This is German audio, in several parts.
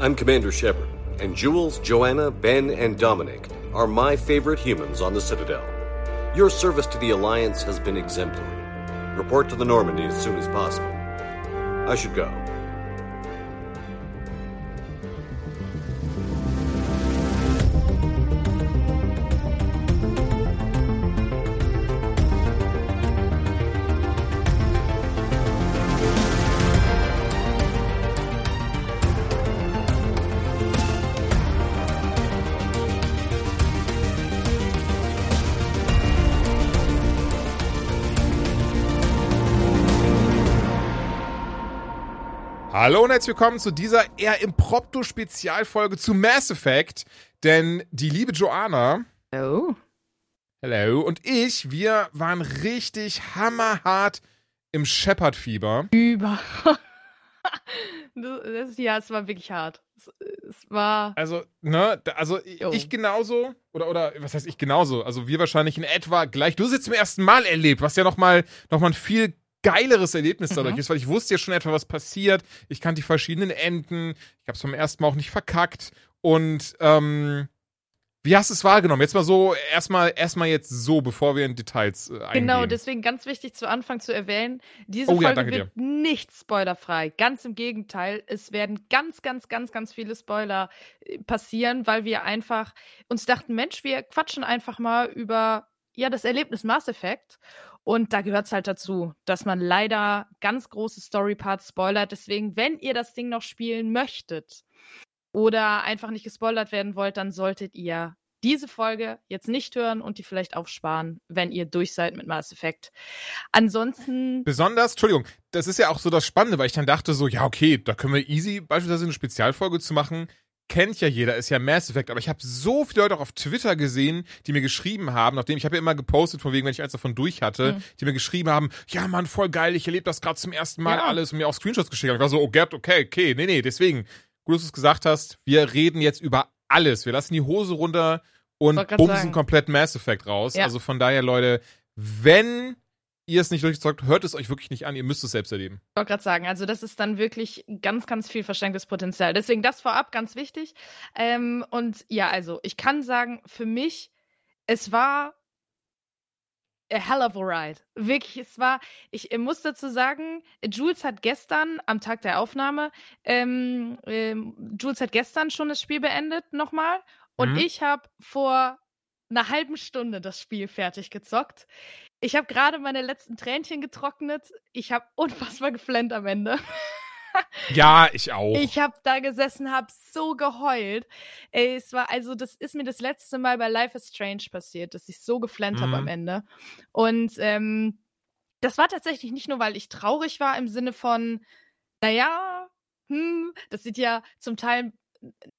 I'm Commander Shepard, and Jules, Joanna, Ben, and Dominic are my favorite humans on the Citadel. Your service to the Alliance has been exemplary. Report to the Normandy as soon as possible. I should go. Hallo und herzlich willkommen zu dieser eher impromptu Spezialfolge zu Mass Effect. Denn die liebe Joanna. Oh. Hello. Und ich, wir waren richtig hammerhart im Shepard-Fieber. Über. das, ja, es war wirklich hart. Es, es war. Also, ne, also Jo. ich genauso, oder, oder, was heißt ich genauso? Also wir wahrscheinlich in etwa gleich. Du hast jetzt zum ersten Mal erlebt, was ja nochmal noch mal ein viel geileres Erlebnis dadurch Mhm. ist, weil ich wusste ja schon etwa, was passiert. Ich kannte die verschiedenen Enden. Ich hab's beim ersten Mal auch nicht verkackt. Und, ähm, wie hast du es wahrgenommen? Jetzt mal so, erstmal, erstmal jetzt so, bevor wir in Details äh, eingehen. Genau, deswegen ganz wichtig zu Anfang zu erwähnen, diese Oh ja, Folge danke wird nicht spoilerfrei. Ganz im Gegenteil, es werden ganz, ganz, ganz, ganz viele Spoiler äh, passieren, weil wir einfach uns dachten, Mensch, wir quatschen einfach mal über ja das Erlebnis Mass Effect. Und da gehört es halt dazu, dass man leider ganz große Storyparts spoilert. Deswegen, wenn ihr das Ding noch spielen möchtet oder einfach nicht gespoilert werden wollt, dann solltet ihr diese Folge jetzt nicht hören und die vielleicht aufsparen, wenn ihr durch seid mit Mass Effect. Ansonsten, Besonders, Entschuldigung, das ist ja auch so das Spannende, weil ich dann dachte so, ja, okay, da können wir easy beispielsweise eine Spezialfolge zu machen. Kennt ja jeder, ist ja Mass Effect, aber ich habe so viele Leute auch auf Twitter gesehen, die mir geschrieben haben, nachdem ich habe ja immer gepostet, von wegen, wenn ich eins davon durch hatte, Mhm. die mir geschrieben haben, ja Mann, voll geil, ich erlebe das gerade zum ersten Mal Ja. alles und mir auch Screenshots geschickt haben. Ich war so, oh Gott, okay, okay, nee, nee, deswegen, gut, dass du es gesagt hast, wir reden jetzt über alles. Wir lassen die Hose runter und bumsen sagen. komplett Mass Effect raus. Ja. Also von daher, Leute, wenn ihr es nicht durchgezockt, hört es euch wirklich nicht an, ihr müsst es selbst erleben. ich wollte gerade sagen, also das ist dann wirklich ganz, ganz viel verschenktes Potenzial. Deswegen das vorab ganz wichtig. Ähm, und ja, also ich kann sagen, für mich, es war a hell of a ride. Wirklich, es war, ich muss dazu sagen, Jules hat gestern, am Tag der Aufnahme, ähm, ähm, Jules hat gestern schon das Spiel beendet nochmal. Und Mhm. ich habe vor einer halben Stunde das Spiel fertig gezockt. Ich habe gerade meine letzten Tränchen getrocknet. Ich habe unfassbar geflennt am Ende. Ja, ich auch. Ich habe da gesessen, habe so geheult. Ey, es war also, das ist mir das letzte Mal bei Life is Strange passiert, dass ich so geflennt habe Mhm. am Ende. Und ähm, das war tatsächlich nicht nur, weil ich traurig war im Sinne von, naja, hm, das sieht ja zum Teil,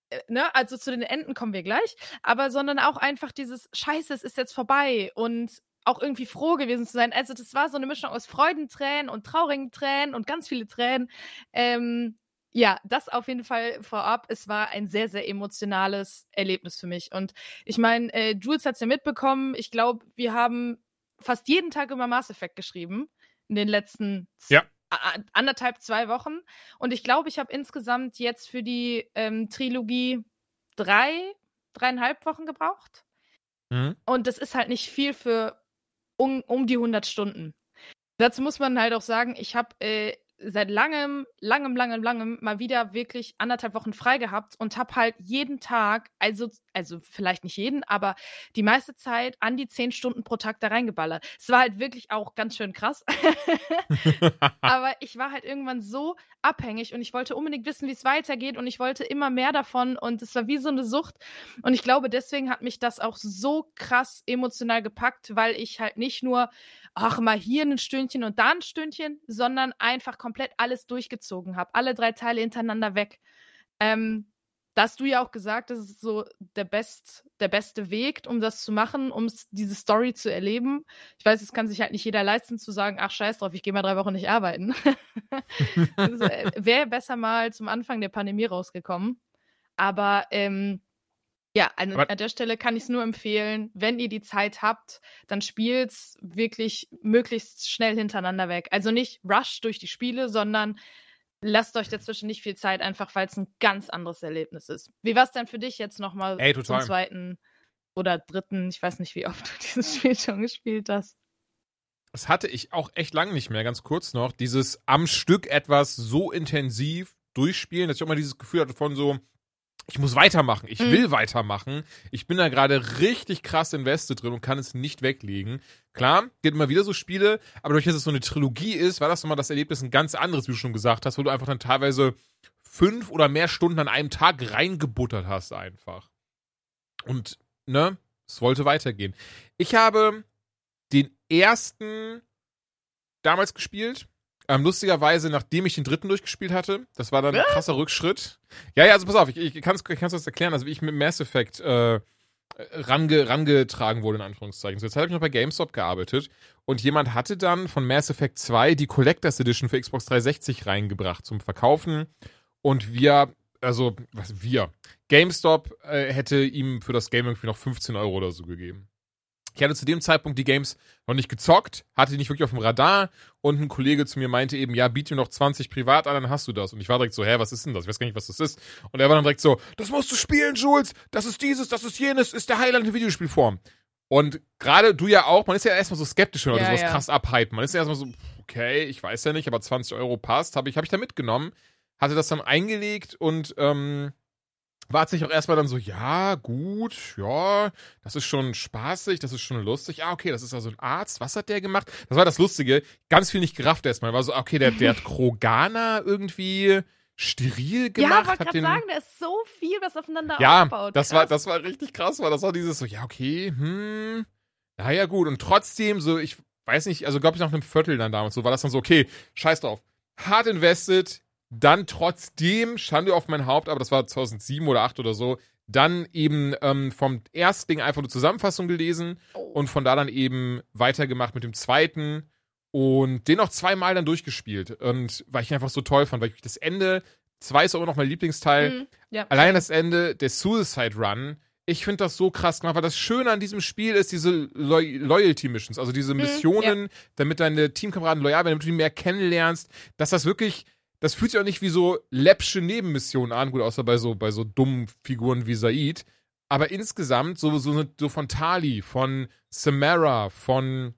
äh, ne, also zu den Enden kommen wir gleich, aber sondern auch einfach dieses Scheiße, es ist jetzt vorbei und auch irgendwie froh gewesen zu sein. Also das war so eine Mischung aus Freudentränen und traurigen Tränen und ganz viele Tränen. Ähm, ja, das auf jeden Fall vorab. Es war ein sehr, sehr emotionales Erlebnis für mich. Und ich meine, äh, Jules hat es ja mitbekommen. Ich glaube, wir haben fast jeden Tag über Mass Effect geschrieben in den letzten Ja. anderthalb, zwei Wochen. Und ich glaube, ich habe insgesamt jetzt für die ähm, Trilogie drei, dreieinhalb Wochen gebraucht. Mhm. Und das ist halt nicht viel für um, um die 100 Stunden. Dazu muss man halt auch sagen, ich habe äh, seit langem, langem, langem, langem mal wieder wirklich anderthalb Wochen frei gehabt und habe halt jeden Tag, also, also vielleicht nicht jeden, aber die meiste Zeit an die 10 Stunden pro Tag da reingeballert. Es war halt wirklich auch ganz schön krass. aber ich war halt irgendwann so abhängig und ich wollte unbedingt wissen, wie es weitergeht und ich wollte immer mehr davon und es war wie so eine Sucht und ich glaube, deswegen hat mich das auch so krass emotional gepackt, weil ich halt nicht nur, ach, mal hier ein Stündchen und da ein Stündchen, sondern einfach komplett alles durchgezogen habe. Alle drei Teile hintereinander weg. Ähm, da hast du ja auch gesagt, das ist so der, best, der beste Weg, um das zu machen, um diese Story zu erleben. Ich weiß, es kann sich halt nicht jeder leisten zu sagen, ach scheiß drauf, ich gehe mal drei Wochen nicht arbeiten. also, Wäre besser mal zum Anfang der Pandemie rausgekommen. Aber ähm, ja, an, an der Stelle kann ich es nur empfehlen, wenn ihr die Zeit habt, dann spielt's wirklich möglichst schnell hintereinander weg. Also nicht rush durch die Spiele, sondern lasst euch dazwischen nicht viel Zeit, einfach weil es ein ganz anderes Erlebnis ist. Wie war es denn für dich jetzt nochmal zum zweiten oder dritten? Ich weiß nicht, wie oft du dieses Spiel schon gespielt hast. Das hatte ich auch echt lange nicht mehr, ganz kurz noch. Dieses am Stück etwas so intensiv durchspielen, dass ich auch mal dieses Gefühl hatte von so, ich muss weitermachen, ich Mhm. will weitermachen. Ich bin da gerade richtig krass invested drin und kann es nicht weglegen. Klar, gibt immer wieder so Spiele, aber durch dass es so eine Trilogie ist, war das nochmal das Erlebnis ein ganz anderes, wie du schon gesagt hast, wo du einfach dann teilweise fünf oder mehr Stunden an einem Tag reingebuttert hast einfach. Und, ne, es wollte weitergehen. Ich habe den ersten damals gespielt. Ähm, lustigerweise, nachdem ich den dritten durchgespielt hatte. Das war dann ein krasser Rückschritt. Ja, ja, also pass auf, ich, ich kann es ich kann's das erklären, also wie ich mit Mass Effect äh, range, rangetragen wurde, in Anführungszeichen. So, jetzt habe ich noch bei GameStop gearbeitet und jemand hatte dann von Mass Effect 2 die Collectors Edition für Xbox 360 reingebracht zum Verkaufen. Und wir, also, was wir? GameStop äh, hätte ihm für das Game irgendwie noch 15 Euro oder so gegeben. Ich hatte zu dem Zeitpunkt die Games noch nicht gezockt, hatte die nicht wirklich auf dem Radar und ein Kollege zu mir meinte eben, ja, biete mir noch 20 privat an, dann hast du das. Und ich war direkt so, hä, was ist denn das? Ich weiß gar nicht, was das ist. Und er war dann direkt so, das musst du spielen, Jules, das ist dieses, das ist jenes, ist der Highlight in Videospielform. Und gerade du ja auch, man ist ja erstmal so skeptisch, wenn Leute Ja, sowas ja. krass abhypen. Man ist ja erstmal so, okay, ich weiß ja nicht, aber 20 Euro passt, habe ich, hab ich da mitgenommen, hatte das dann eingelegt und ähm, war sich auch erstmal dann so, ja, gut, ja, das ist schon spaßig, das ist schon lustig. Ja, okay, das ist also ein Arzt. Was hat der gemacht? Das war das Lustige. Ganz viel nicht gerafft erstmal. War so, okay, der, der hat Krogana irgendwie steril gemacht. ja, wollte gerade sagen, da ist so viel, was aufeinander ja, aufbaut. das war, das war richtig krass, weil das war dieses so, ja, okay, hm, naja, gut. Und trotzdem, so, ich weiß nicht, also glaube ich nach einem Viertel dann damals, so war das dann so, okay, scheiß drauf. Hart invested, dann trotzdem, Schande auf mein Haupt, aber das war 2007 oder 2008 oder so, dann eben ähm, vom ersten Ding einfach eine Zusammenfassung gelesen Oh. und von da dann eben weitergemacht mit dem zweiten und den noch zweimal dann durchgespielt. Und weil ich ihn einfach so toll fand, weil ich das Ende, zwei ist auch immer noch mein Lieblingsteil, Mhm, ja. allein das Ende der Suicide Run, ich finde das so krass gemacht, weil das Schöne an diesem Spiel ist diese Loy Loyalty Missions, also diese Missionen, damit deine Teamkameraden loyal werden, damit du die mehr kennenlernst, dass das wirklich, das fühlt sich auch nicht wie so läppsche Nebenmissionen an, gut, außer bei so, bei so dummen Figuren wie Said, aber insgesamt so, so, so von Tali, von Samara, von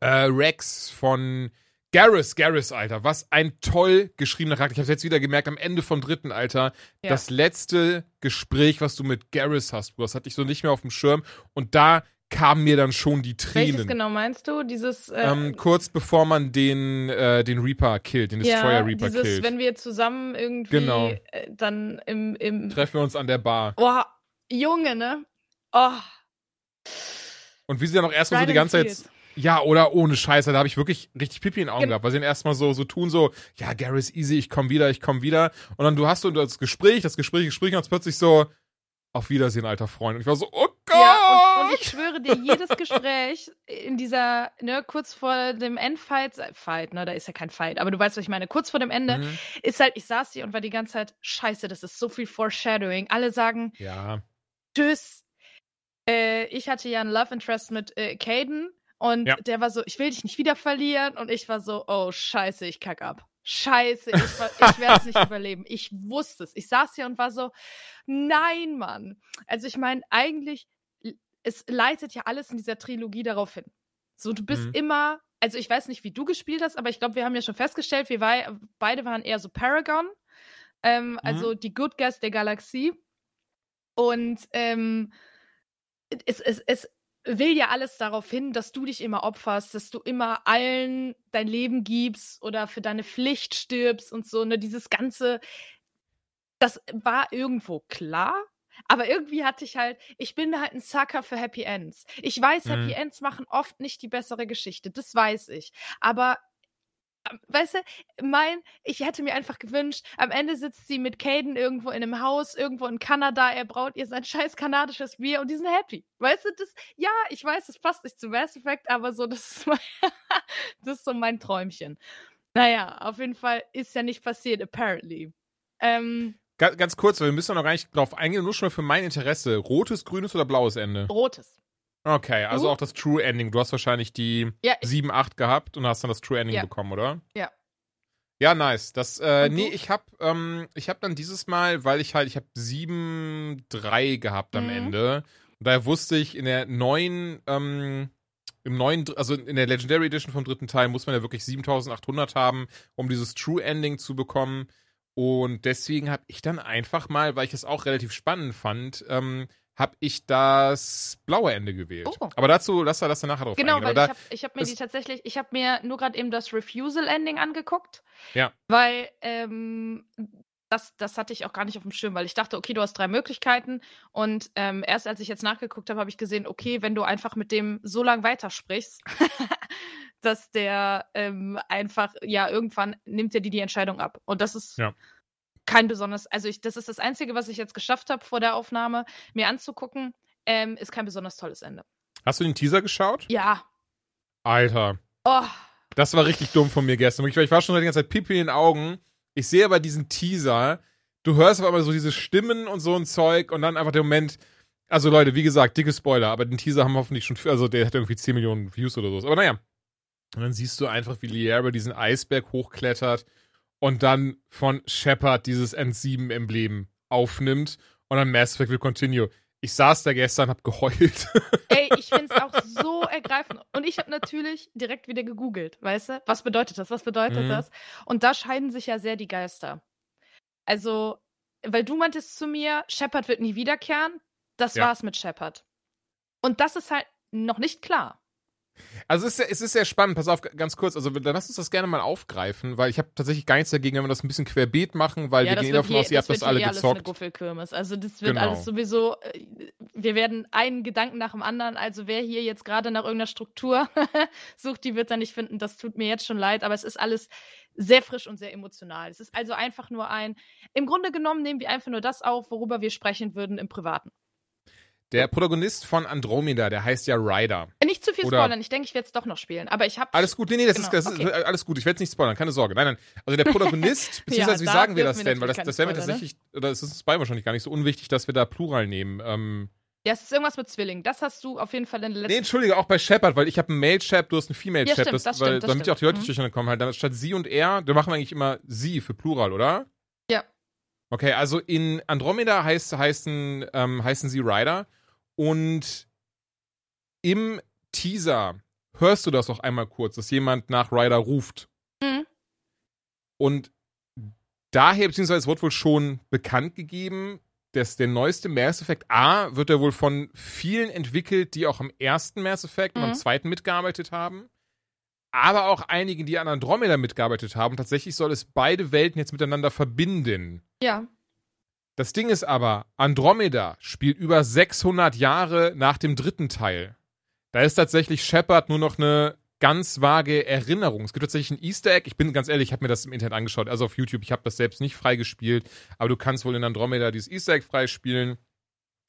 äh, Rex, von Garrus, Garrus, Alter, was ein toll geschriebener Charakter. Ich habe jetzt wieder gemerkt, am Ende vom dritten, Alter, Ja. das letzte Gespräch, was du mit Garrus hast, Bro, das hatte ich so nicht mehr auf dem Schirm. Und da kamen mir dann schon die Welches Tränen. genau meinst du? Dieses äh, Ähm, kurz bevor man den, äh, den Reaper killt, den Destroyer ja, Reaper dieses, killt. wenn wir zusammen irgendwie Genau. äh, dann im, im Treffen wir uns an der Bar. Oh, Junge, ne? Oh, Und wie sie dann auch erstmal so die ganze Zeit. Ja, oder ohne Scheiße, da habe ich wirklich richtig Pipi in den Augen Gen- gehabt, weil sie dann erstmal so, so tun, so, ja, Gary ist easy, ich komm wieder, ich komm wieder. Und dann du hast so das Gespräch, das Gespräch, Gespräch, und plötzlich so, auf Wiedersehen, alter Freund. Und ich war so, oh Gott! Ja, und, und ich schwöre dir, jedes Gespräch in dieser, ne, kurz vor dem Endfight, Fight, ne, da ist ja kein Fight, aber du weißt, was ich meine, kurz vor dem Ende, Mhm. ist halt, ich saß hier und war die ganze Zeit, scheiße, das ist so viel Foreshadowing. Alle sagen, Ja. tschüss. Äh, ich hatte ja einen Love Interest mit äh, Caden und Ja. der war so, ich will dich nicht wieder verlieren und ich war so, oh scheiße, ich kack ab. Scheiße, ich, ich werde es nicht überleben. Ich wusste es. Ich saß hier und war so, nein, Mann. Also ich meine, eigentlich, es leitet ja alles in dieser Trilogie darauf hin. So, du bist Mhm. immer, also ich weiß nicht, wie du gespielt hast, aber ich glaube, wir haben ja schon festgestellt, wir wei- beide waren eher so Paragon. Ähm, Also die Good Guys der Galaxie. Und ähm, es, es, es will ja alles darauf hin, dass du dich immer opferst, dass du immer allen dein Leben gibst oder für deine Pflicht stirbst und so. Ne, dieses ganze, das war irgendwo klar. Aber irgendwie hatte ich halt, ich bin halt ein Sucker für Happy Ends. Ich weiß, Mhm. Happy Ends machen oft nicht die bessere Geschichte. Das weiß ich. Aber weißt du, mein, ich hätte mir einfach gewünscht, am Ende sitzt sie mit Caden irgendwo in einem Haus, irgendwo in Kanada, er braut ihr sein scheiß kanadisches Bier und die sind happy. Weißt du, das, ja, ich weiß, das passt nicht zu Mass Effect, aber so, das ist, mein, das ist so mein Träumchen. Naja, auf jeden Fall ist ja nicht passiert, apparently. Ähm, Ga- Ganz kurz, weil wir müssen noch gar nicht drauf eingehen, nur schon mal für mein Interesse. Rotes, grünes oder blaues Ende? rotes. Okay, also Du? auch das True Ending. Du hast wahrscheinlich die Ja, ich, 7, 8 gehabt und hast dann das True Ending Ja. bekommen, oder? Ja. Ja, nice. Das, äh, nee, ich hab, ähm, ich hab dann dieses Mal, weil ich halt, ich hab 7-3 gehabt am Mhm. Ende. Und daher wusste ich, in der neuen, ähm, im neuen, also in der Legendary Edition vom dritten Teil muss man ja wirklich 7800 haben, um dieses True Ending zu bekommen. Und deswegen habe ich dann einfach mal, weil ich es auch relativ spannend fand, ähm, habe ich das blaue Ende gewählt. Oh. Aber dazu, lass da das nachher drauf Genau, eingehen. weil Aber ich da, habe hab mir die tatsächlich, ich habe mir nur gerade eben das Refusal-Ending angeguckt. Ja. Weil ähm, das, das hatte ich auch gar nicht auf dem Schirm, weil ich dachte, okay, du hast drei Möglichkeiten. Und ähm, erst als ich jetzt nachgeguckt habe, habe ich gesehen, okay, wenn du einfach mit dem so lang weitersprichst, dass der ähm, einfach, ja, irgendwann nimmt er dir die Entscheidung ab. Und das ist Ja. Kein besonders, also ich, das ist das Einzige, was ich jetzt geschafft habe vor der Aufnahme, mir anzugucken, ähm, ist kein besonders tolles Ende. hast du den Teaser geschaut? Ja. Alter. Oh, Das war richtig dumm von mir gestern. Ich war- ich war schon die ganze Zeit Pipi in den Augen. Ich sehe aber diesen Teaser. Du hörst aber so diese Stimmen und so ein Zeug und dann einfach der Moment. Also Leute, wie gesagt, dicke Spoiler, aber den Teaser haben hoffentlich schon, also der hat irgendwie 10 Millionen Views oder so. Aber naja. Und dann siehst du einfach, wie Liera diesen Eisberg hochklettert und dann von Shepard dieses N7-Emblem aufnimmt und dann Mass Effect will continue. Ich saß da gestern, hab geheult. ey, ich finde es auch so ergreifend. Und ich habe natürlich direkt wieder gegoogelt, weißt du? Was bedeutet das? Was bedeutet Mhm. das? Und da scheiden sich ja sehr die Geister. Also, weil du meintest zu mir, Shepard wird nie wiederkehren. Das Ja. war's mit Shepard. Und das ist halt noch nicht klar. Also es ist, sehr, es ist sehr spannend, pass auf, ganz kurz, also dann lass uns das gerne mal aufgreifen, weil ich habe tatsächlich gar nichts dagegen, wenn wir das ein bisschen querbeet machen, weil wir das gehen davon aus, hier- ihr habt das alle eh alles gezockt. Guffelkirmes. Also das wird Genau. alles sowieso, äh, wir werden einen Gedanken nach dem anderen, also wer hier jetzt gerade nach irgendeiner Struktur sucht, die wird er nicht finden, das tut mir jetzt schon leid, aber es ist alles sehr frisch und sehr emotional. Es ist also einfach nur ein, im Grunde genommen nehmen wir einfach nur das auf, worüber wir sprechen würden im Privaten. Der Protagonist von Andromeda, der heißt ja Ryder. Nicht zu viel Oder- spoilern, ich denke, ich werde es doch noch spielen, aber ich habe Alles gut, nee, nee, das, Genau, ist, das okay. ist alles gut, ich werde es nicht spoilern, keine Sorge. Nein, nein. Also der Protagonist, beziehungsweise wie da sagen wir das wir denn? Weil das, das wäre mir ne? tatsächlich, oder es ist uns beiden wahrscheinlich gar nicht so unwichtig, dass wir da Plural nehmen. Ähm, Ja, es ist irgendwas mit Zwilling. Das hast du auf jeden Fall in der nee, letzten entschuldige, auch bei Shepard, weil ich habe einen Male-Chap, du hast einen Ja, Female-Chap, stimmt, das, das weil, stimmt, das damit die auch die Leute stimmt. durcheinander kommen halt. Dann statt sie und er, da machen wir eigentlich immer sie für Plural, oder? Ja. Okay, also in Andromeda heißt, heißen, ähm, heißen sie Ryder und im Teaser hörst du das noch einmal kurz, dass jemand nach Ryder ruft. Mhm. Und daher, beziehungsweise es wurde wohl schon bekannt gegeben, dass der neueste Mass Effect A wird er wohl von vielen entwickelt, die auch am ersten Mass Effect und am Mhm. zweiten mitgearbeitet haben. Aber auch einigen, die an Andromeda mitgearbeitet haben. Tatsächlich soll es beide Welten jetzt miteinander verbinden. Ja. Das Ding ist aber, Andromeda spielt über 600 Jahre nach dem dritten Teil. Da ist tatsächlich Shepard nur noch eine ganz vage Erinnerung. Es gibt tatsächlich ein Easter Egg. Ich bin ganz ehrlich, ich habe mir das im Internet angeschaut, also auf YouTube. Ich habe das selbst nicht freigespielt, aber du kannst wohl in Andromeda dieses Easter Egg freispielen.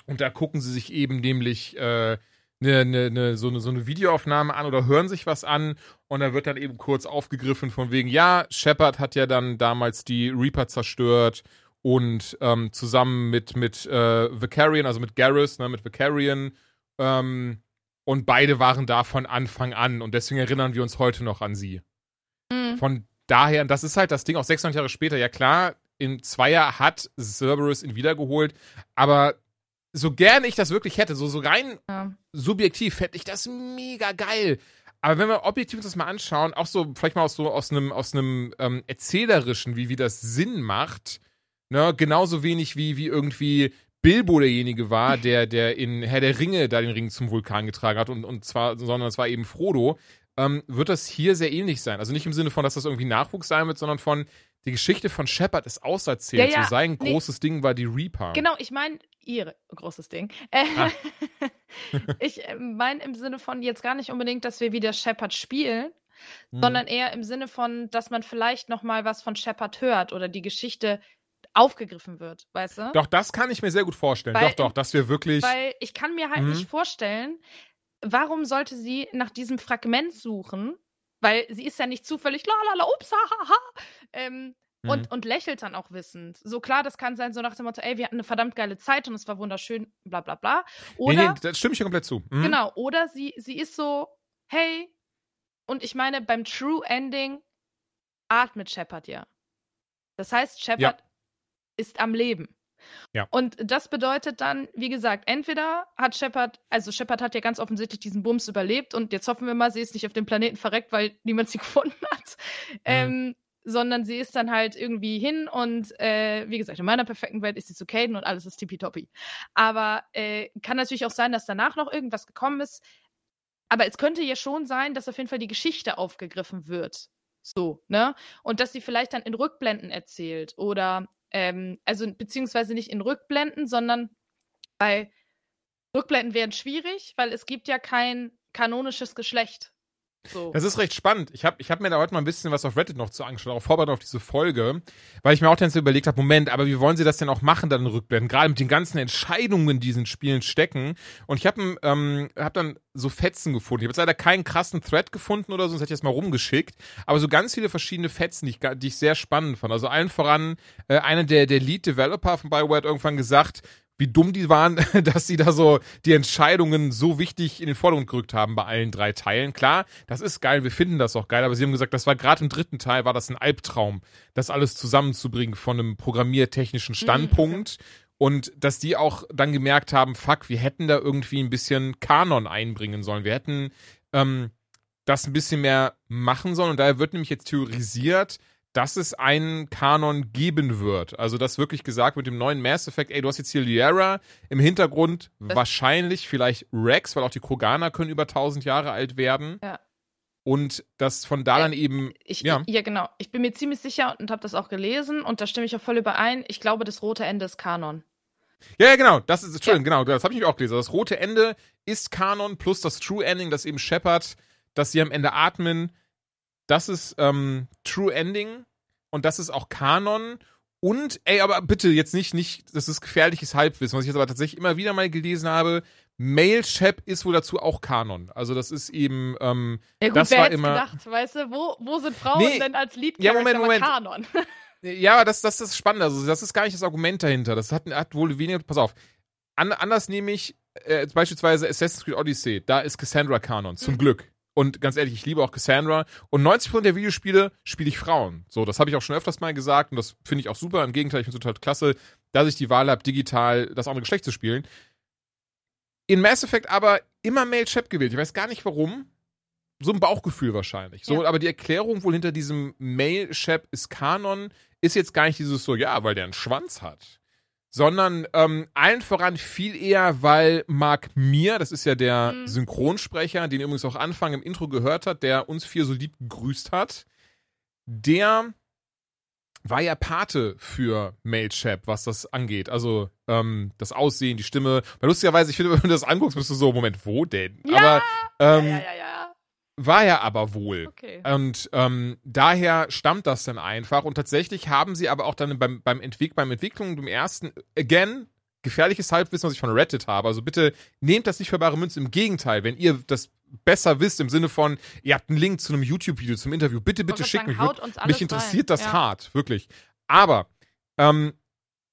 Und da gucken sie sich eben nämlich äh, ne, ne, ne, so, eine, so eine Videoaufnahme an oder hören sich was an. Und da wird dann eben kurz aufgegriffen von wegen, ja, Shepard hat ja dann damals die Reaper zerstört und ähm, zusammen mit, mit äh, Vicarian, also mit Garrus, ne, mit Vicarian, ähm, und beide waren da von Anfang an und deswegen erinnern wir uns heute noch an sie. Mhm. Von daher, das ist halt das Ding auch 600 Jahre später, ja klar, in Zweier hat Cerberus ihn wiedergeholt, aber so gern ich das wirklich hätte, so, so rein ja. subjektiv fände ich das mega geil. Aber wenn wir objektiv uns das mal anschauen, auch so vielleicht mal aus so aus einem aus einem ähm, erzählerischen, wie wie das Sinn macht, ne, genauso wenig wie wie irgendwie Bilbo derjenige war, der der in Herr der Ringe da den Ring zum Vulkan getragen hat und und zwar sondern es war eben Frodo, ähm, wird das hier sehr ähnlich sein. Also nicht im Sinne von, dass das irgendwie Nachwuchs sein wird, sondern von die Geschichte von Shepard ist auserzählt. Ja, ja, so sein nee. großes Ding war die Reaper. Genau, ich meine, ihre großes Ding. Äh, Ah. ich meine im Sinne von jetzt gar nicht unbedingt, dass wir wieder Shepard spielen, Hm. sondern eher im Sinne von, dass man vielleicht noch mal was von Shepard hört oder die Geschichte aufgegriffen wird, weißt du? Doch, das kann ich mir sehr gut vorstellen. Weil doch, doch, dass wir wirklich. Weil ich kann mir halt Mhm. nicht vorstellen, warum sollte sie nach diesem Fragment suchen? Weil sie ist ja nicht zufällig, la la la, ups, ha, ha, ha. Ähm, Mhm. und, und lächelt dann auch wissend. So klar, das kann sein, so nach dem Motto, ey, wir hatten eine verdammt geile Zeit und es war wunderschön, bla bla bla. Oder, nee, nee, das stimme ich dir komplett zu. Mhm. genau, oder sie, sie ist so, hey, und ich meine, beim True Ending atmet Shepard ja. Das heißt, Shepard ist am Leben. Ja. Und das bedeutet dann, wie gesagt, entweder hat Shepard, also Shepard hat ja ganz offensichtlich diesen Bums überlebt und jetzt hoffen wir mal, sie ist nicht auf dem Planeten verreckt, weil niemand sie gefunden hat. Ähm, sondern sie ist dann halt irgendwie hin und äh, wie gesagt, in meiner perfekten Welt ist sie zu Caden und alles ist tippitoppi. Aber äh, kann natürlich auch sein, dass danach noch irgendwas gekommen ist. Aber es könnte ja schon sein, dass auf jeden Fall die Geschichte aufgegriffen wird. So, ne? Und dass sie vielleicht dann in Rückblenden erzählt oder, ähm, also beziehungsweise nicht in Rückblenden, sondern bei Rückblenden wären schwierig, weil es gibt ja kein kanonisches Geschlecht. So. Das ist recht spannend. Ich habe ich hab mir da heute mal ein bisschen was auf Reddit noch zu angeschaut, auch vorbereitet auf diese Folge, weil ich mir auch dann so überlegt habe, Moment, aber wie wollen sie das denn auch machen, dann rückblenden? Gerade mit den ganzen Entscheidungen, die in diesen Spielen stecken. Und ich habe ähm, hab dann so Fetzen gefunden. Ich habe jetzt leider keinen krassen Thread gefunden oder so, sonst hätte ich das mal rumgeschickt. Aber so ganz viele verschiedene Fetzen, die ich, die ich sehr spannend fand. Also allen voran, äh, einer der, der Lead-Developer von Bioware hat irgendwann gesagt, wie dumm die waren, dass sie da so die Entscheidungen so wichtig in den Vordergrund gerückt haben bei allen drei Teilen. Klar, das ist geil, wir finden das auch geil, aber sie haben gesagt, das war gerade im dritten Teil, war das ein Albtraum, das alles zusammenzubringen von einem programmiertechnischen Standpunkt. Mhm. Und dass die auch dann gemerkt haben, fuck, wir hätten da irgendwie ein bisschen Kanon einbringen sollen. Wir hätten ähm, das ein bisschen mehr machen sollen. Und daher wird nämlich jetzt theorisiert, dass es einen Kanon geben wird. Also, dass wirklich gesagt mit dem neuen Mass Effect, ey, du hast jetzt hier Liara im Hintergrund, das wahrscheinlich vielleicht Rex, weil auch die Kroganer können über 1000 Jahre alt werden. Ja. Und dass von da dann eben. Ich, ja. ja, genau. Ich bin mir ziemlich sicher und habe das auch gelesen und da stimme ich auch voll überein. Ich glaube, das rote Ende ist Kanon. Ja, ja, genau. Das ist, Entschuldigung, ja. genau. Das habe ich auch gelesen. Das rote Ende ist Kanon plus das True Ending, das eben Shepard, dass sie am Ende atmen das ist ähm, True Ending und das ist auch Kanon. Und, ey, aber bitte jetzt nicht, nicht, das ist gefährliches Halbwissen, was ich jetzt aber tatsächlich immer wieder mal gelesen habe. Mailchap ist wohl dazu auch Kanon. Also das ist eben, ähm, ja, gut, das wer war immer. Gedacht, weißt du, wo, wo sind Frauen Nee, denn als lead ja, Moment, Moment. Kanon? Ja, aber das, das ist spannend. Also das ist gar nicht das Argument dahinter. Das hat, hat wohl weniger, pass auf. An, anders nehme ich äh, beispielsweise Assassin's Creed Odyssey. Da ist Cassandra Kanon, zum Mhm. Glück. Und ganz ehrlich, ich liebe auch Cassandra. Und 90% der Videospiele spiele ich Frauen. So, das habe ich auch schon öfters mal gesagt und das finde ich auch super. Im Gegenteil, ich finde es total klasse, dass ich die Wahl habe, digital das andere Geschlecht zu spielen. In Mass Effect aber immer Male Chap gewählt. Ich weiß gar nicht warum. So ein Bauchgefühl wahrscheinlich. So, Ja. aber die Erklärung wohl hinter diesem Male Chap ist Kanon, ist jetzt gar nicht dieses so, ja, weil der einen Schwanz hat sondern ähm, allen voran viel eher, weil Mark Mir, das ist ja der Mhm. Synchronsprecher, den ihr übrigens auch Anfang im Intro gehört hat, der uns vier so lieb gegrüßt hat, der war ja Pate für Mailchap, was das angeht. Also ähm, das Aussehen, die Stimme. Weil lustigerweise, ich finde, wenn du das anguckst, bist du so, Moment, wo denn? Ja, aber ähm, ja, ja, ja, ja. War er aber wohl. Okay. Und ähm, daher stammt das dann einfach. Und tatsächlich haben sie aber auch dann beim, beim, Entwick beim Entwicklung dem ersten, again, gefährliches Halbwissen, was ich von Reddit habe. Also bitte nehmt das nicht für bare Münze. Im Gegenteil, wenn ihr das besser wisst, im Sinne von, ihr habt einen Link zu einem YouTube-Video, zum Interview, bitte, bitte schickt mich. Mich interessiert rein. das Ja. hart, wirklich. Aber, ähm,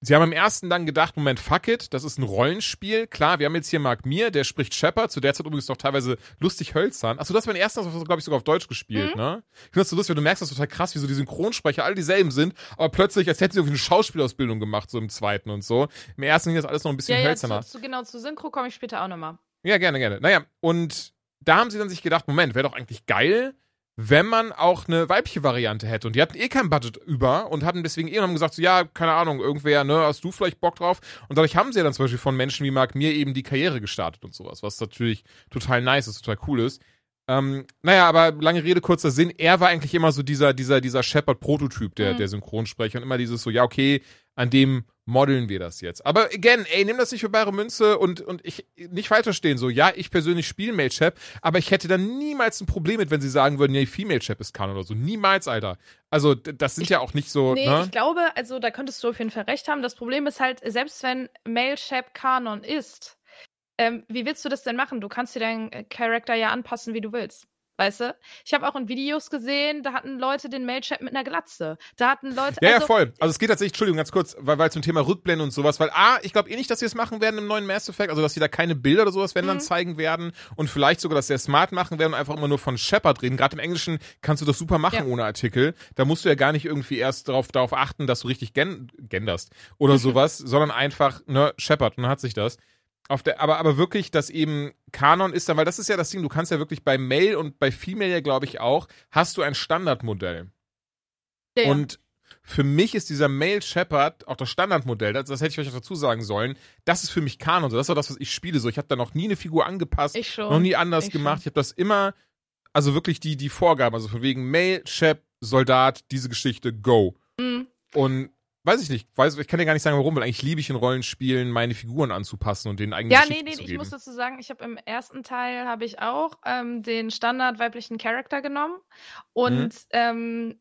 Sie haben im ersten dann gedacht, Moment, fuck it, das ist ein Rollenspiel. Klar, wir haben jetzt hier Mark Mir, der spricht Shepard, zu der Zeit übrigens noch teilweise lustig hölzern. Achso, das war mein erster, das glaube ich, sogar auf Deutsch gespielt, Mhm. ne? Ich finde das so lustig, weil du merkst das total krass, wie so die Synchronsprecher alle dieselben sind, aber plötzlich, als hätten sie irgendwie eine Schauspielausbildung gemacht, so im zweiten und so. Im ersten ging das alles noch ein bisschen Ja, ja, hölzerner. zu, zu, genau, zu Synchro komme ich später auch nochmal. Ja, gerne, gerne. Naja, und da haben sie dann sich gedacht, Moment, wäre doch eigentlich geil, wenn man auch eine weibliche Variante hätte. Und die hatten eh kein Budget über und hatten deswegen eh und haben gesagt, so, ja, keine Ahnung, irgendwer, ne, hast du vielleicht Bock drauf? Und dadurch haben sie ja dann zum Beispiel von Menschen wie Mark mir eben die Karriere gestartet und sowas, was natürlich total nice ist, total cool ist. Ähm, naja, aber lange Rede, kurzer Sinn, er war eigentlich immer so dieser, dieser, dieser Shepard-Prototyp, der, Mhm. der Synchronsprecher und immer dieses so, ja, okay, an dem modeln wir das jetzt. Aber again, ey, nimm das nicht für bare Münze und, und ich nicht falsch verstehen, so, ja, ich persönlich spiele Male Chap, aber ich hätte dann niemals ein Problem mit, wenn sie sagen würden, nee, Female Chap ist Kanon oder so. Niemals, Alter. Also, das sind Ich- ja auch nicht so, Nee, ne? ich glaube, also da könntest du auf jeden Fall recht haben. Das Problem ist halt, selbst wenn Mailchap Kanon ist, ähm, wie willst du das denn machen? Du kannst dir deinen Charakter ja anpassen, wie du willst. Weißt du? Ich habe auch in Videos gesehen, da hatten Leute den Mailchat mit einer Glatze. Da hatten Leute. Ja, also, ja, voll. Also es geht tatsächlich, Entschuldigung, ganz kurz, weil, weil zum Thema Rückblende und sowas, weil A, ich glaube eh nicht, dass sie es machen werden im neuen Mass Effect, also dass sie da keine Bilder oder sowas, wenn dann Mhm. zeigen werden und vielleicht sogar, dass sie es smart machen werden und einfach immer nur von Shepard reden. Gerade im Englischen kannst du das super machen Ja. ohne Artikel. Da musst du ja gar nicht irgendwie erst darauf, darauf achten, dass du richtig gen genderst oder sowas, sondern einfach, ne, Shepard und dann hat sich das. Auf der, aber, aber wirklich, dass eben Kanon ist dann, weil das ist ja das Ding, du kannst ja wirklich bei Male und bei Female ja, glaube ich, auch, hast du ein Standardmodell. ja. Und für mich ist dieser Male Shepard auch das Standardmodell, das, das hätte ich euch noch dazu sagen sollen. Das ist für mich Kanon. so. Das ist auch das, was ich spiele. So, ich habe da noch nie eine Figur angepasst, ich schon. noch nie anders Ich gemacht. schon. Ich habe das immer, also wirklich die, die Vorgaben, also von wegen Male, Shep, Soldat, diese Geschichte, go. Mhm. Und weiß ich nicht, weiß, ich kann dir gar nicht sagen, warum, weil eigentlich liebe ich in Rollenspielen, meine Figuren anzupassen und denen eigene Ja, nee, nee, zu ich geben. muss dazu sagen, ich habe im ersten Teil habe ich auch ähm, den Standard weiblichen Charakter genommen und Mhm. ähm,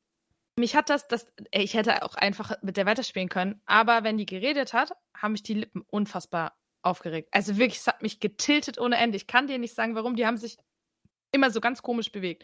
mich hat das, das, ey, ich hätte auch einfach mit der weiterspielen können, aber wenn die geredet hat, haben mich die Lippen unfassbar aufgeregt. Also wirklich, es hat mich getiltet ohne Ende. Ich kann dir nicht sagen, warum. Die haben sich immer so ganz komisch bewegt.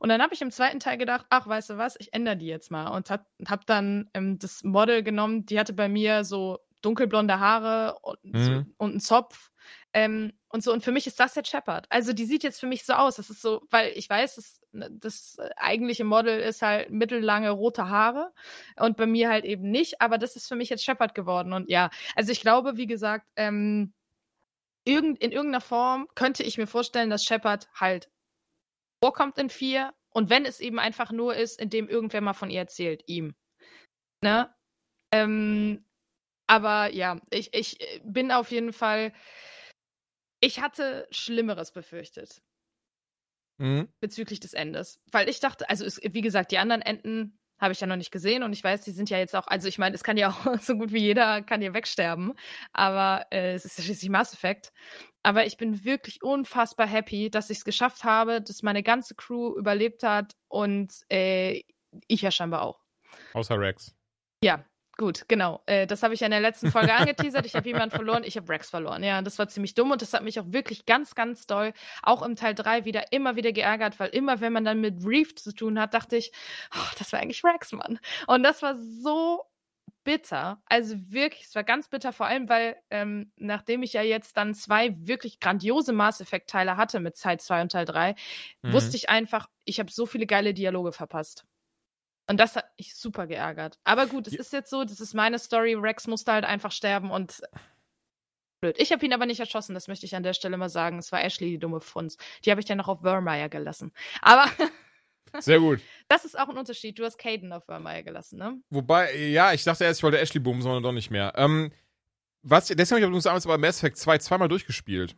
Und dann habe ich im zweiten Teil gedacht, ach, weißt du was, ich ändere die jetzt mal und habe hab dann ähm, das Model genommen, die hatte bei mir so dunkelblonde Haare und, so, Mhm. und einen Zopf. Ähm, und so, und für mich ist das jetzt Shepard. Also die sieht jetzt für mich so aus. Das ist so, weil ich weiß, das, das eigentliche Model ist halt mittellange rote Haare und bei mir halt eben nicht, aber das ist für mich jetzt Shepard geworden. Und ja, also ich glaube, wie gesagt, ähm, irgend, in irgendeiner Form könnte ich mir vorstellen, dass Shepard halt vorkommt in vier und wenn es eben einfach nur ist, indem irgendwer mal von ihr erzählt, ihm. Ne? Ähm, aber ja, ich, ich bin auf jeden Fall. Ich hatte Schlimmeres befürchtet Mhm. bezüglich des Endes. Weil ich dachte, also es, wie gesagt, die anderen Enden habe ich ja noch nicht gesehen und ich weiß, die sind ja jetzt auch, also ich meine, es kann ja auch so gut wie jeder kann hier wegsterben, aber äh, es ist ja schließlich Mass Effect. Aber ich bin wirklich unfassbar happy, dass ich es geschafft habe, dass meine ganze Crew überlebt hat und äh, ich ja scheinbar auch. Außer Rex. Ja, gut, genau. Äh, das habe ich ja in der letzten Folge angeteasert. Ich habe jemanden verloren, ich habe Rex verloren. Ja, das war ziemlich dumm und das hat mich auch wirklich ganz, ganz doll, auch im Teil 3 wieder immer wieder geärgert, weil immer, wenn man dann mit Reef zu tun hat, dachte ich, oh, das war eigentlich Rex, Mann. Und das war so bitter. Also wirklich, es war ganz bitter, vor allem, weil ähm, nachdem ich ja jetzt dann zwei wirklich grandiose Mass Effect-Teile hatte mit Teil 2 und Teil 3, Mhm. wusste ich einfach, ich habe so viele geile Dialoge verpasst. Und das hat mich super geärgert. Aber gut, es Ja. ist jetzt so, das ist meine Story. Rex musste halt einfach sterben und blöd. Ich habe ihn aber nicht erschossen, das möchte ich an der Stelle mal sagen. Es war Ashley, die dumme Funz. Die habe ich dann noch auf Vermeer gelassen. Aber Sehr gut. das ist auch ein Unterschied. Du hast Caden auf Vermeer gelassen, ne? Wobei, ja, ich dachte erst, ich wollte Ashley boomen, sondern doch nicht mehr. Ähm, was, deswegen habe ich damals aber Mass Effect 2 zweimal durchgespielt.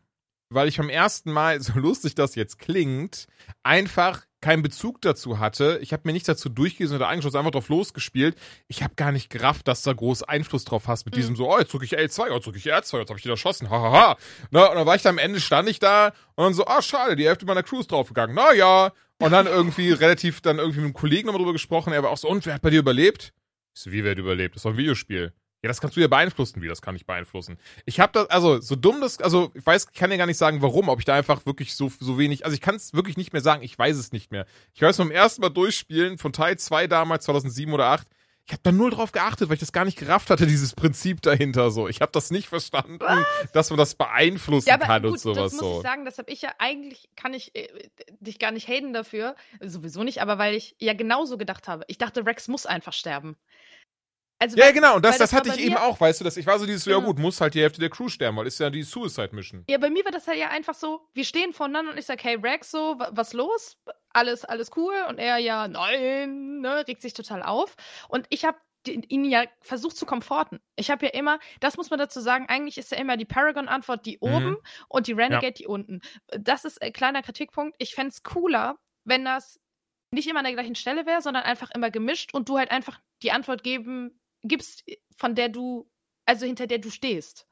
Weil ich beim ersten Mal, so lustig das jetzt klingt, einfach keinen Bezug dazu hatte. Ich habe mir nicht dazu durchgelesen oder angeschaut, einfach drauf losgespielt. Ich habe gar nicht gerafft, dass du da groß Einfluss drauf hast mit Mhm. diesem so, oh, jetzt drücke ich L2, jetzt drücke ich R2, jetzt habe ich die erschossen, hahaha. Na, und dann war ich da am Ende, stand ich da und dann so, ah, schade, die Hälfte meiner Crew ist draufgegangen. Na ja. Und dann irgendwie relativ, dann irgendwie mit einem Kollegen nochmal drüber gesprochen, er war auch so, und wer hat bei dir überlebt? Ich so, wie wer hat überlebt? Das ist doch ein Videospiel. Ja, das kannst du ja beeinflussen. Wie, das kann ich beeinflussen? Ich habe das, also so dumm das, also ich weiß, ich kann dir gar nicht sagen, warum, ob ich da einfach wirklich so, so wenig, also ich kann es wirklich nicht mehr sagen, ich weiß es nicht mehr. Ich weiß beim ersten Mal durchspielen von Teil 2 damals, 2007 oder 8, ich habe da null drauf geachtet, weil ich das gar nicht gerafft hatte, dieses Prinzip dahinter so. Ich habe das nicht verstanden, dass man das beeinflussen Ja, kann gut, und sowas das muss so. ich sagen, das habe ich ja eigentlich, kann ich äh, dich gar nicht haten dafür, sowieso nicht, aber weil ich ja genauso gedacht habe. Ich dachte, Rex muss einfach sterben. Also, Ja, weil- genau, und das, das war hatte ich eben auch, weißt du, dass ich war so dieses, so, ja Genau. gut, muss halt die Hälfte der Crew sterben, weil ist ja die Suicide Mission. Ja, bei mir war das halt ja einfach so, wir stehen voneinander und ich sag, hey Rex, so, wa- was los? Alles, alles cool? Und er ja, nein, ne, regt sich total auf. Und ich habe ihn ja versucht zu komforten. Ich habe ja immer, das muss man dazu sagen, eigentlich ist ja immer die Paragon-Antwort die Mhm. oben und die Renegade die unten. Das ist ein kleiner Kritikpunkt. Ich fände es cooler, wenn das nicht immer an der gleichen Stelle wäre, sondern einfach immer gemischt und du halt einfach die Antwort geben, gibst, von der du, also hinter der du stehst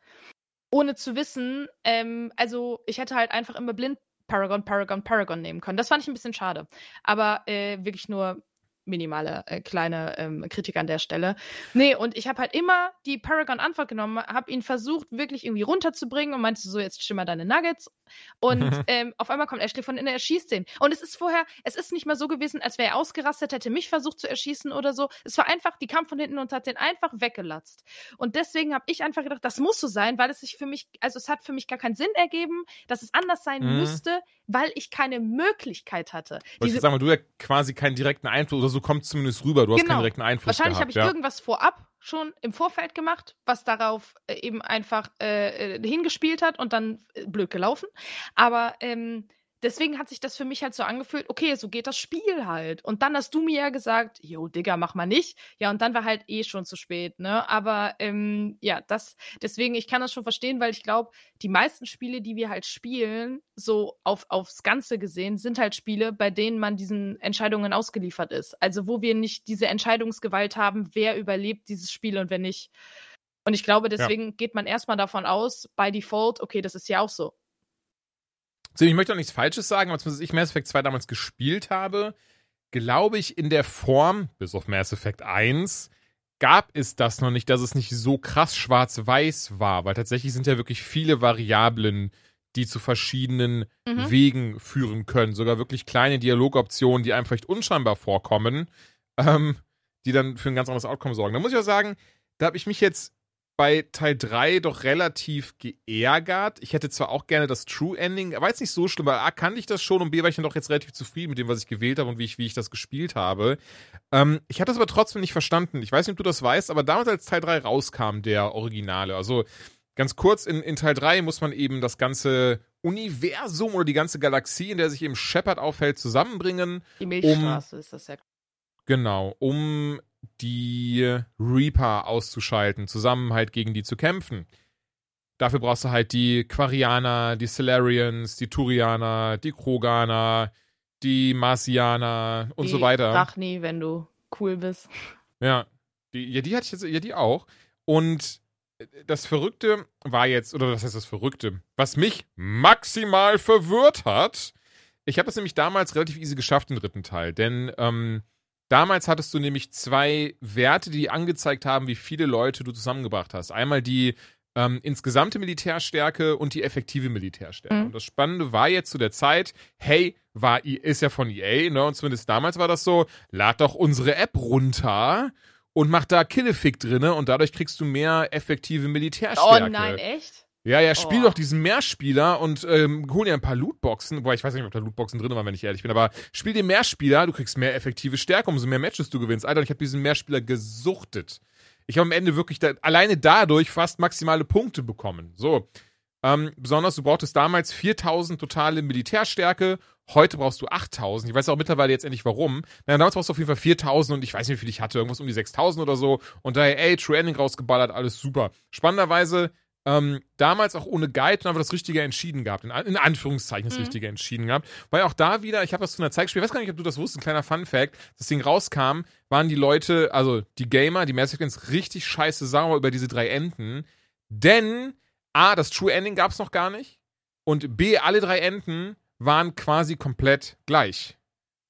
ohne zu wissen, ähm, also ich hätte halt einfach immer blind Paragon, Paragon, Paragon nehmen können. Das fand ich ein bisschen schade. Aber äh, wirklich nur minimale äh, kleine ähm, Kritik an der Stelle. Nee, und ich habe halt immer die Paragon-Antwort genommen, habe ihn versucht, wirklich irgendwie runterzubringen und meinte so, jetzt stimmer deine Nuggets. Und ähm, auf einmal kommt Ashley von innen, er schießt den. Und es ist vorher, es ist nicht mal so gewesen, als wäre er ausgerastet, hätte mich versucht zu erschießen oder so. Es war einfach, die kam von hinten und hat den einfach weggelatzt. Und deswegen habe ich einfach gedacht, das muss so sein, weil es sich für mich, also es hat für mich gar keinen Sinn ergeben, dass es anders sein Mhm. müsste, weil ich keine Möglichkeit hatte. Diese, sagen, weil du ja quasi keinen direkten Einfluss, oder so kommt zumindest rüber, du hast Genau. keinen direkten Einfluss Wahrscheinlich habe ich ja. irgendwas vorab schon im Vorfeld gemacht, was darauf äh, eben einfach äh, äh, hingespielt hat und dann äh, blöd gelaufen. Aber ähm, deswegen hat sich das für mich halt so angefühlt, okay, so geht das Spiel halt. Und dann hast du mir ja gesagt, jo, Digga, mach mal nicht. Ja, und dann war halt eh schon zu spät, ne? Aber ähm, ja, das, deswegen, ich kann das schon verstehen, weil ich glaube, die meisten Spiele, die wir halt spielen, so auf, aufs Ganze gesehen, sind halt Spiele, bei denen man diesen Entscheidungen ausgeliefert ist. Also wo wir nicht diese Entscheidungsgewalt haben, wer überlebt dieses Spiel und wer nicht. Und ich glaube, deswegen geht man erstmal davon aus, by default, okay, das ist ja auch so. So, ich möchte auch nichts Falsches sagen, aber als ich Mass Effect 2 damals gespielt habe, glaube ich, in der Form, bis auf Mass Effect 1, gab es das noch nicht, dass es nicht so krass schwarz-weiß war, weil tatsächlich sind ja wirklich viele Variablen, die zu verschiedenen Mhm. Wegen führen können. Sogar wirklich kleine Dialogoptionen, die einem vielleicht unscheinbar vorkommen, ähm, die dann für ein ganz anderes Outcome sorgen. Da muss ich auch sagen, da habe ich mich jetzt bei Teil 3 doch relativ geärgert. Ich hätte zwar auch gerne das True Ending, war jetzt nicht so schlimm, weil A kannte ich das schon und B war ich dann doch jetzt relativ zufrieden mit dem, was ich gewählt habe und wie ich, wie ich das gespielt habe. Ähm, ich hatte das aber trotzdem nicht verstanden. Ich weiß nicht, ob du das weißt, aber damals, als Teil 3 rauskam, der Originale, also ganz kurz, in, in Teil 3 muss man eben das ganze Universum oder die ganze Galaxie, in der sich eben Shepard aufhält, zusammenbringen. Die Milchstraße ist das ja. Genau, um die Reaper auszuschalten, zusammen halt gegen die zu kämpfen. Dafür brauchst du halt die Quarianer, die Solarians, die Turianer, die Kroganer, die Marsianer und die so weiter. Rachni, wenn du cool bist. Ja, die, ja, die hatte ich jetzt, ja, die auch. Und das Verrückte war jetzt, oder was heißt das Verrückte? Was mich maximal verwirrt hat, ich habe das nämlich damals relativ easy geschafft, den dritten Teil, denn ähm, damals hattest du nämlich zwei Werte, die angezeigt haben, wie viele Leute du zusammengebracht hast. Einmal die ähm, insgesamte Militärstärke und die effektive Militärstärke. Mhm. Und das Spannende war jetzt zu der Zeit, hey, war, ist ja von EA, ne? Und zumindest damals war das so, lad doch unsere App runter und mach da Killefick drinne und dadurch kriegst du mehr effektive Oh Militärstärke. nein, echt? Ja, ja, spiel Oh. doch diesen Mehrspieler und ähm, hol dir ein paar Lootboxen. Boah, ich weiß nicht, ob da Lootboxen drin waren, wenn ich ehrlich bin, aber spiel den Mehrspieler, du kriegst mehr effektive Stärke, umso mehr Matches du gewinnst. Alter, ich habe diesen Mehrspieler gesuchtet. Ich habe am Ende wirklich da, alleine dadurch fast maximale Punkte bekommen. So. Ähm, besonders, du brauchtest damals 4000 totale Militärstärke. Heute brauchst du 8000. Ich weiß auch mittlerweile jetzt endlich warum. Na, damals brauchst du auf jeden Fall 4000 und ich weiß nicht, wie viel ich hatte. Irgendwas um die 6000 oder so. Und daher, ey, True Ending rausgeballert, alles super. Spannenderweise, ähm, damals auch ohne Guide und einfach das Richtige entschieden gehabt. In, in Anführungszeichen das Mhm. Richtige entschieden gehabt. Weil auch da wieder, ich habe das zu einer Zeit gespielt, ich weiß gar nicht, ob du das wusstest, ein kleiner Fun-Fact. Das Ding rauskam, waren die Leute, also die Gamer, die Mass Effect richtig scheiße sauer über diese drei Enden. Denn A, das True Ending gab es noch gar nicht. Und B, alle drei Enden waren quasi komplett gleich.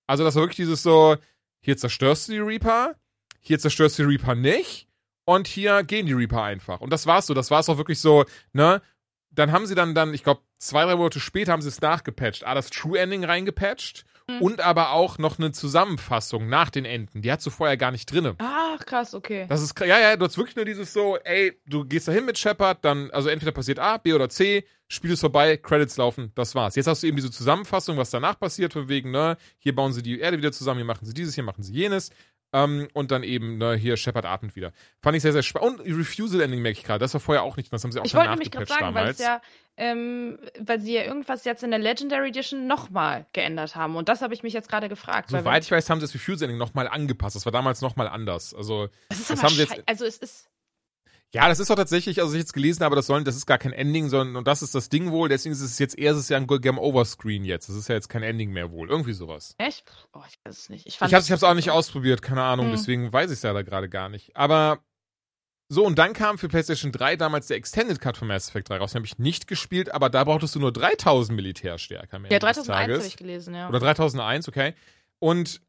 Also das war wirklich dieses so, hier zerstörst du die Reaper, hier zerstörst du die Reaper nicht und hier gehen die Reaper einfach. Und das war's so, das war's auch wirklich so, ne? Dann haben sie dann, dann ich glaube, zwei, drei Monate später haben sie es nachgepatcht. A, das True Ending reingepatcht Mhm. und aber auch noch eine Zusammenfassung nach den Enden. Die hast du vorher gar nicht drinne. Ach, krass, okay. Das ist, ja, ja, du hast wirklich nur dieses so, ey, du gehst da hin mit Shepard, dann, also entweder passiert A, B oder C, Spiel ist vorbei, Credits laufen, das war's. Jetzt hast du eben diese Zusammenfassung, was danach passiert, von wegen, ne, hier bauen sie die Erde wieder zusammen, hier machen sie dieses, hier machen sie jenes, ähm, und dann eben, ne, hier Shepard atmet wieder. Fand ich sehr, sehr spannend. Und Refusal Ending merke ich gerade, das war vorher auch nicht, das haben sie auch Ich wollte nämlich gerade sagen, weil es ja, ähm, weil sie ja irgendwas jetzt in der Legendary Edition nochmal geändert haben. Und das habe ich mich jetzt gerade gefragt. Soweit ich weiß, haben sie das Refusal Ending nochmal angepasst. Das war damals nochmal anders. Also, das ist das haben sie jetzt- Also es ist. Ja, das ist doch tatsächlich, also ich jetzt gelesen habe, das sollen, das ist gar kein Ending, sondern und das ist das Ding wohl, deswegen ist es jetzt eher, es ja ein Game Over Screen jetzt. Das ist ja jetzt kein Ending mehr wohl. Irgendwie sowas. Echt? Oh, ich weiß es nicht. Ich, Ich fand hab's, es ich hab's auch nicht ausprobiert, keine Ahnung, Hm. deswegen weiß ich es ja da gerade gar nicht. Aber so, und dann kam für PlayStation 3 damals der Extended Cut von Mass Effect 3 raus. Den habe ich nicht gespielt, aber da brauchtest du nur 3000 Militärstärke am Ende Ja, des 3001 habe ich gelesen, ja. Oder 3001, okay. Und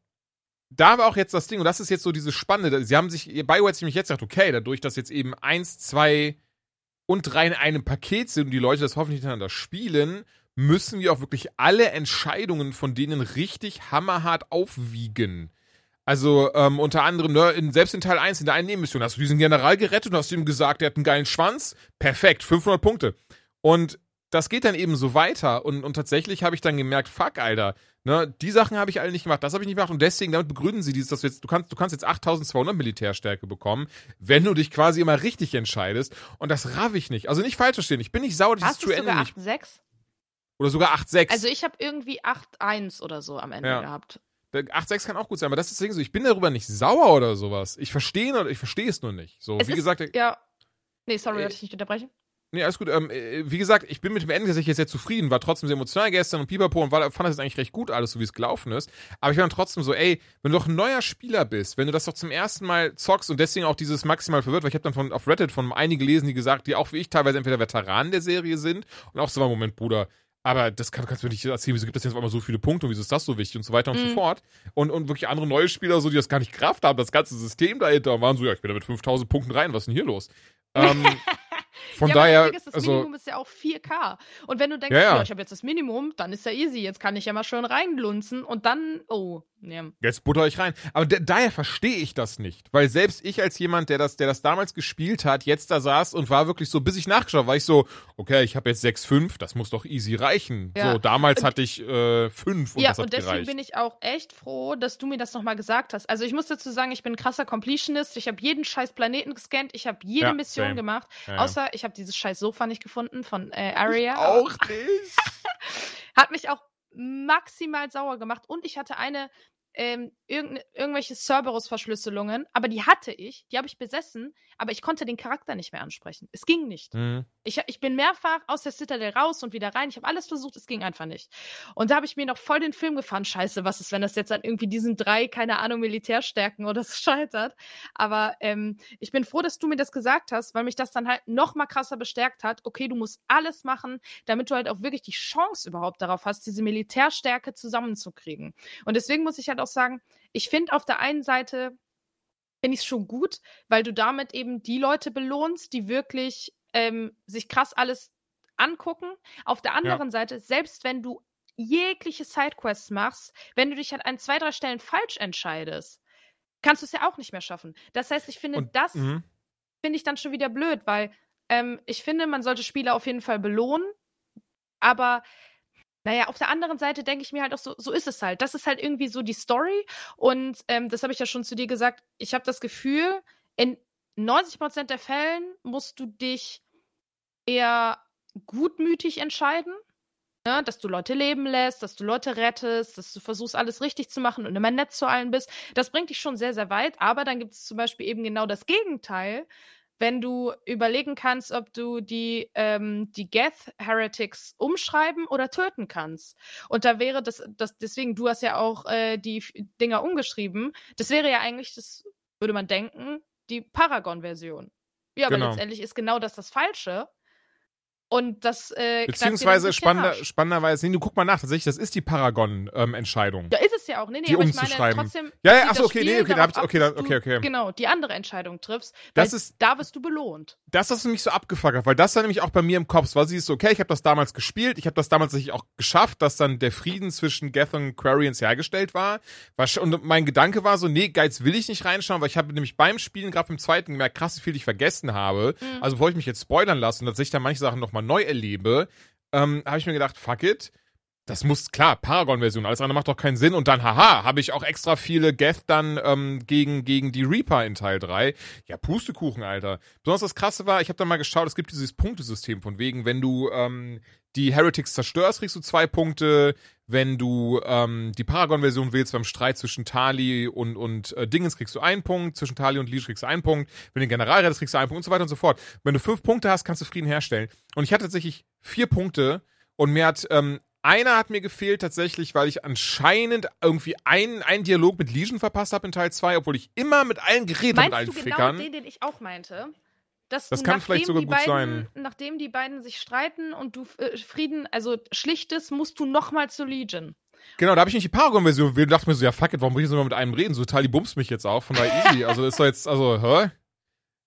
da war auch jetzt das Ding, und das ist jetzt so dieses Spannende. Sie haben sich, BioWare hat sich nämlich jetzt gesagt, okay, dadurch, dass jetzt eben eins, zwei und drei in einem Paket sind und die Leute das hoffentlich miteinander spielen, müssen wir auch wirklich alle Entscheidungen von denen richtig hammerhart aufwiegen. Also ähm, unter anderem, ne, in, selbst in Teil 1, in der einen Nebenmission, hast du diesen General gerettet und hast ihm gesagt, der hat einen geilen Schwanz. Perfekt, 500 Punkte. Und das geht dann eben so weiter. Und, und tatsächlich habe ich dann gemerkt, fuck, Alter, ne, die Sachen habe ich alle nicht gemacht, das habe ich nicht gemacht. Und deswegen, damit begründen sie dieses, dass du jetzt, du kannst, du kannst jetzt 8200 Militärstärke bekommen, wenn du dich quasi immer richtig entscheidest. Und das raff ich nicht. Also nicht falsch verstehen, ich bin nicht sauer, dass es zu Ende sogar nicht. 8,6? Oder sogar 8,6. Also ich habe irgendwie 8,1 oder so am Ende Ja. gehabt. 8,6 kann auch gut sein, aber das ist deswegen so, ich bin darüber nicht sauer oder sowas. Ich verstehe ich verstehe es nur nicht. So, Es wie ist- gesagt, Ja. Nee, sorry, Äh, wollte ich nicht unterbrechen. Nee, alles gut. Ähm, äh, wie gesagt, ich bin mit dem Ende tatsächlich sehr zufrieden, war trotzdem sehr emotional gestern und Pipapo und war, fand das jetzt eigentlich recht gut, alles so wie es gelaufen ist. Aber ich war dann trotzdem so, ey, wenn du doch ein neuer Spieler bist, wenn du das doch zum ersten Mal zockst und deswegen auch dieses maximal verwirrt, weil ich habe dann von, auf Reddit von einigen gelesen, die gesagt, die auch wie ich teilweise entweder Veteranen der Serie sind und auch so, war, Moment, Bruder, aber das kann, kannst du mir nicht erzählen, wieso gibt es jetzt auf einmal so viele Punkte und wieso ist das so wichtig und so weiter und so Mhm. fort. Und, und wirklich andere neue Spieler, so, die das gar nicht Kraft haben, das ganze System dahinter und waren so, ja, ich bin da mit 5000 Punkten rein, was ist denn hier los? Ähm, von ja, daher, ist, das also, Minimum ist ja auch 4K. Und wenn du denkst, Ja, ja, ich habe jetzt das Minimum, dann ist ja easy. Jetzt kann ich ja mal schön reinlunzen und dann, oh, nee. Jetzt butter ich rein. Aber da- daher verstehe ich das nicht. Weil selbst ich als jemand, der das, der das damals gespielt hat, jetzt da saß und war wirklich so, bis ich nachgeschaut, habe, war ich so, okay, ich habe jetzt 6,5, das muss doch easy reichen. Ja. So, damals Und- hatte ich äh, 5 und ja, das hat und deswegen gereicht. bin ich auch echt froh, dass du mir das nochmal gesagt hast. Also ich muss dazu sagen, ich bin ein krasser Completionist. Ich habe jeden scheiß Planeten gescannt. Ich habe jede Mission same. gemacht. Ja, ich habe dieses scheiß Sofa nicht gefunden von äh, Aria. auch nicht. Hat mich auch maximal sauer gemacht. Und ich hatte eine, ähm, irgende, irgendwelche Cerberus-Verschlüsselungen, aber die hatte ich, die habe ich besessen, aber ich konnte den Charakter nicht mehr ansprechen. Es ging nicht. Mhm. Ich, ich bin mehrfach aus der Citadel raus und wieder rein. Ich habe alles versucht, es ging einfach nicht. Und da habe ich mir noch voll den Film gefahren. Scheiße, was ist, wenn das jetzt an irgendwie diesen drei, keine Ahnung, Militärstärken oder so scheitert. Aber ähm, ich bin froh, dass du mir das gesagt hast, weil mich das dann halt noch mal krasser bestärkt hat. Okay, du musst alles machen, damit du halt auch wirklich die Chance überhaupt darauf hast, diese Militärstärke zusammenzukriegen. Und deswegen muss ich halt auch sagen, ich finde auf der einen Seite finde ich es schon gut, weil du damit eben die Leute belohnst, die wirklich ähm, sich krass alles angucken. Auf der anderen Seite, selbst wenn du jegliche Sidequests machst, wenn du dich halt an zwei, drei Stellen falsch entscheidest, kannst du es ja auch nicht mehr schaffen. Das heißt, ich finde, Und- das Mhm. finde ich dann schon wieder blöd, weil ähm, ich finde, man sollte Spieler auf jeden Fall belohnen, aber naja, auf der anderen Seite denke ich mir halt auch so, so ist es halt. Das ist halt irgendwie so die Story und ähm, das habe ich ja schon zu dir gesagt. Ich habe das Gefühl, in 90% der Fällen musst du dich eher gutmütig entscheiden. Ne, dass du Leute leben lässt, dass du Leute rettest, dass du versuchst, alles richtig zu machen und immer nett zu allen bist. Das bringt dich schon sehr, sehr weit. Aber dann gibt es zum Beispiel eben genau das Gegenteil, wenn du überlegen kannst, ob du die, ähm, die Geth Heretics umschreiben oder töten kannst. Und da wäre das, das deswegen, du hast ja auch äh, die Dinger umgeschrieben. Das wäre ja eigentlich, das würde man denken, die Paragon-Version. Ja, aber Genau. letztendlich ist genau das das Falsche. Und das äh, Beziehungsweise spannender, spannenderweise, nee, du guck mal nach, tatsächlich, das ist die Paragon-Entscheidung. Ja, ist es ja auch. Nee, nee, die aber ich meine umzuschreiben. trotzdem. Ja, ja, zielt ach so, das okay, nee, okay, da hab ich- okay, da- okay, okay. Genau, die andere Entscheidung triffst. Das weil ist- da wirst du belohnt. das ist nämlich so abgefuckt, weil das dann nämlich auch bei mir im Kopf war. Sie ist so, okay, ich habe das damals gespielt, ich habe das damals tatsächlich auch geschafft, dass dann der Frieden zwischen Geth und Quarians hergestellt war. Und mein Gedanke war so, nee, Geiz will ich nicht reinschauen, weil ich habe nämlich beim Spielen, gerade beim zweiten, gemerkt, krass, wie viel ich vergessen habe. Mhm. Also bevor ich mich jetzt spoilern lasse und tatsächlich dann manche Sachen nochmal neu erlebe, ähm, habe ich mir gedacht, fuck it. Das muss, klar, Paragon-Version, alles andere macht doch keinen Sinn. Und dann, haha, habe ich auch extra viele Geth dann ähm, gegen, gegen die Reaper in Teil 3. Ja, Pustekuchen, Alter. Besonders das Krasse war, ich habe dann mal geschaut, es gibt dieses Punktesystem von wegen, wenn du ähm, die Heretics zerstörst, kriegst du zwei Punkte. Wenn du ähm, die Paragon-Version wählst beim Streit zwischen Tali und, und äh, Dingens, kriegst du einen Punkt. Zwischen Tali und Leash kriegst du einen Punkt. Wenn du den General rettest, kriegst du einen Punkt und so weiter und so fort. Wenn du fünf Punkte hast, kannst du Frieden herstellen. Und ich hatte tatsächlich vier Punkte und mir hat ähm, einer hat mir gefehlt tatsächlich, weil ich anscheinend irgendwie einen, einen Dialog mit Legion verpasst habe in Teil 2, obwohl ich immer mit allen geredet habe, mit allen du genau Fickern. den, den ich auch meinte? Dass Das kann vielleicht nachdem sogar die gut beiden, sein. Nachdem die beiden sich streiten und du äh, Frieden, also schlichtest, musst du nochmal zur Legion. Genau, da habe ich nicht die Paragon-Version gewählt und dachte mir so, ja fuck it, warum will ich so mal mit einem reden? So Tali bumst mich jetzt auch, von daher easy. Also das ist doch jetzt, also, hä?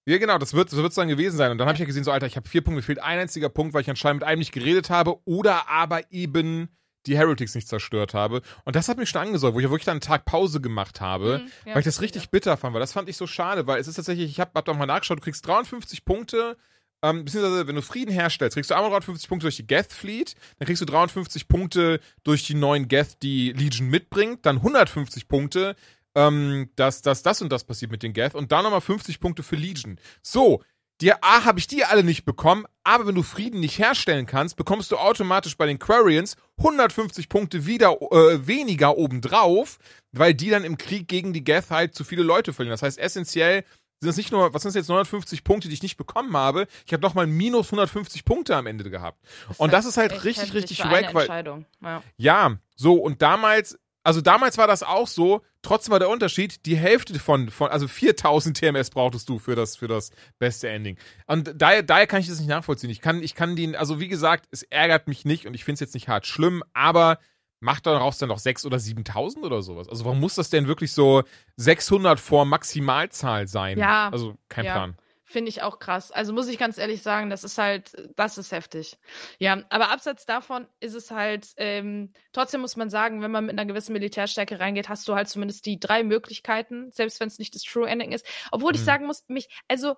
Ja, genau, das wird es dann gewesen sein. Und dann habe ich ja gesehen, so, Alter, ich habe vier Punkte, fehlt ein einziger Punkt, weil ich anscheinend mit einem nicht geredet habe oder aber eben die Heretics nicht zerstört habe. Und das hat mich schon angesorgt, wo ich ja wirklich dann einen Tag Pause gemacht habe, Mhm, ja, weil ich das richtig bitter fand, weil das fand ich so schade, weil es ist tatsächlich, ich habe hab doch mal nachgeschaut, du kriegst 53 Punkte, ähm, beziehungsweise wenn du Frieden herstellst, kriegst du einmal 53 Punkte durch die Geth Fleet, dann kriegst du 53 Punkte durch die neuen Geth, die Legion mitbringt, dann 150 Punkte, ähm, dass, dass das und das passiert mit den Geth und dann nochmal 50 Punkte für Legion. So, die A habe ich die alle nicht bekommen, aber wenn du Frieden nicht herstellen kannst, bekommst du automatisch bei den Quarians 150 Punkte wieder äh, weniger obendrauf, weil die dann im Krieg gegen die Geth halt zu viele Leute verlieren. Das heißt, essentiell sind es nicht nur, was sind das jetzt 950 Punkte, die ich nicht bekommen habe, ich habe nochmal minus 150 Punkte am Ende gehabt. Und das ist halt richtig, richtig wack, weil Entscheidung. Ja. ja, so und damals, also damals war das auch so, trotzdem war der Unterschied, die Hälfte von, von also 4000 TMS brauchtest du für das, für das beste Ending. Und daher, daher kann ich das nicht nachvollziehen. Ich kann, ich kann den, also wie gesagt, es ärgert mich nicht und ich finde es jetzt nicht hart schlimm, aber macht daraus dann noch 6 oder 7000 oder sowas. Also warum muss das denn wirklich so 600 vor Maximalzahl sein? Ja, Also kein ja. Plan. Finde ich auch krass. Also muss ich ganz ehrlich sagen, das ist halt, das ist heftig. Ja, aber abseits davon ist es halt, ähm, trotzdem muss man sagen, wenn man mit einer gewissen Militärstärke reingeht, hast du halt zumindest die drei Möglichkeiten, selbst wenn es nicht das True Ending ist. Obwohl ich Mhm. sagen muss, mich, also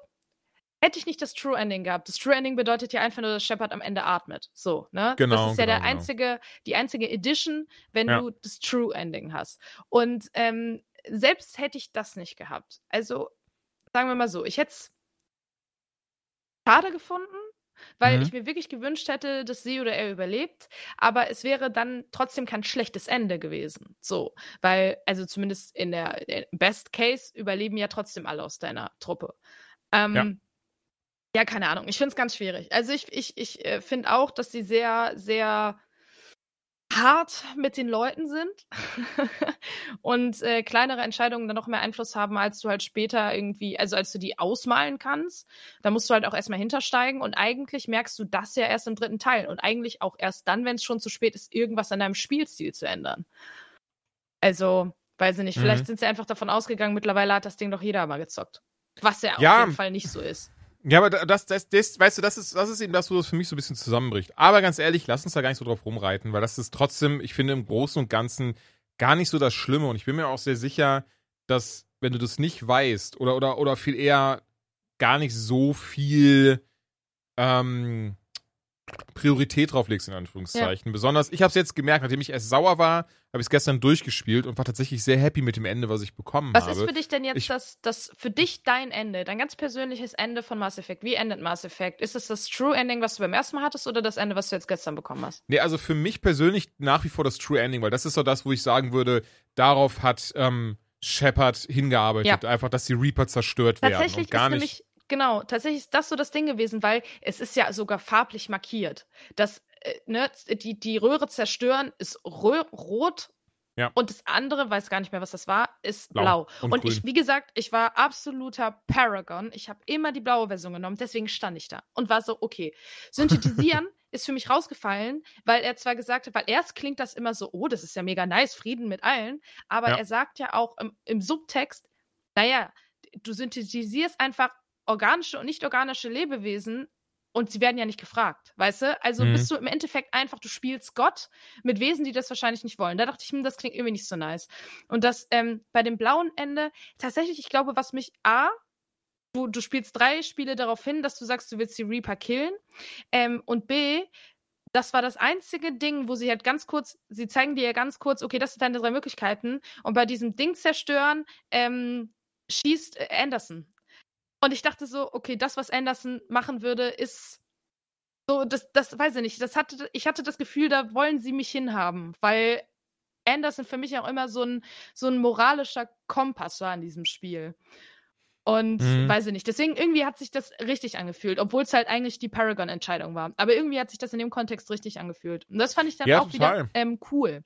hätte ich nicht das True Ending gehabt. Das True Ending bedeutet ja einfach nur, dass Shepard am Ende atmet. So, ne? Genau, Das ist ja genau, der genau. einzige, die einzige Edition, wenn Ja. du das True Ending hast. Und ähm, selbst hätte ich das nicht gehabt. Also, sagen wir mal so, ich hätte es schade gefunden, weil Mhm. ich mir wirklich gewünscht hätte, dass sie oder er überlebt, aber es wäre dann trotzdem kein schlechtes Ende gewesen. So, weil, also zumindest in der in Best Case überleben ja trotzdem alle aus deiner Truppe. Ähm, Ja. ja. keine Ahnung. Ich finde es ganz schwierig. Also ich, ich, ich äh, finde auch, dass sie sehr, sehr hart mit den Leuten sind und äh, kleinere Entscheidungen dann noch mehr Einfluss haben, als du halt später irgendwie, also als du die ausmalen kannst. Da musst du halt auch erstmal hintersteigen und eigentlich merkst du das ja erst im dritten Teil und eigentlich auch erst dann, wenn es schon zu spät ist, irgendwas an deinem Spielstil zu ändern. Also, weiß ich nicht, Mhm. vielleicht sind sie einfach davon ausgegangen, mittlerweile hat das Ding doch jeder mal gezockt. Was ja, Ja. auf jeden Fall nicht so ist. Ja, aber das, das, das, weißt du, das ist, das ist eben das, wo es für mich so ein bisschen zusammenbricht. Aber ganz ehrlich, lass uns da gar nicht so drauf rumreiten, weil das ist trotzdem, ich finde, im Großen und Ganzen gar nicht so das Schlimme. Und ich bin mir auch sehr sicher, dass, wenn du das nicht weißt, oder, oder, oder viel eher gar nicht so viel ähm, Priorität drauf legst, in Anführungszeichen. Besonders, ich habe es jetzt gemerkt, nachdem ich erst sauer war, habe ich es gestern durchgespielt und war tatsächlich sehr happy mit dem Ende, was ich bekommen Was habe. ist für dich denn jetzt Ich- das, das, für dich dein Ende, dein ganz persönliches Ende von Mass Effect? Wie endet Mass Effect? Ist es das True Ending, was du beim ersten Mal hattest, oder das Ende, was du jetzt gestern bekommen hast? Nee, also für mich persönlich nach wie vor das True Ending, weil das ist so das, wo ich sagen würde, darauf hat ähm, Shepard hingearbeitet. Einfach, dass die Reaper zerstört werden Tatsächlich und gar ist nicht. Genau, tatsächlich ist das so das Ding gewesen, weil es ist ja sogar farblich markiert. Das, äh, ne, die, die Röhre zerstören ist rö rot. Ja. Und das andere, weiß gar nicht mehr, was das war, ist Blau blau. und Und, ich, wie gesagt, ich war absoluter Paragon. Ich habe immer die blaue Version genommen, deswegen stand ich da und war so, okay. Synthetisieren ist für mich rausgefallen, weil er zwar gesagt hat, weil erst klingt das immer so, oh, das ist ja mega nice, Frieden mit allen, aber Ja. er sagt ja auch im, im Subtext, naja, du synthetisierst einfach organische und nicht organische Lebewesen und sie werden ja nicht gefragt, weißt du? Also Mhm. bist du im Endeffekt einfach, du spielst Gott mit Wesen, die das wahrscheinlich nicht wollen. Da dachte ich, hm, das klingt irgendwie nicht so nice. Und das ähm, bei dem blauen Ende, tatsächlich, ich glaube, was mich A, du, du spielst drei Spiele darauf hin, dass du sagst, du willst die Reaper killen. Ähm, und B, das war das einzige Ding, wo sie halt ganz kurz, sie zeigen dir ja ganz kurz, okay, das sind deine drei Möglichkeiten. Und bei diesem Ding zerstören, ähm, schießt äh, Anderson. Und ich dachte so, okay, das, was Anderson machen würde, ist so, das, das weiß ich nicht. Das hatte, ich hatte das Gefühl, da wollen sie mich hinhaben, weil Anderson für mich auch immer so ein, so ein moralischer Kompass war in diesem Spiel. Und Mhm. weiß ich nicht. Deswegen irgendwie hat sich das richtig angefühlt, obwohl es halt eigentlich die Paragon-Entscheidung war. Aber irgendwie hat sich das in dem Kontext richtig angefühlt. Und das fand ich dann Ja, auch total. wieder ähm, cool,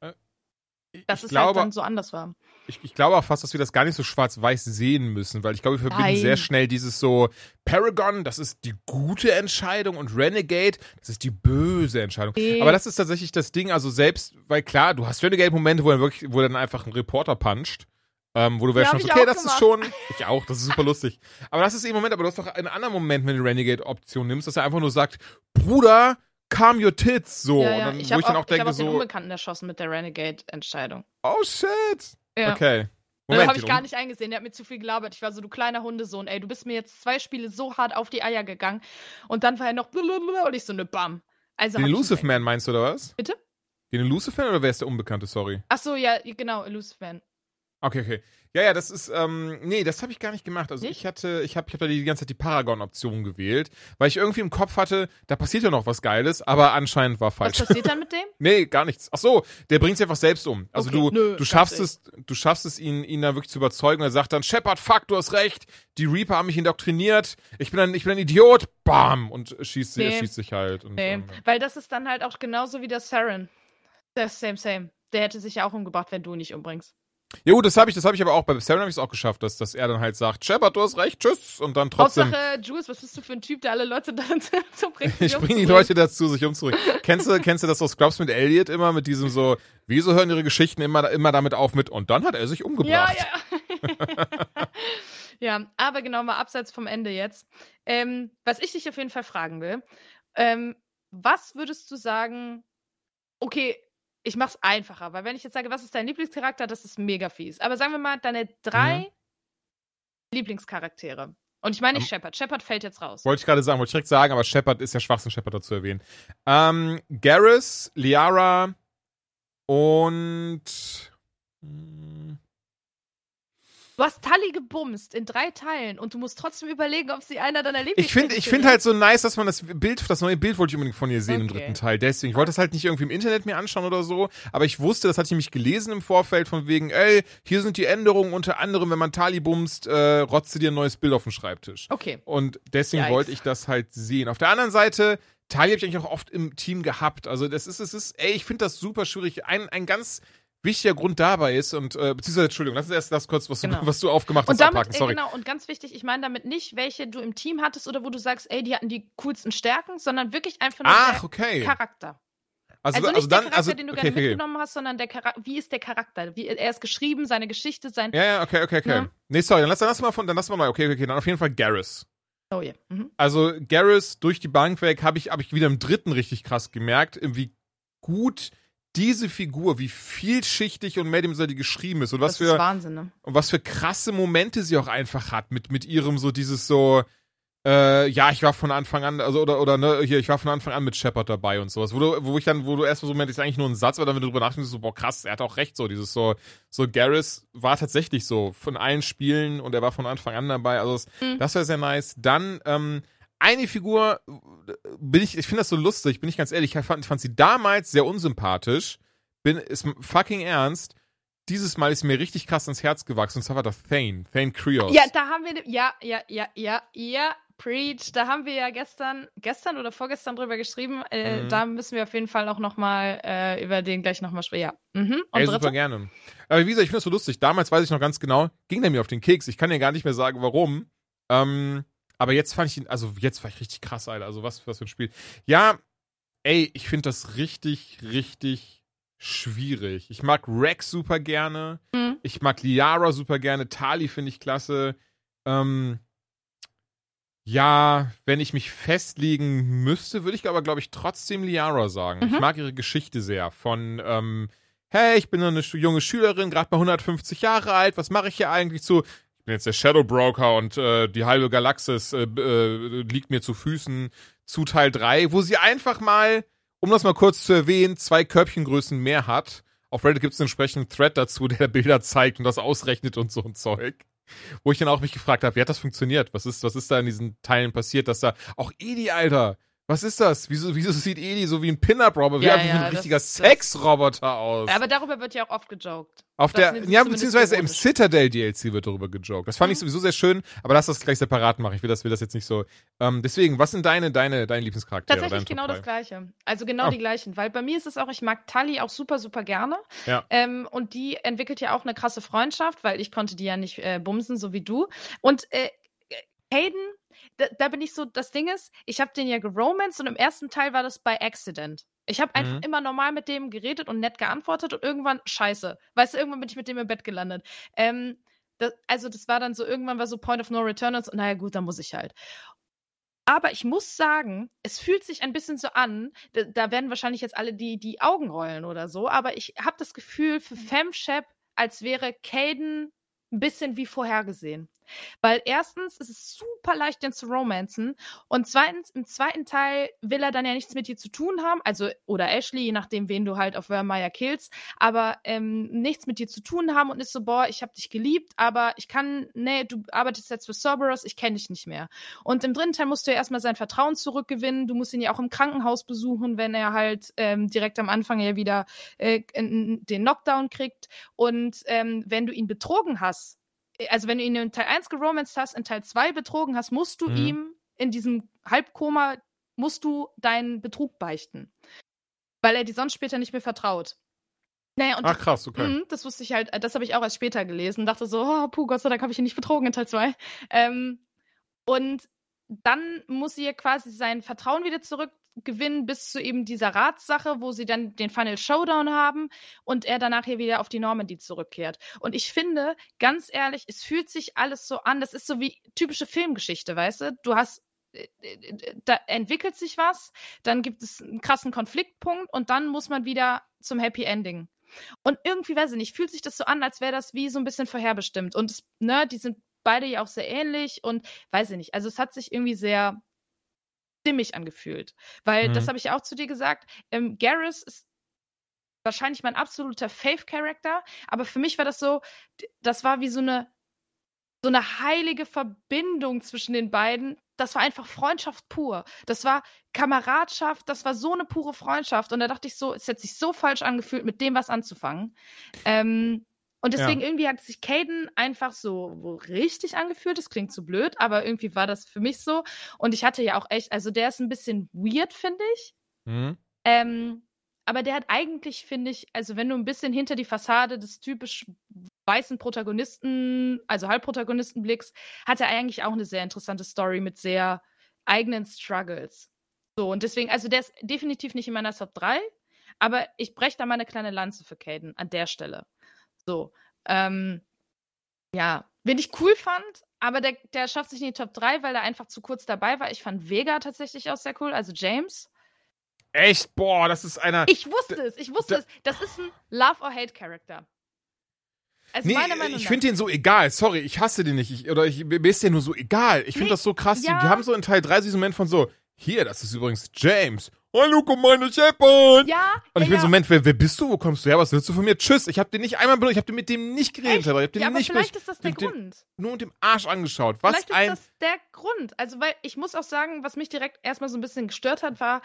dass ich es glaube, halt dann so anders war. ich, ich glaube auch fast, dass wir das gar nicht so schwarz-weiß sehen müssen, weil ich glaube, wir verbinden Nein. sehr schnell dieses so Paragon, das ist die gute Entscheidung und Renegade, das ist die böse Entscheidung. Nee. Aber das ist tatsächlich das Ding, also selbst, weil klar, du hast Renegade-Momente, wo er wirklich, wo er dann einfach einen Reporter puncht. Ähm, wo du wärst Ja, schon okay, das ist gemacht. schon. Ich auch, das ist super lustig. Aber das ist eben Moment, aber du hast doch einen anderen Moment, wenn du Renegade-Option nimmst, dass er einfach nur sagt, Bruder, calm your tits. So. ja, und ja. dann, ich wo habe ich dann auch, auch ich hab denke, auch den so, Unbekannten erschossen mit der Renegade-Entscheidung. oh shit. Ja. Okay. Das Moment, habe ich gar nicht eingesehen. Der hat mir zu viel gelabert. Ich war so, du kleiner Hundesohn, ey, du bist mir jetzt zwei Spiele so hart auf die Eier gegangen. Und dann war er noch und ich so, ne, bam. Also Den ich Elusive. Man meinst du, oder was? Bitte? Den Elusive Man oder wer ist der Unbekannte, sorry? Ach so, ja, genau, Elusive Man. Okay, okay. Ja, ja, das ist, ähm, nee, das habe ich gar nicht gemacht. Also Nicht? ich hatte, ich habe ich hab da die ganze Zeit die Paragon-Option gewählt, weil ich irgendwie im Kopf hatte, da passiert ja noch was Geiles, aber anscheinend war Was falsch. passiert dann mit dem? nee, gar nichts. Ach so, der bringt sich einfach selbst um. Also Okay, du, nö, du schaffst es, du schaffst es, ihn, ihn da wirklich zu überzeugen. Er sagt dann, Shepard, fuck, du hast recht. Die Reaper haben mich indoktriniert. Ich bin ein, ich bin ein Idiot. Bam! Und schießt, Nee. er schießt sich halt. Und, Nee, ähm, weil das ist dann halt auch genauso wie der Saren. Der same, same. Der hätte sich ja auch umgebracht, wenn du ihn nicht umbringst. Ja gut, das habe ich, das habe ich aber auch bei Saren habe ich es auch geschafft, dass, dass er dann halt sagt, Shepard, du hast recht, tschüss. Und dann trotzdem. Hauptsache, Jules, was bist du für ein Typ, der alle Leute dann so bringt? Ich bringe die Leute dazu, sich umzubringen. kennst, du, kennst du das aus Scrubs mit Elliot immer mit diesem so, wieso hören ihre Geschichten immer, immer damit auf mit, und dann hat er sich Ja, umgebracht. ja. ja, aber genau mal abseits vom Ende jetzt. Ähm, was ich dich auf jeden Fall fragen will, ähm, was würdest du sagen, okay, ich mach's einfacher, weil wenn ich jetzt sage, was ist dein Lieblingscharakter, das ist mega fies. Aber sagen wir mal, deine drei Mhm. Lieblingscharaktere. Und ich meine nicht Am- Shepard. Shepard fällt jetzt raus. Wollte ich gerade sagen, wollte ich direkt sagen, aber Shepard ist ja Schwachsinn, Shepard dazu erwähnen. Ähm, Garrus, Liara und hm, Du hast Tully gebumst in drei Teilen und du musst trotzdem überlegen, ob sie einer deiner ich Lieblingscharaktere finde ich finde halt so nice, dass man das Bild, das neue Bild wollte ich unbedingt von ihr sehen im Okay. dritten Teil. Deswegen, ich wollte das halt nicht irgendwie im Internet mir anschauen oder so, aber ich wusste, das hatte ich nämlich gelesen im Vorfeld von wegen, ey, hier sind die Änderungen, unter anderem, wenn man Tali bumst, äh, rotzt sie dir ein neues Bild auf den Schreibtisch. Okay. Und deswegen Yikes. wollte ich das halt sehen. Auf der anderen Seite, Tali habe ich eigentlich auch oft im Team gehabt. Also das ist, es ist, ey, ich finde das super schwierig. Ein, ein ganz wichtiger Grund dabei ist, und äh, beziehungsweise, Entschuldigung, lass uns erst das kurz, was, Genau. du, was du aufgemacht hast, Und damit, abhaken. äh, Sorry. genau, und ganz wichtig, ich meine damit nicht, welche du im Team hattest oder wo du sagst, ey, die hatten die coolsten Stärken, sondern wirklich einfach nur Ach, okay. Charakter. Also, Also, also, nicht dann, der Charakter, also, den du okay, gerne okay, mitgenommen hast, sondern der Charakter, wie ist der Charakter? Wie, er ist geschrieben, seine Geschichte, sein. Ja, ja, okay, okay, okay. Ja. Nee, sorry, dann lass, dann lass mal von, dann lass mal mal, okay, okay, dann auf jeden Fall Garrus. Oh ja. Mhm. Also Garrus durch die Bank weg habe ich, hab ich wieder im dritten richtig krass gemerkt, wie gut diese Figur, wie vielschichtig und mehr die geschrieben ist und was das für Wahnsinn, ne? und was für krasse Momente sie auch einfach hat mit mit ihrem so dieses so äh, ja, ich war von Anfang an, also oder oder ne, hier, ich war von Anfang an mit Shepard dabei und sowas, wo du, wo ich dann, wo du erstmal so Moment, ist eigentlich nur ein Satz, aber dann, wenn du drüber nachdenkst, so, boah, krass, er hat auch recht, so, dieses so, so Garrus war tatsächlich so von allen Spielen und er war von Anfang an dabei, also das, Mhm. das war sehr nice. Dann, ähm, eine Figur, bin ich, ich finde das so lustig, bin ich ganz ehrlich, ich fand, fand sie damals sehr unsympathisch, bin, ist fucking ernst, dieses Mal ist mir richtig krass ins Herz gewachsen, und zwar war das Thane, Thane Krios. Ja, da haben wir, ne- ja, ja, ja, ja, ja, Preach, da haben wir ja gestern, gestern oder vorgestern drüber geschrieben. Äh, Mhm. Da müssen wir auf jeden Fall auch nochmal äh, über den gleich nochmal sprechen. Ja. Mhm. Und Ey, super gerne. Aber wie gesagt, ich finde das so lustig. Damals weiß ich noch ganz genau, ging der mir auf den Keks. Ich kann dir gar nicht mehr sagen, warum. Ähm, aber jetzt fand ich ihn, also jetzt war ich richtig krass, Alter. Also was, was für ein Spiel. Ja, ey, ich finde das richtig, richtig schwierig. Ich mag Rex super gerne. Mhm. Ich mag Liara super gerne. Tali finde ich klasse. Ähm, ja, wenn ich mich festlegen müsste, würde ich aber, glaube ich, trotzdem Liara sagen. Ich Mhm. mag ihre Geschichte sehr. Von, ähm, hey, ich bin eine junge Schülerin, gerade mal 150 Jahre alt, was mache ich hier eigentlich zu? Bin jetzt der Shadow Broker und äh, die halbe Galaxis äh, äh, liegt mir zu Füßen zu Teil 3, wo sie einfach mal, um das mal kurz zu erwähnen, zwei Körbchengrößen mehr hat. Auf Reddit gibt es einen entsprechenden Thread dazu, der Bilder zeigt und das ausrechnet und so ein Zeug. Wo ich dann auch mich gefragt habe, wie hat das funktioniert? Was ist, was ist da in diesen Teilen passiert, dass da auch Edi, Alter, was ist das? Wieso, wieso sieht Edi so wie ein Pin-Up-Roboter, wie Ja, einfach ja, wie ein richtiger Sexroboter aus? Aber darüber wird ja auch oft gejoked. Auf das der, ja, beziehungsweise im ironisch. Citadel DLC wird darüber gejoked. Das fand ich Mhm. sowieso sehr schön, aber lass das gleich separat machen. Ich will das, will das jetzt nicht so. Ähm, deswegen, was sind deine, deine, deine Lieblingscharaktere? Tatsächlich genau das? Gleiche. Also genau Oh. die gleichen. Weil bei mir ist es auch, ich mag Tully auch super, super gerne. Ja. Ähm, und die entwickelt ja auch eine krasse Freundschaft, weil ich konnte die ja nicht äh, bumsen, so wie du. Und äh, Hayden, da, da bin ich so, das Ding ist, ich habe den ja geromanced und im ersten Teil war das bei Accident. Ich habe einfach Mhm. immer normal mit dem geredet und nett geantwortet und irgendwann scheiße. Weißt du, irgendwann bin ich mit dem im Bett gelandet. Ähm, Das, also das war dann so, irgendwann war so Point of No Return und so, naja gut, dann muss ich halt. Aber ich muss sagen, es fühlt sich ein bisschen so an, da, da werden wahrscheinlich jetzt alle die, die Augen rollen oder so, aber ich habe das Gefühl für Femshep, als wäre Caden ein bisschen wie vorhergesehen. Weil erstens ist es super leicht, den zu romanzen. Und zweitens, im zweiten Teil will er dann ja nichts mit dir zu tun haben. Also, oder Ashley, je nachdem, wen du halt auf Vermeer killst. Aber ähm, nichts mit dir zu tun haben und ist so, boah, ich hab dich geliebt, aber ich kann, nee, du arbeitest jetzt für Cerberus, ich kenne dich nicht mehr. Und im dritten Teil musst du ja erstmal sein Vertrauen zurückgewinnen. Du musst ihn ja auch im Krankenhaus besuchen, wenn er halt ähm, direkt am Anfang ja wieder äh, den Knockdown kriegt. Und ähm, wenn du ihn betrogen hast, also wenn du ihn in Teil 1 geromanced hast, in Teil 2 betrogen hast, musst du mhm. ihm in diesem Halbkoma, musst du deinen Betrug beichten. Weil er dir sonst später nicht mehr vertraut. Naja, und Ach krass, okay. Mh, das wusste ich halt, das habe ich auch erst später gelesen. Dachte so, oh, puh, Gott sei Dank habe ich ihn nicht betrogen in Teil 2. Ähm, und dann muss sie ja quasi sein Vertrauen wieder zurück gewinnen bis zu eben dieser Ratssache, wo sie dann den Final Showdown haben und er danach hier wieder auf die Normandy zurückkehrt. Und ich finde, ganz ehrlich, es fühlt sich alles so an, das ist so wie typische Filmgeschichte, weißt du? Du hast äh, äh, da entwickelt sich was, dann gibt es einen krassen Konfliktpunkt und dann muss man wieder zum Happy Ending. Und irgendwie, weiß ich nicht, fühlt sich das so an, als wäre das wie so ein bisschen vorherbestimmt. Und ne, die sind beide ja auch sehr ähnlich und weiß ich nicht. Also es hat sich irgendwie sehr stimmig angefühlt. Weil, mhm. das habe ich auch zu dir gesagt, ähm, Garrus ist wahrscheinlich mein absoluter Faith-Character, aber für mich war das so, das war wie so eine, so eine heilige Verbindung zwischen den beiden. Das war einfach Freundschaft pur. Das war Kameradschaft, das war so eine pure Freundschaft. Und da dachte ich so, es hat sich so falsch angefühlt, mit dem was anzufangen. Ähm, und deswegen ja. irgendwie hat sich Caden einfach so richtig angefühlt. Das klingt zu blöd, aber irgendwie war das für mich so. Und ich hatte ja auch echt, also der ist ein bisschen weird, finde ich. Mhm. Ähm, aber der hat eigentlich, finde ich, also wenn du ein bisschen hinter die Fassade des typisch weißen Protagonisten, also Halbprotagonisten blickst, hat er eigentlich auch eine sehr interessante Story mit sehr eigenen Struggles. So, und deswegen, also der ist definitiv nicht in meiner Top 3, aber ich breche da mal eine kleine Lanze für Caden an der Stelle. So. Ähm, ja, wen ich cool fand, aber der, der schafft sich in die Top 3, weil er einfach zu kurz dabei war. Ich fand Vega tatsächlich auch sehr cool, also James. Echt? Boah, das ist einer. Ich wusste es, ich wusste es. Das ist ein Love or Hate Charakter. Also nee, ich finde den so egal. Sorry, ich hasse den nicht. Ich, oder ich, mir ist der nur so egal. Ich finde nee, das so krass. Ja. Die, die, haben so in Teil 3 diesen Moment von so, hier, das ist übrigens James. Hallo, komm meine Shepard. Ja. Und ich ja, bin so, Moment, wer, wer bist du? Wo kommst du her? Was willst du von mir? Tschüss. Ich habe den nicht einmal benutzt. Ich habe mit dem nicht geredet. Aber ich hab den ja, aber nicht vielleicht ist das der den, Grund. nur mit dem Arsch angeschaut. Was vielleicht ein. ist das der Grund. Also, weil ich muss auch sagen, was mich direkt erstmal so ein bisschen gestört hat, war,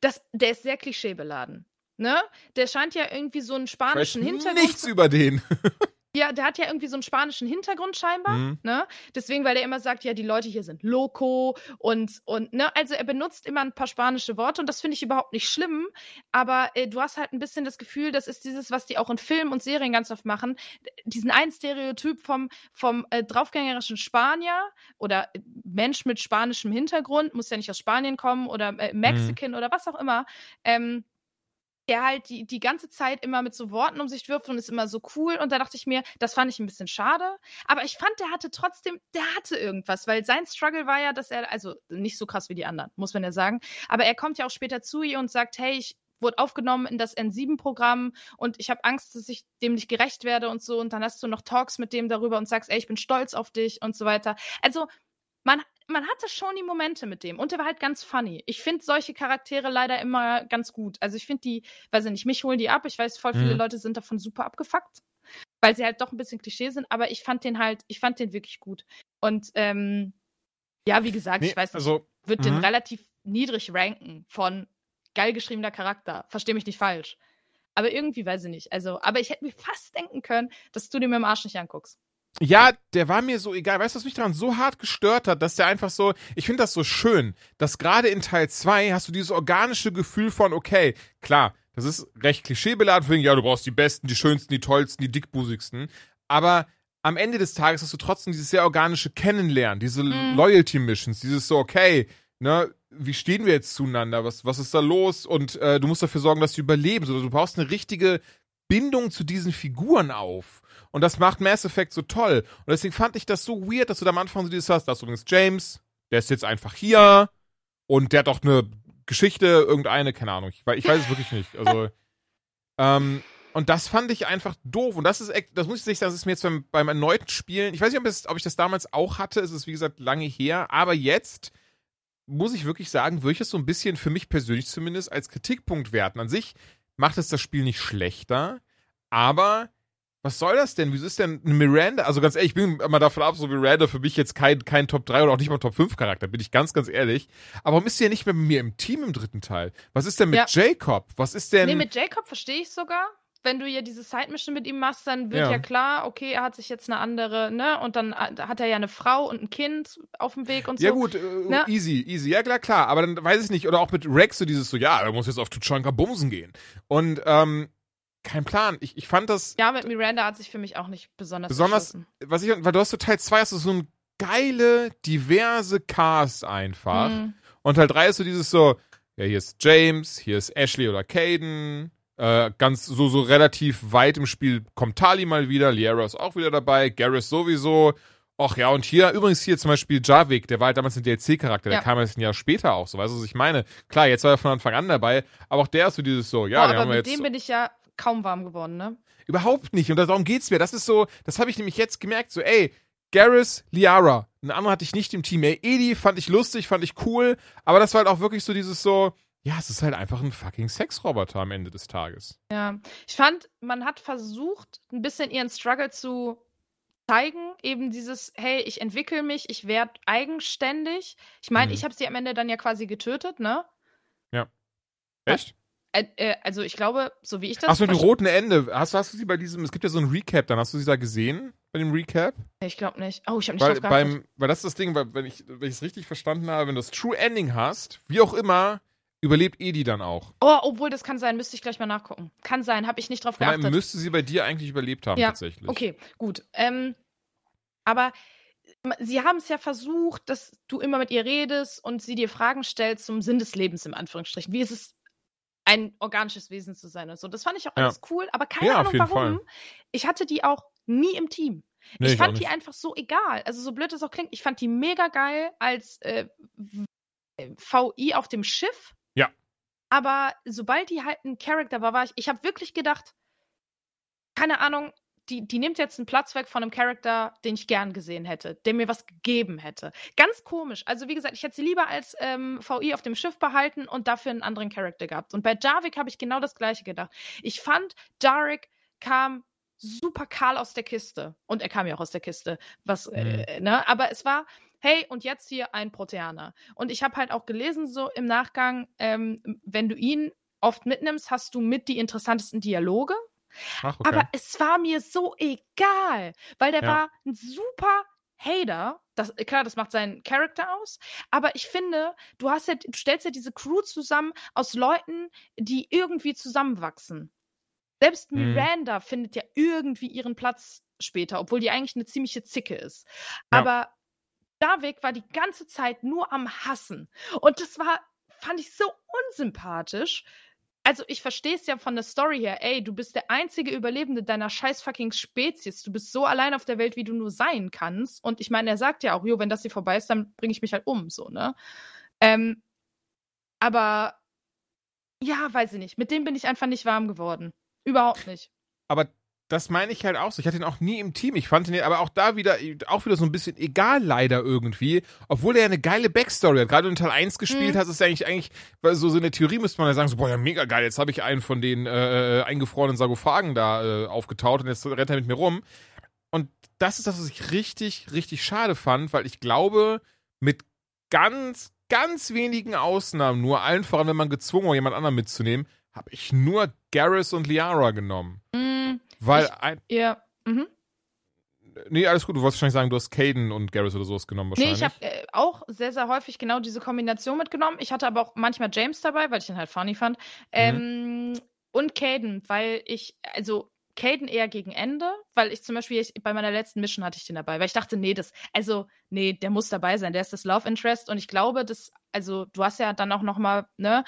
dass der ist sehr klischeebeladen. Ne? Der scheint ja irgendwie so einen spanischen Hintergrund. Nichts über den. Ja, der hat ja irgendwie so einen spanischen Hintergrund scheinbar, mhm. ne? Deswegen, weil er immer sagt, ja, die Leute hier sind loco und, und, ne? Also er benutzt immer ein paar spanische Worte und das finde ich überhaupt nicht schlimm, aber äh, du hast halt ein bisschen das Gefühl, das ist dieses, was die auch in Filmen und Serien ganz oft machen, diesen einen Stereotyp vom, vom äh, draufgängerischen Spanier oder äh, Mensch mit spanischem Hintergrund, muss ja nicht aus Spanien kommen oder äh, Mexican mhm. oder was auch immer, ähm, der halt die, die ganze Zeit immer mit so Worten um sich wirft und ist immer so cool. Und da dachte ich mir, das fand ich ein bisschen schade. Aber ich fand, der hatte trotzdem, der hatte irgendwas, weil sein Struggle war ja, dass er, also nicht so krass wie die anderen, muss man ja sagen. Aber er kommt ja auch später zu ihr und sagt, hey, ich wurde aufgenommen in das N7-Programm und ich habe Angst, dass ich dem nicht gerecht werde und so. Und dann hast du noch Talks mit dem darüber und sagst, ey, ich bin stolz auf dich und so weiter. Also man, man hatte schon die Momente mit dem und der war halt ganz funny. Ich finde solche Charaktere leider immer ganz gut. Also ich finde die, weiß ich nicht, mich holen die ab. Ich weiß, voll viele mhm. Leute sind davon super abgefuckt, weil sie halt doch ein bisschen Klischee sind, aber ich fand den halt, ich fand den wirklich gut. Und ähm, ja, wie gesagt, nee, ich weiß nicht, also, würde den mhm. relativ niedrig ranken von geil geschriebener Charakter. Versteh mich nicht falsch. Aber irgendwie weiß ich nicht. Also, aber ich hätte mir fast denken können, dass du dir mit dem Arsch nicht anguckst. Ja, der war mir so egal. Weißt du, was mich daran so hart gestört hat, dass der einfach so, ich finde das so schön, dass gerade in Teil 2 hast du dieses organische Gefühl von, okay, klar, das ist recht klischeebeladen, wegen, ja, du brauchst die besten, die schönsten, die tollsten, die dickbusigsten, aber am Ende des Tages hast du trotzdem dieses sehr organische Kennenlernen, diese mhm. Loyalty-Missions, dieses so, okay, ne, wie stehen wir jetzt zueinander? Was, was ist da los? Und äh, du musst dafür sorgen, dass du überlebst. Oder du brauchst eine richtige Bindung zu diesen Figuren auf. Und das macht Mass Effect so toll. Und deswegen fand ich das so weird, dass du da am Anfang so dieses hast, da ist übrigens James, der ist jetzt einfach hier und der hat doch eine Geschichte, irgendeine, keine Ahnung. Ich, ich weiß es wirklich nicht. Also, ähm, und das fand ich einfach doof. Und das ist, echt- das muss ich sagen, das ist mir jetzt beim, beim erneuten Spielen, ich weiß nicht, ob, es, ob ich das damals auch hatte, es ist wie gesagt lange her, aber jetzt muss ich wirklich sagen, würde ich es so ein bisschen für mich persönlich zumindest als Kritikpunkt werten. An sich macht es das Spiel nicht schlechter, aber was soll das denn? Wieso ist denn eine Miranda? Also ganz ehrlich, ich bin mal davon ab, so Miranda für mich jetzt kein, kein Top 3 oder auch nicht mal Top 5 Charakter, bin ich ganz, ganz ehrlich. Aber warum ist sie ja nicht mehr mit mir im Team im dritten Teil? Was ist denn mit Ja. Jacob? Was ist denn. Nee, mit Jacob verstehe ich sogar. Wenn du hier diese Side-Mission mit ihm machst, dann wird Ja. ja. klar, okay, er hat sich jetzt eine andere, ne? Und dann äh, hat er ja eine Frau und ein Kind auf dem Weg und so. ja gut, äh, Ne? easy, easy. Ja klar, klar. Aber dann weiß ich nicht. Oder auch mit Rex so dieses so, ja, er muss jetzt auf Tuchanka bumsen gehen. Und, ähm, kein Plan. Ich, ich fand das Ja, mit Miranda hat sich für mich auch nicht besonders besonders, was ich, weil du hast so Teil 2 hast du so ein geile, diverse Cast einfach. Mhm. Und Teil 3 ist so dieses so, ja, hier ist James, hier ist Ashley oder Caden. Äh, ganz so, so relativ weit im Spiel kommt Tali mal wieder, Liara ist auch wieder dabei, Garrus sowieso. Ach ja, und hier, übrigens hier zum Beispiel Javik, der war halt damals ein DLC-Charakter, der Ja. kam jetzt ein Jahr später auch, so, weißt du, was ich meine? Klar, jetzt war er von Anfang an dabei, aber auch der ist so dieses so, ja, Boah, aber haben wir mit jetzt. dem bin ich ja kaum warm geworden, ne? Überhaupt nicht. Und darum geht's mir. Das ist so, das habe ich nämlich jetzt gemerkt. So, ey, Garrus, Liara. Einen anderen hatte ich nicht im Team. Ey, Edi fand ich lustig, fand ich cool. Aber das war halt auch wirklich so dieses so, ja, es ist halt einfach ein fucking Sexroboter am Ende des Tages. Ja. Ich fand, man hat versucht, ein bisschen ihren Struggle zu zeigen. Eben dieses, hey, ich entwickle mich, ich werde eigenständig. Ich meine, Mhm. ich habe sie am Ende dann ja quasi getötet, ne? Echt? Äh, also ich glaube, so wie ich das. Ach so, die roten Ende. Hast, hast du sie bei diesem, es gibt ja so ein Recap, dann hast du sie da gesehen? Bei dem Recap? Ich glaube nicht. Oh, ich habe nicht Weil, drauf beim, weil das ist das Ding, weil, wenn ich es richtig verstanden habe, wenn du das True Ending hast, wie auch immer, überlebt Edi dann auch. Oh, obwohl das kann sein, müsste ich gleich mal nachgucken. Kann sein, habe ich nicht drauf geachtet. müsste sie bei dir eigentlich überlebt haben, Ja, tatsächlich. Okay, gut. Ähm, aber sie haben es ja versucht, dass du immer mit ihr redest und sie dir Fragen stellst zum Sinn des Lebens, im Anführungsstrichen. Wie ist es, ein organisches Wesen zu sein und so. Das fand ich auch Ja. alles cool, aber keine Ja, Ahnung warum. Fall. Ich hatte die auch nie im Team. Nee, ich ich fand die einfach so egal. Also so blöd es auch klingt, ich fand die mega geil als äh, w- äh, VI auf dem Schiff. Ja. Aber sobald die halt ein Charakter war, war ich, ich habe wirklich gedacht, keine Ahnung, die, die nimmt jetzt einen Platz weg von einem Charakter, den ich gern gesehen hätte, der mir was gegeben hätte. Ganz komisch. Also, wie gesagt, ich hätte sie lieber als ähm, VI auf dem Schiff behalten und dafür einen anderen Charakter gehabt. Und bei Jarvik habe ich genau das Gleiche gedacht. Ich fand, Jarek kam super kahl aus der Kiste. Und er kam ja auch aus der Kiste. Was, äh, ne? Aber es war, hey, und jetzt hier ein Proteaner. Und ich habe halt auch gelesen, so im Nachgang, ähm, wenn du ihn oft mitnimmst, hast du mit die interessantesten Dialoge. Ach, okay. Aber es war mir so egal, weil der Ja. war ein super Hater. Das, klar, das macht seinen Charakter aus. Aber ich finde, du hast ja, du stellst ja diese Crew zusammen aus Leuten, die irgendwie zusammenwachsen. Selbst Mhm. Miranda findet ja irgendwie ihren Platz später, obwohl die eigentlich eine ziemliche Zicke ist. Ja. Aber Davik war die ganze Zeit nur am Hassen. Und das war, fand ich so unsympathisch. Also, ich verstehe es ja von der Story her. Ey, du bist der einzige Überlebende deiner scheiß fucking Spezies. Du bist so allein auf der Welt, wie du nur sein kannst. Und ich meine, er sagt ja auch, jo, wenn das hier vorbei ist, dann bringe ich mich halt um, so, ne? Ähm, aber, ja, weiß ich nicht. Mit dem bin ich einfach nicht warm geworden. Überhaupt nicht. aber das meine ich halt auch so. Ich hatte ihn auch nie im Team. Ich fand ihn aber auch da wieder, auch wieder so ein bisschen egal leider irgendwie. Obwohl er ja eine geile Backstory hat. Gerade in Teil 1 gespielt Mhm. hast, ist ja eigentlich, eigentlich, weil so, so in der Theorie müsste man ja sagen, so, boah, ja, mega geil. Jetzt habe ich einen von den äh, äh, eingefrorenen Sarkophagen da äh, aufgetaut und jetzt rennt er mit mir rum. Und das ist das, was ich richtig, richtig schade fand, weil ich glaube, mit ganz, ganz wenigen Ausnahmen, nur allen voran, wenn man gezwungen war, jemand anderen mitzunehmen, habe ich nur Garrus und Liara genommen. Mm, Weil Ich- ein, ja. Mhm. Nee, alles gut. Du wolltest wahrscheinlich sagen, du hast Caden und Garrus oder sowas genommen Nee, wahrscheinlich. ich habe äh, auch sehr, sehr häufig genau diese Kombination mitgenommen. Ich hatte aber auch manchmal James dabei, weil ich ihn halt funny fand. Ähm, und Caden, weil ich, also Caden eher gegen Ende, weil ich zum Beispiel ich, bei meiner letzten Mission hatte ich den dabei, weil ich dachte, nee, das, also, nee, der muss dabei sein, der ist das Love Interest und ich glaube, dass, also, du hast ja dann auch noch mal, ne,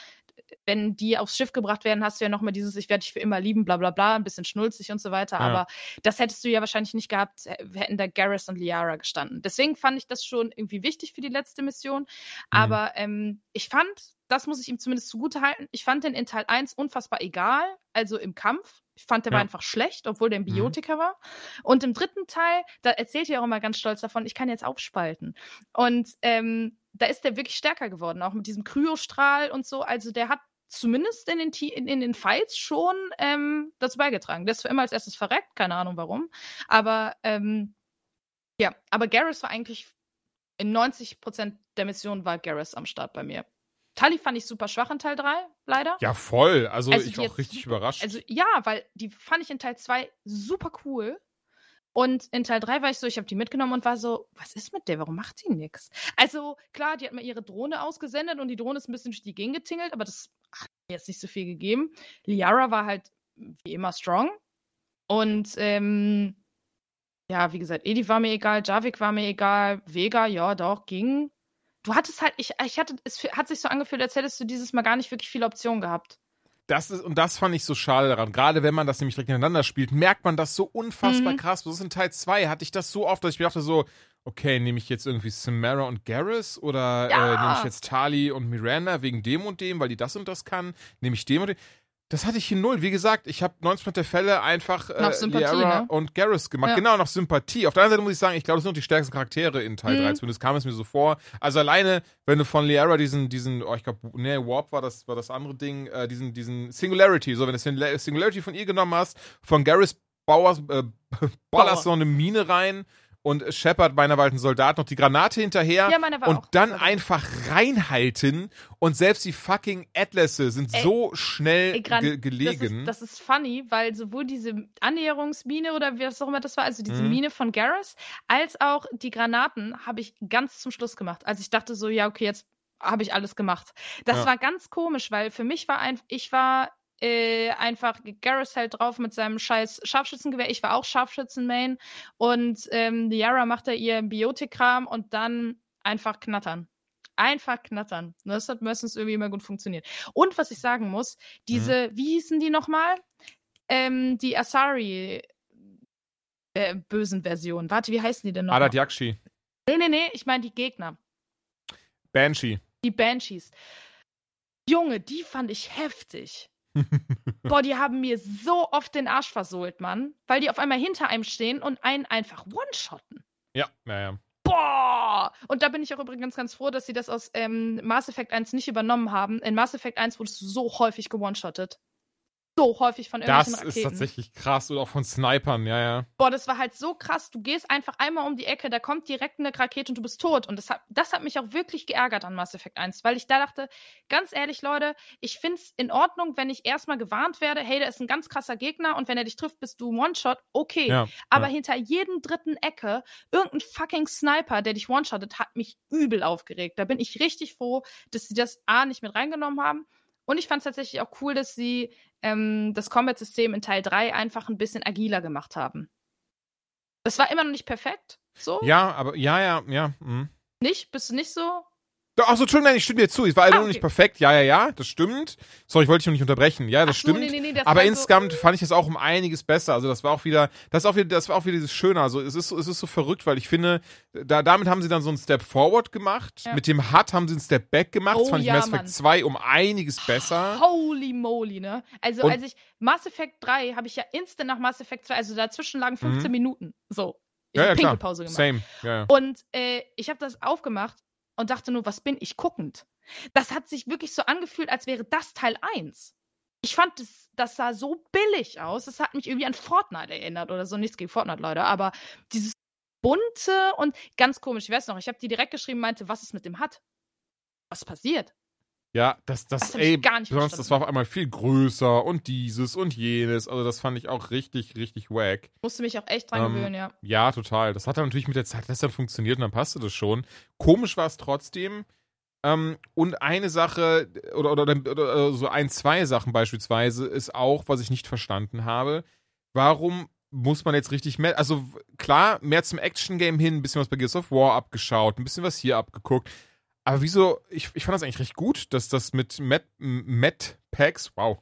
wenn die aufs Schiff gebracht werden, hast du ja nochmal dieses, ich werde dich für immer lieben, bla bla bla, ein bisschen schnulzig und so weiter. Ja. Aber das hättest du ja wahrscheinlich nicht gehabt, hätten da Garrus und Liara gestanden. Deswegen fand ich das schon irgendwie wichtig für die letzte Mission. Mhm. Aber ähm, ich fand, das muss ich ihm zumindest zugute halten, ich fand den in Teil 1 unfassbar egal, also im Kampf. Ich fand, der war Ja. einfach schlecht, obwohl der ein Mhm. Biotiker war. Und im dritten Teil, da erzählt er auch immer ganz stolz davon, ich kann jetzt aufspalten. Und ähm, da ist der wirklich stärker geworden, auch mit diesem Kryostrahl und so. Also der hat zumindest in den, in, in den Fights schon ähm, dazu beigetragen. Der ist für immer als erstes verreckt, keine Ahnung warum. Aber ähm, ja, aber Garrus war eigentlich in 90% der Missionen war Garrus am Start bei mir. Tali fand ich super schwach in Teil 3, leider. Ja, voll. Also, Also ich die auch richtig super- überrascht. Also ja, weil die fand ich in Teil 2 super cool. Und in Teil 3 war ich so, ich habe die mitgenommen und war so, was ist mit der? Warum macht die nix? Also klar, die hat mal ihre Drohne ausgesendet und die Drohne ist ein bisschen durch die Gegend getingelt, aber das hat mir jetzt nicht so viel gegeben. Liara war halt wie immer strong. Und ähm, ja, wie gesagt, Edi war mir egal, Javik war mir egal, Vega, ja, doch, ging. Du hattest halt, ich, ich hatte, es hat sich so angefühlt, als hättest du dieses Mal gar nicht wirklich viele Optionen gehabt. Das ist, und das fand ich so schade daran. Gerade wenn man das nämlich direkt ineinander spielt, merkt man das so unfassbar Mhm. krass. Das ist in Teil 2 hatte ich das so oft, dass ich mir dachte so, okay, nehme ich jetzt irgendwie Samara und Garrus oder Ja. äh, nehme ich jetzt Tali und Miranda wegen dem und dem, weil die das und das kann? Nehme ich dem und dem? Das hatte ich hier null. Wie gesagt, ich habe 90% der Fälle einfach äh, Sympathie, Liara ne? und Garrus gemacht. Ja. Genau, nach Sympathie. Auf der anderen Seite muss ich sagen, ich glaube, das sind noch die stärksten Charaktere in Teil Mhm. 3. Zumindest kam es mir so vor. Also alleine, wenn du von Liara diesen, diesen, oh, ich glaube, nee, Warp war das, war das andere Ding, äh, diesen, diesen Singularity, so, wenn du Singula- Singularity von ihr genommen hast, von Garrus Bauers, äh, ballerst Bauer. noch eine Mine rein und Shepard meiner war halt ein Soldat noch die Granate hinterher Ja, und dann war einfach reinhalten und selbst die fucking Atlasse sind Ey, so schnell Ey, ge gelegen. Das ist, das ist funny, weil sowohl diese Annäherungsmine oder was auch immer das war, also diese Mhm. Mine von Garrus, als auch die Granaten habe ich ganz zum Schluss gemacht. Also ich dachte so, ja, okay, jetzt habe ich alles gemacht. Das Ja. war ganz komisch, weil für mich war ein, ich war äh, einfach Garrus halt drauf mit seinem scheiß Scharfschützengewehr. Ich war auch Scharfschützen-Main und ähm, Liara macht da ihr Biotik-Kram und dann einfach knattern. Einfach knattern. Das hat meistens irgendwie immer gut funktioniert. Und was ich sagen muss, diese, wie hießen die nochmal? Ähm, die Asari äh, bösen Version. Warte, wie heißen die denn nochmal? Adat Yakshi, Nee, nee, nee, ich meine die Gegner. Banshee. Die Banshees. Junge, die fand ich heftig. Boah, die haben mir so oft den Arsch versohlt, Mann. Weil die auf einmal hinter einem stehen und einen einfach one-shotten. Ja, naja. Boah! Und da bin ich auch übrigens ganz froh, dass sie das aus ähm, Mass Effect 1 nicht übernommen haben. In Mass Effect 1 wurdest du so häufig gewone-shottet. So häufig von Das irgendwelchen ist Raketen. tatsächlich krass und auch von Snipern, ja, ja. Boah, das war halt so krass. Du gehst einfach einmal um die Ecke, da kommt direkt eine Rakete und du bist tot. Und das hat, das hat mich auch wirklich geärgert an Mass Effect 1, weil ich da dachte, ganz ehrlich, Leute, ich find's in Ordnung, wenn ich erstmal gewarnt werde, hey, der ist ein ganz krasser Gegner und wenn er dich trifft, bist du One-Shot, okay. ja Aber ja. hinter jedem dritten Ecke, irgendein fucking Sniper, der dich one-shottet, hat mich übel aufgeregt. Da bin ich richtig froh, dass sie das A nicht mit reingenommen haben. Und ich fand es tatsächlich auch cool, dass sie ähm, das Combat-System in Teil 3 einfach ein bisschen agiler gemacht haben. Das war immer noch nicht perfekt. So? Ja, aber ja, ja, ja. mhm. Nicht? Bist du nicht so? Achso, Entschuldigung, nein, ich stimme dir zu. Es war also Ah, noch nicht okay. perfekt. Ja, ja, ja, das stimmt. Sorry, ich wollte dich noch nicht unterbrechen. Ja, das so, stimmt. nee, nee, das aber war so- insgesamt fand ich es auch um einiges besser. Also das war auch wieder, das ist auch wieder, das war auch wieder dieses Schöne. Also es ist, so- es ist so verrückt, weil ich finde, da, damit haben sie dann so einen Step Forward gemacht. Ja. Mit dem Hut haben sie einen Step Back gemacht. das Oh fand ich ja, in Mass Effect Mann. 2 um einiges besser. Holy moly, ne? Also, Und- als ich Mass Effect 3 habe ich ja instant nach Mass Effect 2, also dazwischen lagen 15 Minuten. So. Ich Mhm. Ja, ja. Pinkelpause gemacht. Same. Ja, ja. Und äh, ich habe das aufgemacht und dachte nur, was bin ich guckend? Das hat sich wirklich so angefühlt, als wäre das Teil 1. Ich fand, das, das sah so billig aus. Das hat mich irgendwie an Fortnite erinnert oder so. Nichts gegen Fortnite, Leute. Aber dieses bunte und ganz komisch. Ich weiß noch, ich habe die direkt geschrieben, meinte, was ist mit dem Hut? Was passiert? Ja, das, das, Das ey, gar nicht sonst, verstanden. das war auf einmal viel größer und dieses und jenes. Also das fand ich auch richtig, richtig wack. Musste mich auch echt dran Ähm, gewöhnen, ja. Ja, total. Das hat dann natürlich mit der Zeit das dann funktioniert und dann passte das schon. Komisch war es trotzdem. Ähm, und eine Sache, oder, oder, oder, oder so ein, zwei Sachen beispielsweise, ist auch, was ich nicht verstanden habe. Warum muss man jetzt richtig mehr, also klar, mehr zum Action-Game hin, ein bisschen was bei Gears of War abgeschaut, ein bisschen was hier abgeguckt. Aber wieso, ich, ich fand das eigentlich recht gut, dass das mit Met, Met Packs, wow.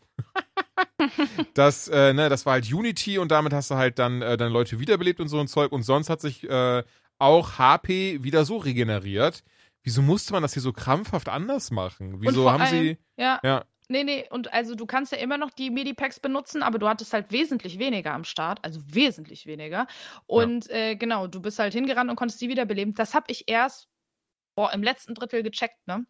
das, äh, ne, das war halt Unity und damit hast du halt dann äh, deine Leute wiederbelebt und so ein Zeug und sonst hat sich äh, auch HP wieder so regeneriert. Wieso musste man das hier so krampfhaft anders machen? Wieso haben allem, sie. Ja. Ja. Nee, nee, und also du kannst ja immer noch die Medipacks benutzen, aber du hattest halt wesentlich weniger am Start, also wesentlich weniger. Und ja. äh, genau, du bist halt hingerannt und konntest die wiederbeleben. Das habe ich erst boah, im letzten Drittel gecheckt, ne?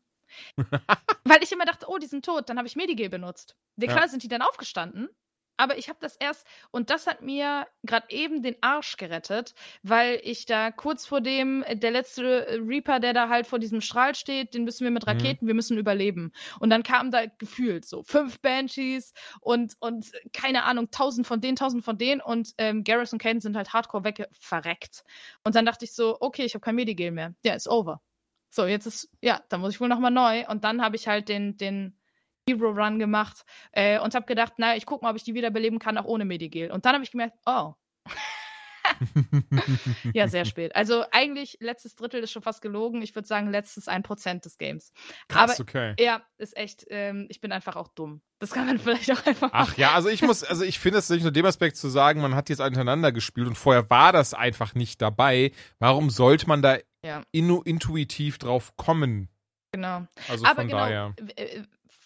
Weil ich immer dachte, oh, die sind tot, dann habe ich Medigel benutzt. Der klar ja. sind die dann aufgestanden, aber ich habe das erst und das hat mir gerade eben den Arsch gerettet, weil ich da kurz vor dem der letzte Reaper, der da halt vor diesem Strahl steht, den müssen wir mit mhm. Raketen, mhm. wir müssen überleben. Und dann kamen da gefühlt so fünf Banshees und und keine Ahnung, tausend von denen, tausend von denen und ähm, Garrus und Kane sind halt hardcore wegverreckt. Und dann dachte ich so, okay, ich habe kein Medigel mehr. Ja, ist over. So, jetzt ist, ja, da muss ich wohl nochmal neu. Und dann habe ich halt den, den Hero Run gemacht äh, und habe gedacht, naja, ich gucke mal, ob ich die wiederbeleben kann, auch ohne Medigel. Und dann habe ich gemerkt, oh. ja, sehr spät. Also eigentlich letztes Drittel ist schon fast gelogen. Ich würde sagen, letztes 1% des Games. Krass, Aber, okay. Ja, ist echt, ähm, ich bin einfach auch dumm. Das kann man vielleicht auch einfach Ach ja, also ich muss, also ich finde es nicht nur dem Aspekt zu sagen, man hat jetzt hintereinander gespielt und vorher war das einfach nicht dabei. Warum sollte man da ja. intuitiv drauf kommen. Genau. Also Aber von genau, daher.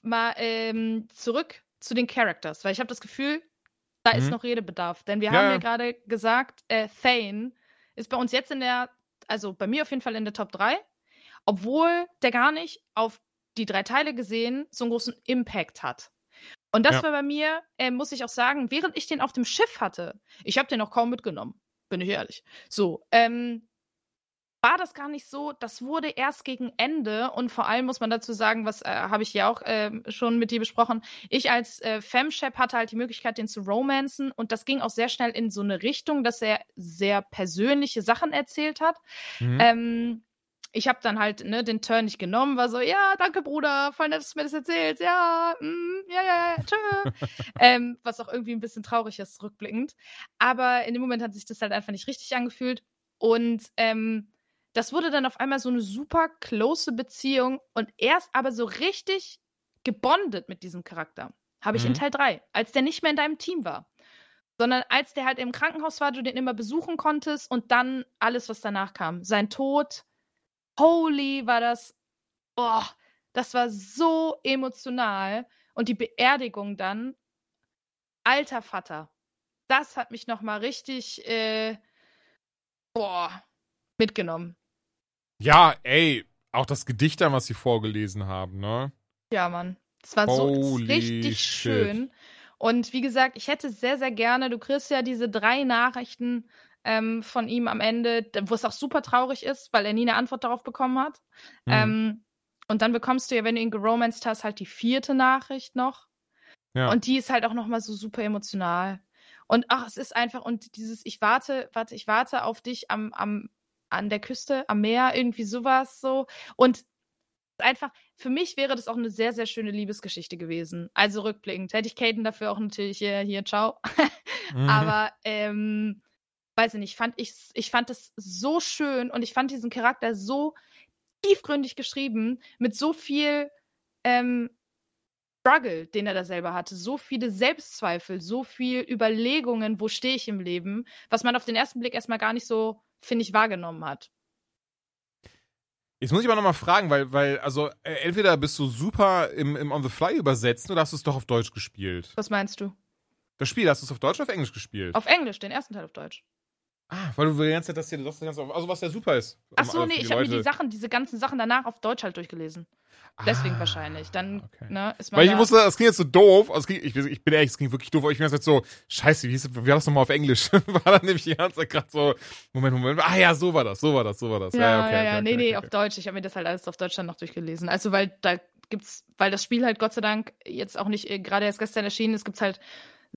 Mal ähm, zurück zu den Characters, weil ich habe das Gefühl, da mhm. ist noch Redebedarf. Denn wir ja, haben ja, gerade gesagt, äh, Thane ist bei uns jetzt in der, also bei mir auf jeden Fall in der Top 3, obwohl der gar nicht auf die drei Teile gesehen so einen großen Impact hat. Und das ja. war bei mir, äh, muss ich auch sagen, während ich den auf dem Schiff hatte, ich habe den auch kaum mitgenommen, bin ich ehrlich. So, ähm, war das gar nicht so. Das wurde erst gegen Ende und vor allem muss man dazu sagen, was äh, habe ich ja auch äh, schon mit dir besprochen. Ich als äh, Femchef hatte halt die Möglichkeit, den zu romanzen und das ging auch sehr schnell in so eine Richtung, dass er sehr persönliche Sachen erzählt hat. Mhm. Ähm, ich habe dann halt ne, den Turn nicht genommen, war so, ja, danke Bruder, voll nett, dass du mir das erzählst, ja, mm, ja, ja, ja, tschö. ähm, was auch irgendwie ein bisschen traurig ist, rückblickend. Aber in dem Moment hat sich das halt einfach nicht richtig angefühlt. Und ähm, das wurde dann auf einmal so eine super close Beziehung und erst aber so richtig gebondet mit diesem Charakter. Habe ich mhm. in Teil 3, als der nicht mehr in deinem Team war. Sondern als der halt im Krankenhaus war, du den immer besuchen konntest und dann alles, was danach kam. Sein Tod, holy, war das, oh, das war so emotional. Und die Beerdigung dann, alter Vater, das hat mich nochmal richtig, äh, boah, mitgenommen. Ja, ey, auch das Gedicht dann, was sie vorgelesen haben, ne? Ja, Mann. Es war Holy so richtig shit. schön. Und wie gesagt, ich hätte sehr, sehr gerne, du kriegst ja diese drei Nachrichten ähm, von ihm am Ende, wo es auch super traurig ist, weil er nie eine Antwort darauf bekommen hat. Mhm. Ähm, und dann bekommst du ja, wenn du ihn geromanced hast, halt die vierte Nachricht noch. Ja. Und die ist halt auch nochmal so super emotional. Und ach, es ist einfach, und dieses, ich warte, warte, ich warte auf dich am, am an der Küste, am Meer, irgendwie sowas so. Und einfach, für mich wäre das auch eine sehr, sehr schöne Liebesgeschichte gewesen. Also rückblickend. Hätte ich Caden dafür auch natürlich hier, hier ciao. mhm. Aber, ähm, weiß ich nicht, fand ich, ich fand es so schön und ich fand diesen Charakter so tiefgründig geschrieben, mit so viel ähm, Struggle, den er da selber hatte, so viele Selbstzweifel, so viel Überlegungen, wo stehe ich im Leben, was man auf den ersten Blick erstmal gar nicht so finde ich, wahrgenommen hat. Jetzt muss ich aber nochmal fragen, weil, weil, also, äh, entweder bist du super im, im On the Fly übersetzen oder hast du es doch auf Deutsch gespielt. Was meinst du? Das Spiel, hast du es auf Deutsch oder auf Englisch gespielt? Auf Englisch, den ersten Teil auf Deutsch. Ah, weil du die ganze Zeit das hier, das ganze, also was ja super ist. Ach so, nee, ich habe mir die Sachen, diese ganzen Sachen danach auf Deutsch halt durchgelesen. Deswegen ah, wahrscheinlich. Dann okay. ne, ist man. Weil ich da musste, das klingt jetzt so doof. Also ich, ich, bin ehrlich, es klingt wirklich doof. Aber ich bin jetzt so, scheiße, wie, hieß, wie war das nochmal auf Englisch? war dann nämlich die ganze Zeit gerade so, Moment, Moment. Ah ja, so war das, so war das, so war das. Ja, ja, okay, ja, ja. Okay, nee, okay, nee, auf Deutsch. Ich habe mir das halt alles auf Deutsch dann noch durchgelesen. Also, weil da gibt's, weil das Spiel halt Gott sei Dank jetzt auch nicht äh, gerade erst gestern erschienen ist, gibt's halt.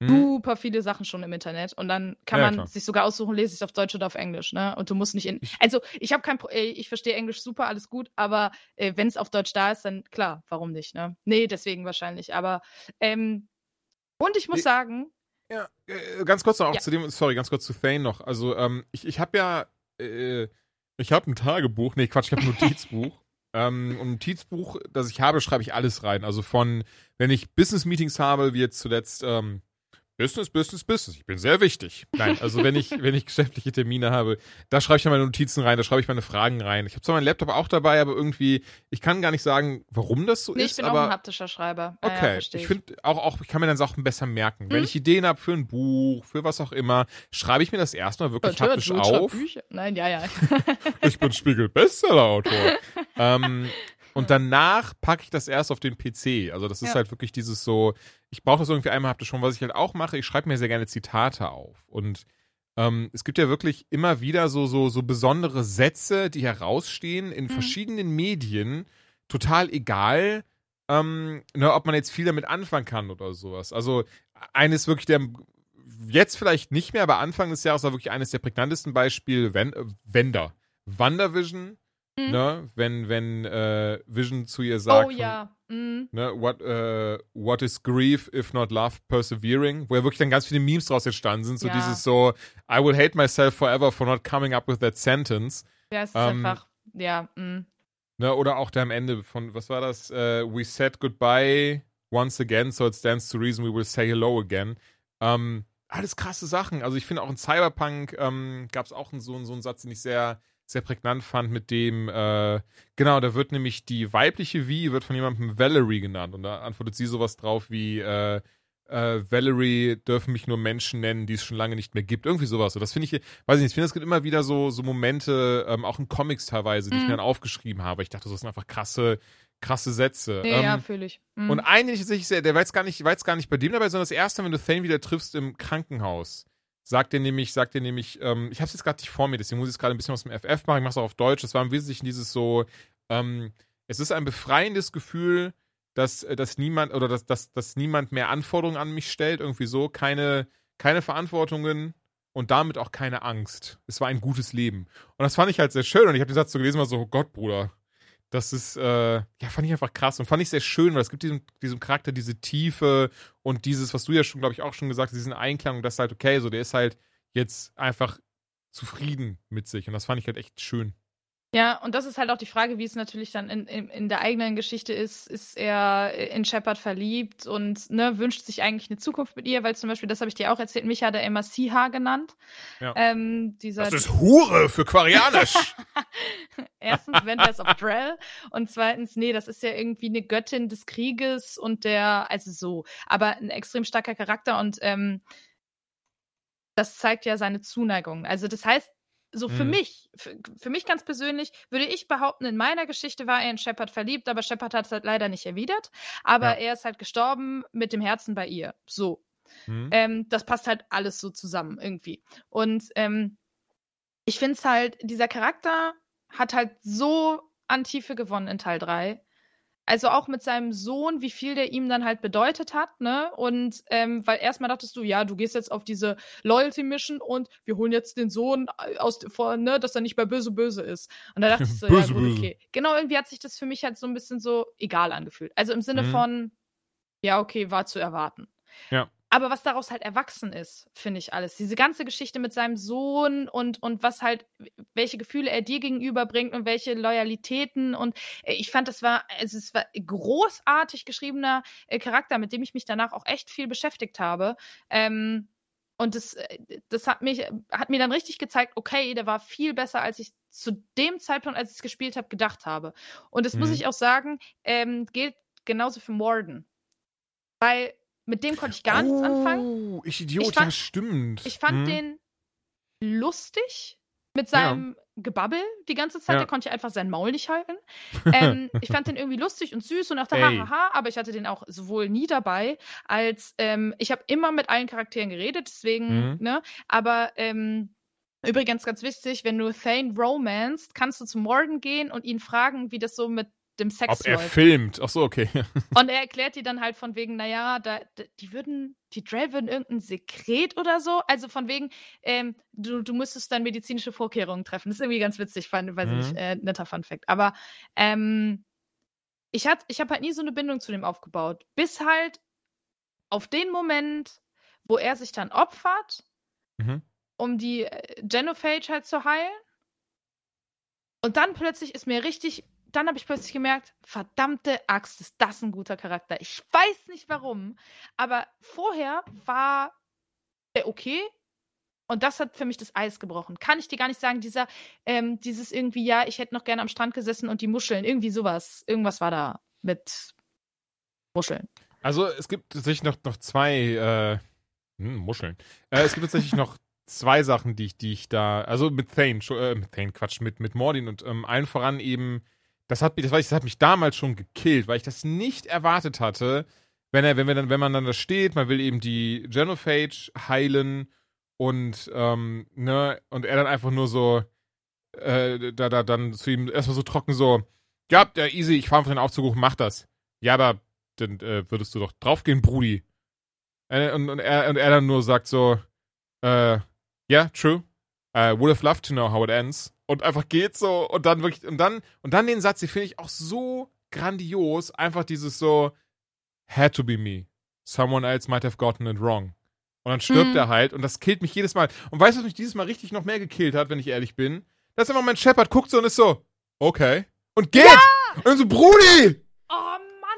Super viele Sachen schon im Internet und dann kann ja, man klar. sich sogar aussuchen, lese ich es auf Deutsch oder auf Englisch, ne? Und du musst nicht in. Also ich habe kein, Pro äh, ich verstehe Englisch super, alles gut, aber äh, wenn es auf Deutsch da ist, dann klar, warum nicht, ne? Nee, deswegen wahrscheinlich. Aber ähm, und ich muss sagen. Ja, äh, ganz kurz noch auch ja. zu dem, sorry, ganz kurz zu Thane noch. Also ähm, ich, ich habe ja, äh, ich habe ein Tagebuch, nee Quatsch, ich habe ein Notizbuch. Ähm, und ein Notizbuch, das ich habe, schreibe ich alles rein. Also von, wenn ich Business-Meetings habe, wie jetzt zuletzt, ähm, Business, Business, Business. Ich bin sehr wichtig. Nein, also wenn ich, wenn ich geschäftliche Termine habe, da schreibe ich dann meine Notizen rein, da schreibe ich meine Fragen rein. Ich habe zwar meinen Laptop auch dabei, aber irgendwie, ich kann gar nicht sagen, warum das so Nee, ist. ich bin aber auch ein haptischer Schreiber. Ja, ja, Okay, versteh ich finde auch, auch, ich kann mir dann Sachen besser merken. Wenn Hm? ich Ideen habe für ein Buch, für was auch immer, schreibe ich mir das erstmal wirklich Hört, haptisch hört, auf. Bücher. Nein, ja, ja. Ich bin Spiegel-Bestseller-Autor. ähm, und danach packe ich das erst auf den PC. Also das ist Ja. halt wirklich dieses so, ich brauche das irgendwie einmal haptisch schon, was ich halt auch mache, ich schreibe mir sehr gerne Zitate auf. Und ähm, es gibt ja wirklich immer wieder so, so, so besondere Sätze, die herausstehen in Mhm. verschiedenen Medien, total egal, ähm, ne, ob man jetzt viel damit anfangen kann oder sowas. Also eines wirklich der jetzt vielleicht nicht mehr, aber Anfang des Jahres war wirklich eines der prägnantesten Beispiele äh, Wender. WandaVision, Mhm. ne, wenn, wenn äh, Vision zu ihr sagt, oh ja. Mhm. ne, what, äh, what is grief if not love persevering, wo ja wirklich dann ganz viele Memes draus entstanden sind, so Ja. dieses so, I will hate myself forever for not coming up with that sentence. Ja, es ist Ähm, einfach, ja, mhm. Ne, oder auch der am Ende von, was war das? Äh, we said goodbye once again, so it stands to reason we will say hello again. Ähm, alles krasse Sachen. Also ich finde auch in Cyberpunk ähm, gab es auch so, so einen Satz, den ich sehr, sehr prägnant fand, mit dem, äh, genau, da wird nämlich die weibliche V wird von jemandem Valerie genannt und da antwortet sie sowas drauf wie, äh, äh, Valerie dürfen mich nur Menschen nennen, die es schon lange nicht mehr gibt. Irgendwie sowas. Und das finde ich, weiß ich nicht, ich finde, es gibt immer wieder so, so Momente, ähm, auch in Comics teilweise, die ich Mhm. mir dann aufgeschrieben habe. Ich dachte, das sind einfach krasse, krasse Sätze. Ja, ja, ähm, fühle ich. Mhm. und einen, den ich tatsächlich sehr, der war jetzt gar nicht, war jetzt gar nicht bei dem dabei, sondern das erste, wenn du Thane wieder triffst im Krankenhaus. Sagt er nämlich, sagt er nämlich, ähm, ich habe es jetzt gerade nicht vor mir, deswegen muss ich gerade ein bisschen aus dem FF machen, ich mache es auch auf Deutsch. Das war im Wesentlichen dieses so, ähm, es ist ein befreiendes Gefühl, dass, äh, dass niemand oder dass, dass, dass niemand mehr Anforderungen an mich stellt, irgendwie so, keine, keine Verantwortungen und damit auch keine Angst. Es war ein gutes Leben. Und das fand ich halt sehr schön und ich habe den Satz so gelesen, war so, oh Gott, Bruder, das ist, äh, ja, fand ich einfach krass und fand ich sehr schön, weil es gibt diesem, diesem Charakter diese Tiefe und dieses, was du ja schon, glaube ich, auch schon gesagt hast, diesen Einklang und das ist halt okay, so der ist halt jetzt einfach zufrieden mit sich und das fand ich halt echt schön. Ja, und das ist halt auch die Frage, wie es natürlich dann in, in, in der eigenen Geschichte ist. Ist er in Shepard verliebt und ne, wünscht sich eigentlich eine Zukunft mit ihr? Weil zum Beispiel, das habe ich dir auch erzählt, mich hat er immer Siha genannt. Ja. Ähm, Das ist Hure für Quarianisch. Erstens Vendors of Drell und zweitens, nee, das ist ja irgendwie eine Göttin des Krieges und der, also so, aber ein extrem starker Charakter und ähm, das zeigt ja seine Zuneigung. Also das heißt, so für Mhm. mich, für, für mich ganz persönlich, würde ich behaupten, in meiner Geschichte war er in Shepard verliebt, aber Shepard hat es halt leider nicht erwidert. Aber Ja. er ist halt gestorben mit dem Herzen bei ihr. So. Hm? Ähm, das passt halt alles so zusammen irgendwie. Und ähm, ich finde es halt, dieser Charakter hat halt so an Tiefe gewonnen in Teil 3. Also auch mit seinem Sohn, wie viel der ihm dann halt bedeutet hat, ne? Und ähm, weil erstmal dachtest du, ja, du gehst jetzt auf diese Loyalty-Mission und wir holen jetzt den Sohn aus vor, ne, dass er nicht bei böse böse ist. Und da dachte ich so, ja, Böse, gut, böse. okay. Genau, irgendwie hat sich das für mich halt so ein bisschen so egal angefühlt. Also im Sinne Mhm. von, ja, okay, war zu erwarten. Ja. Aber was daraus halt erwachsen ist, finde ich alles. Diese ganze Geschichte mit seinem Sohn und, und was halt, welche Gefühle er dir gegenüber bringt und welche Loyalitäten. Und äh, ich fand, das war, also es war großartig geschriebener äh, Charakter, mit dem ich mich danach auch echt viel beschäftigt habe. Ähm, und das, äh, das hat mich, hat mir dann richtig gezeigt, okay, der war viel besser, als ich zu dem Zeitpunkt, als ich es gespielt habe, gedacht habe. Und das muss Mhm. ich auch sagen, ähm, gilt genauso für Morden. Weil mit dem konnte ich gar nichts anfangen. Oh, ich Idiot, Ich fand- ja, stimmt. Ich fand Hm? den lustig mit seinem Gebabbel die ganze Zeit. Ja. Der konnte ja einfach sein Maul nicht halten. ähm, ich fand den irgendwie lustig und süß und dachte, Ey. hahaha, aber ich hatte den auch sowohl nie dabei, als ähm, ich habe immer mit allen Charakteren geredet, deswegen, Mhm. ne? Aber ähm, übrigens ganz wichtig, wenn du Thane romanced, kannst du zu Morgan gehen und ihn fragen, wie das so mit dem Sex Ob er läuft. filmt. Ach so, okay. Und er erklärt die dann halt von wegen, naja, da, die würden, die Drell würden irgendein Sekret oder so. Also von wegen, ähm, du, du müsstest dann medizinische Vorkehrungen treffen. Das ist irgendwie ganz witzig, fand, weiß Mhm. nicht, äh, netter Fun Fact. Aber ähm, ich, hat, ich habe halt nie so eine Bindung zu dem aufgebaut. Bis halt auf den Moment, wo er sich dann opfert, Mhm. um die äh, Genophage halt zu heilen. Und dann plötzlich ist mir richtig dann habe ich plötzlich gemerkt, verdammte Axt, ist das ein guter Charakter. Ich weiß nicht warum, aber vorher war er okay. Und das hat für mich das Eis gebrochen. Kann ich dir gar nicht sagen, dieser, ähm, dieses irgendwie, ja, ich hätte noch gerne am Strand gesessen und die Muscheln, irgendwie sowas. Irgendwas war da mit Muscheln. Also es gibt tatsächlich noch, noch zwei äh, hm, Muscheln. Äh, es gibt tatsächlich noch zwei Sachen, die ich, die ich da, also mit Thane, äh, mit Thane, Quatsch, mit, mit Mordin und ähm, allen voran eben, das hat, das, das hat mich damals schon gekillt, weil ich das nicht erwartet hatte, wenn er, wenn wir dann, wenn man dann da steht, man will eben die Genophage heilen und ähm, ne, und er dann einfach nur so, äh, da, da dann zu ihm erstmal so trocken so, ja, ja, easy, ich fahre auf den Aufzug hoch, mach das. Ja, aber dann äh, würdest du doch draufgehen, Brudi. Äh, und, und, er, und er dann nur sagt so, äh, yeah, true. I would have loved to know how it ends. Und einfach geht so und dann wirklich, und dann, und dann den Satz, den finde ich auch so grandios. Einfach dieses so, had to be me. Someone else might have gotten it wrong. Und dann stirbt mhm. er halt und das killt mich jedes Mal. Und weißt du, was mich dieses Mal richtig noch mehr gekillt hat, wenn ich ehrlich bin? Dass einfach mein Shepard guckt so und ist so, okay. Und geht! Ja! Und dann so, Brudi!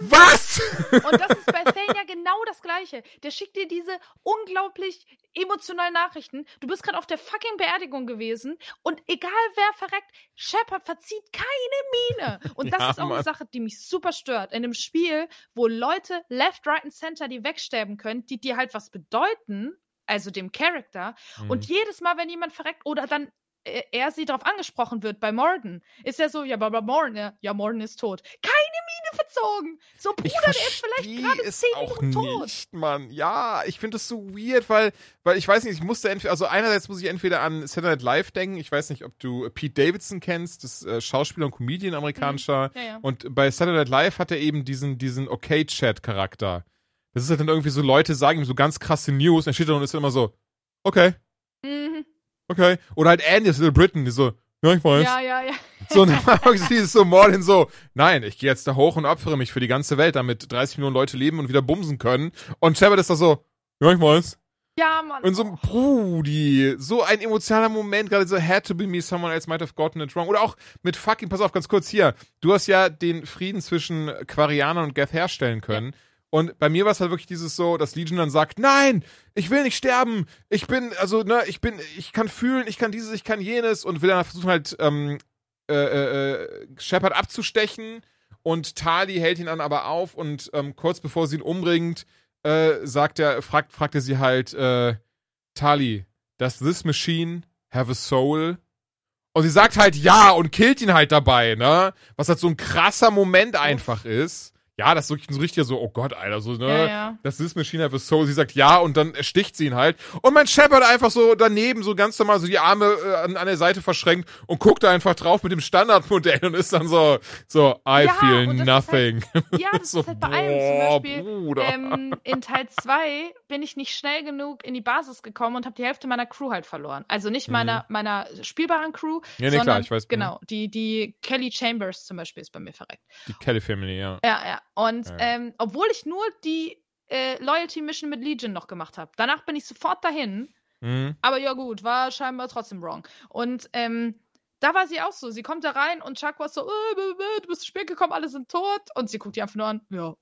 Was? Und das ist bei Thane ja genau das Gleiche. Der schickt dir diese unglaublich emotionalen Nachrichten. Du bist gerade auf der fucking Beerdigung gewesen und egal wer verreckt, Shepard verzieht keine Miene. Und das ja, ist auch Mann. eine Sache, die mich super stört. In einem Spiel, wo Leute left, right und center die wegsterben können, die dir halt was bedeuten, also dem Charakter. Mhm. Und jedes Mal, wenn jemand verreckt oder dann er sie darauf angesprochen wird bei Morden, ist er so, ja, aber Morden, ja, ja, Morden ist tot. Keine Miene verzogen. So, Bruder, der ist vielleicht gerade zehn Minuten tot. Nicht, Mann. Ja, ich finde das so weird, weil, weil ich weiß nicht, ich musste entweder, also einerseits muss ich entweder an Saturday Night Live denken, ich weiß nicht, ob du Pete Davidson kennst, das äh, Schauspieler und Comedian amerikanischer. Mhm. Ja, ja. Und bei Saturday Night Live hat er eben diesen, diesen Okay-Chat-Charakter. Das ist halt dann irgendwie so, Leute sagen ihm so ganz krasse News, und er steht da und ist dann immer so, okay. Mhm okay. Oder halt Andy aus Little Britain, die so, ja, ich weiß. Ja, ja, ja. So, und dann dieses so Morlin so, nein, ich gehe jetzt da hoch und opfere mich für die ganze Welt, damit 30 Millionen Leute leben und wieder bumsen können. Und Shepard ist da so, ja, ich weiß. Ja, Mann. Und so, ein Brudi, so ein emotionaler Moment, gerade so, had to be me, someone else might have gotten it wrong. Oder auch mit fucking, pass auf, ganz kurz hier, du hast ja den Frieden zwischen Quarianern und Geth herstellen können. Ja. Und bei mir war es halt wirklich dieses so, dass Legion dann sagt, nein, ich will nicht sterben. Ich bin, also, ne, ich bin, ich kann fühlen, ich kann dieses, ich kann jenes und will dann versuchen halt, ähm, äh, äh, Shepard abzustechen. Und Tali hält ihn dann aber auf und ähm, kurz bevor sie ihn umbringt, äh, sagt er, fragt, fragt er sie halt, äh, Tali, does this machine have a soul? Und sie sagt halt ja und killt ihn halt dabei, ne? Was halt so ein krasser Moment einfach ist ja, das ist wirklich so richtig so, oh Gott, Alter, so, ne? Ja, ja. Das ist Machine Have a Soul. Sie sagt ja und dann sticht sie ihn halt. Und mein Shepard einfach so daneben, so ganz normal, so die Arme äh, an, an der Seite verschränkt und guckt da einfach drauf mit dem Standardmodell und ist dann so, so, I ja, feel nothing. Halt, ja, das so, ist halt bei allem zum Beispiel. Ähm, in Teil 2 bin ich nicht schnell genug in die Basis gekommen und habe die Hälfte meiner Crew halt verloren. Also nicht mhm. meiner, meiner spielbaren Crew, ja, nee, sondern, klar, ich weiß. Genau, die, die Kelly Chambers zum Beispiel ist bei mir verreckt. Die Kelly Family, ja. Ja, ja. Und ja. ähm, obwohl ich nur die äh, Loyalty Mission mit Legion noch gemacht habe, danach bin ich sofort dahin. Mhm. Aber ja, gut, war scheinbar trotzdem wrong. Und ähm, da war sie auch so. Sie kommt da rein und Chuck war so, äh, du bist zu spät gekommen, alle sind tot. Und sie guckt die einfach nur an, ja,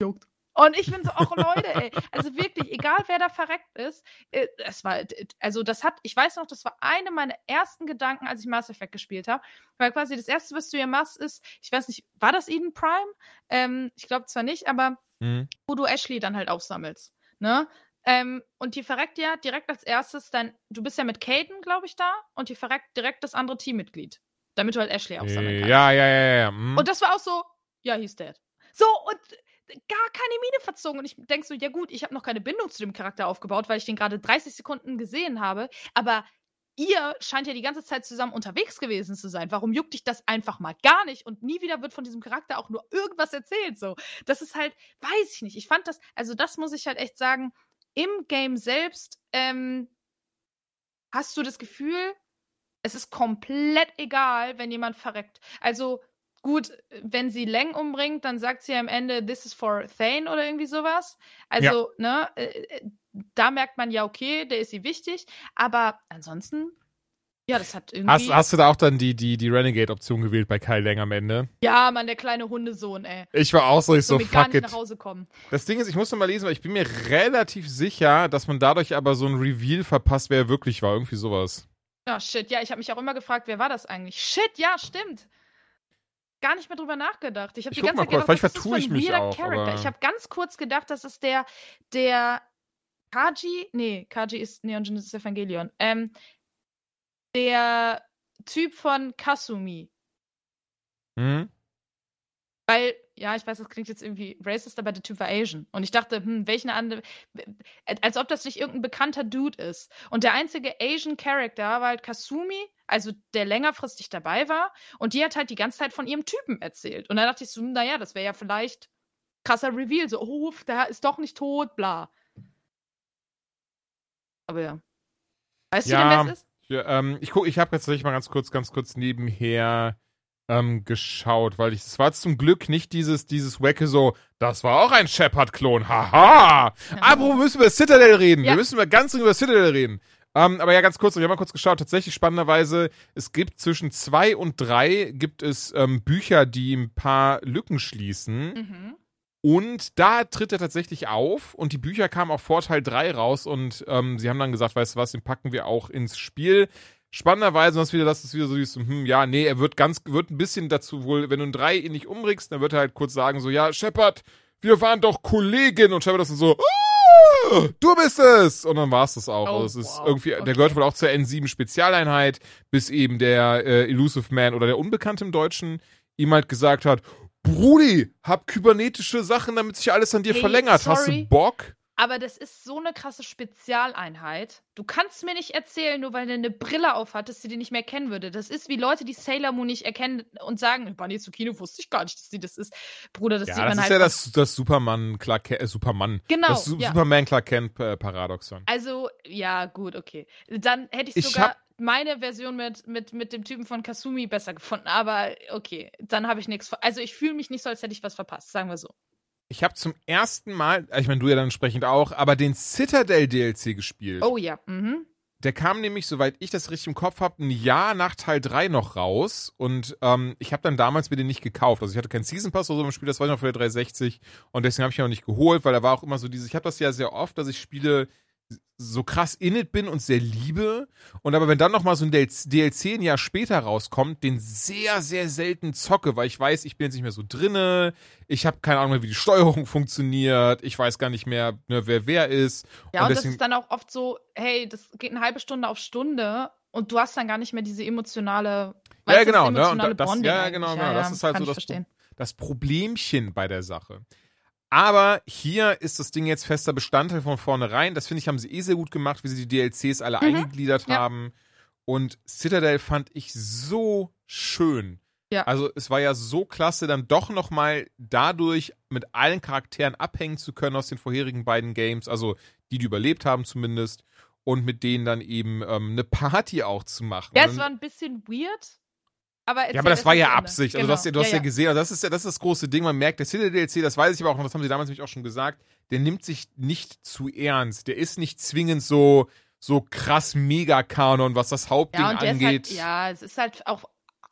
juckt. Und ich bin so, auch Leute, ey. Also wirklich, egal wer da verreckt ist, äh, es war, also das hat, ich weiß noch, das war eine meiner ersten Gedanken, als ich Mass Effect gespielt habe. Weil quasi das erste, was du hier machst, ist, ich weiß nicht, war das Eden Prime? Ähm, ich glaube zwar nicht, aber mhm. wo du Ashley dann halt aufsammelst. Ne? Ähm, und die verreckt ja direkt als erstes dein, du bist ja mit Caden, glaube ich, da, und die verreckt direkt das andere Teammitglied. Damit du halt Ashley aufsammeln kannst. Ja, ja, ja, ja. Mhm. Und das war auch so, ja, he's dead. So, und gar keine Miene verzogen. Und ich denke so, ja gut, ich habe noch keine Bindung zu dem Charakter aufgebaut, weil ich den gerade 30 Sekunden gesehen habe. Aber ihr scheint ja die ganze Zeit zusammen unterwegs gewesen zu sein. Warum juckt dich das einfach mal gar nicht? Und nie wieder wird von diesem Charakter auch nur irgendwas erzählt. So, das ist halt, weiß ich nicht. Ich fand das, also das muss ich halt echt sagen. Im Game selbst ähm, hast du das Gefühl, es ist komplett egal, wenn jemand verreckt. Also Gut, wenn sie Leng umbringt, dann sagt sie am Ende, this is for Thane oder irgendwie sowas. Also, ja. ne, äh, äh, da merkt man ja, okay, der ist sie wichtig. Aber ansonsten Ja, das hat irgendwie. Hast, hast du da auch dann die, die, die Renegade-Option gewählt bei Kyle Lang am Ende? Ja, Mann, der kleine Hundesohn, ey. Ich war auch so, ich so, Soll mir gar fuck nicht it. nach Hause kommen. Das Ding ist, ich muss noch mal lesen, weil ich bin mir relativ sicher, dass man dadurch aber so ein Reveal verpasst, wer er wirklich war. Irgendwie sowas. Ja, shit. Ja, ich habe mich auch immer gefragt, wer war das eigentlich? Shit, ja, stimmt. Gar nicht mehr drüber nachgedacht. Ich habe die ganze Zeit kurz, gedacht, ist das ein mich weirder auch, Charakter. Ich habe ganz kurz gedacht, das ist der, der Kaji, nee, Kaji ist Neon Genesis Evangelion. Ähm, der Typ von Kasumi. Hm? Weil, ja, ich weiß, das klingt jetzt irgendwie racist, aber der Typ war Asian. Und ich dachte, hm, welchen andere. Als ob das nicht irgendein bekannter Dude ist. Und der einzige Asian Character war halt Kasumi, also der längerfristig dabei war. Und die hat halt die ganze Zeit von ihrem Typen erzählt. Und dann dachte ich so, naja, das wäre ja vielleicht krasser Reveal. So, oh, der ist doch nicht tot, bla. Aber ja. Weißt Ja. du denn, wer es ist? Ja, ähm, ich guck, ich habe jetzt tatsächlich mal ganz kurz, ganz kurz nebenher ähm, geschaut, weil ich, es war zum Glück nicht dieses, dieses Wecke so, das war auch ein Shepard-Klon, haha. Aber wir müssen über Citadel reden, Ja. wir müssen über ganz dringend über Citadel reden. Ähm, aber ja, ganz kurz, ich habe mal kurz geschaut, tatsächlich spannenderweise, es gibt zwischen zwei und drei gibt es ähm, Bücher, die ein paar Lücken schließen. Mhm. Und da tritt er tatsächlich auf und die Bücher kamen auch vor Teil 3 raus und ähm, sie haben dann gesagt, weißt du was, den packen wir auch ins Spiel. Spannenderweise, und das wieder, das ist wieder so dieses, hm, ja, nee, er wird ganz, wird ein bisschen dazu wohl, wenn du einen 3 ihn nicht umbringst, dann wird er halt kurz sagen, so, ja, Shepard, wir waren doch Kollegin und Shepard ist so, ah, du bist es! Und dann war es das auch. Oh, also es ist wow. irgendwie, der Okay. gehört wohl auch zur N7 Spezialeinheit, bis eben der äh, Elusive Man oder der Unbekannte im Deutschen ihm halt gesagt hat, Brudi, hab kybernetische Sachen, damit sich alles an dir Hey, verlängert. Hast du sorry. Bock? Aber das ist so eine krasse Spezialeinheit. Du kannst mir nicht erzählen, nur weil der eine Brille aufhat, dass sie die nicht mehr kennen würde. Das ist wie Leute, die Sailor Moon nicht erkennen und sagen, Bunny Tsukino wusste ich gar nicht, dass sie das ist. Bruder, das Ja, sieht das man ist halt. ja von- das, das Superman Clark äh, Superman. Genau, Das Su ja. Superman Clark Kent äh, Paradoxon. Also, ja, gut, okay. Dann hätte ich sogar meine Version mit, mit, mit dem Typen von Kasumi besser gefunden. Aber okay, dann habe ich nichts. Also, ich fühle mich nicht so, als hätte ich was verpasst, sagen wir so. Ich habe zum ersten Mal, äh, ich meine, du ja dann entsprechend auch, aber den Citadel DLC gespielt. Oh ja, mhm. Der kam nämlich, soweit ich das richtig im Kopf habe, ein Jahr nach Teil 3 noch raus. Und ähm, ich habe dann damals mir den nicht gekauft. Also ich hatte keinen Season Pass oder so im Spiel, das war ich noch für der 360. Und deswegen habe ich ihn auch nicht geholt, weil da war auch immer so dieses, ich habe das ja sehr oft, dass ich Spiele so krass in it bin und sehr liebe. Und aber wenn dann noch mal so ein DLC ein Jahr später rauskommt, den sehr, sehr selten zocke, weil ich weiß, ich bin jetzt nicht mehr so drinne, ich habe keine Ahnung mehr, wie die Steuerung funktioniert, ich weiß gar nicht mehr, ne, wer wer ist. Ja, Und und, das ist dann auch oft so, hey, das geht eine halbe Stunde auf Stunde und du hast dann gar nicht mehr diese emotionale. Ja, genau, das ne? Und das, ja, genau, ja, genau. ja, Das ist halt so das, das Problemchen bei der Sache. Aber hier ist das Ding jetzt fester Bestandteil von vornherein. Das finde ich, haben sie eh sehr gut gemacht, wie sie die DLCs alle Mhm. eingegliedert Ja. haben. Und Citadel fand ich so schön. Ja. Also es war ja so klasse, dann doch noch mal dadurch mit allen Charakteren abhängen zu können aus den vorherigen beiden Games, also die, die überlebt haben zumindest, und mit denen dann eben ähm, eine Party auch zu machen. Ja, es war ein bisschen weird. Aber, ja, aber das erst war ja. Absicht. Also Genau. du hast ja, du hast ja, gesehen, also das ist ja das, ist das große Ding. Man merkt, der Citadel DLC, das weiß ich aber auch noch, das haben sie damals nämlich auch schon gesagt, der nimmt sich nicht zu ernst. Der ist nicht zwingend so, so krass Mega-Kanon, was das Hauptding Ja, der angeht. halt, ja, es ist halt auch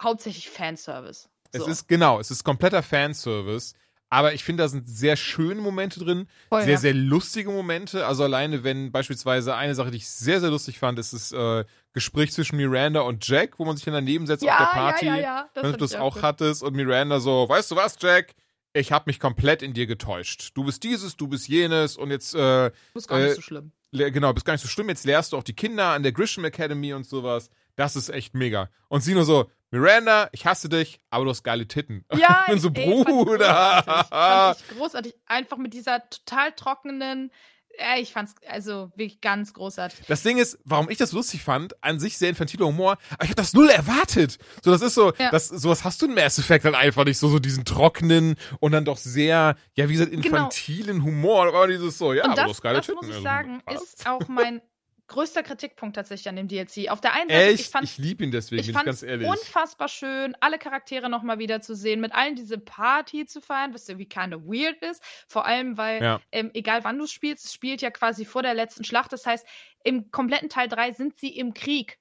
hauptsächlich Fanservice. Es So. ist genau, es ist kompletter Fanservice. Aber ich finde, da sind sehr schöne Momente drin, Voll, sehr, ja. sehr lustige Momente. Also alleine, wenn beispielsweise eine Sache, die ich sehr, sehr lustig fand, ist das äh, Gespräch zwischen Miranda und Jack, wo man sich dann daneben setzt ja, auf der Party. Ja, ja, ja. wenn du das auch gut. hattest und Miranda so, weißt du was, Jack? Ich habe mich komplett in dir getäuscht. Du bist dieses, du bist jenes und jetzt, äh, Ist gar äh, nicht so schlimm. genau, bist gar nicht so schlimm. Jetzt lehrst du auch die Kinder an der Grisham Academy und sowas. Das ist echt mega. Und sie nur so, Miranda, ich hasse dich, aber du hast geile Titten. Ja, ich bin so, ey, fand ich Bruder. großartig. Fand ich großartig. Einfach mit dieser total trockenen. Ja, ich fand's also wirklich ganz großartig. Das Ding ist, warum ich das lustig fand, an sich sehr infantiler Humor, aber ich habe das null erwartet. So, das ist so, Ja. das, sowas hast du in Mass Effect dann einfach nicht, so, so diesen trockenen und dann doch sehr, ja, wie gesagt, Genau. infantilen Humor, aber dieses so, ja, Und aber du das, hast geile das Titten. muss ich Also, sagen, ist auch mein größter Kritikpunkt tatsächlich an dem DLC. Auf der einen Seite, ich Echt? fand Ich liebe ihn deswegen, ich bin ich ganz ehrlich. unfassbar schön, alle Charaktere nochmal wieder zu sehen, mit allen diese Party zu feiern, was irgendwie kind of weird ist. Vor allem, weil, Ja. ähm, egal wann du spielst, es spielt ja quasi vor der letzten Schlacht. Das heißt, im kompletten Teil 3 sind sie im Krieg.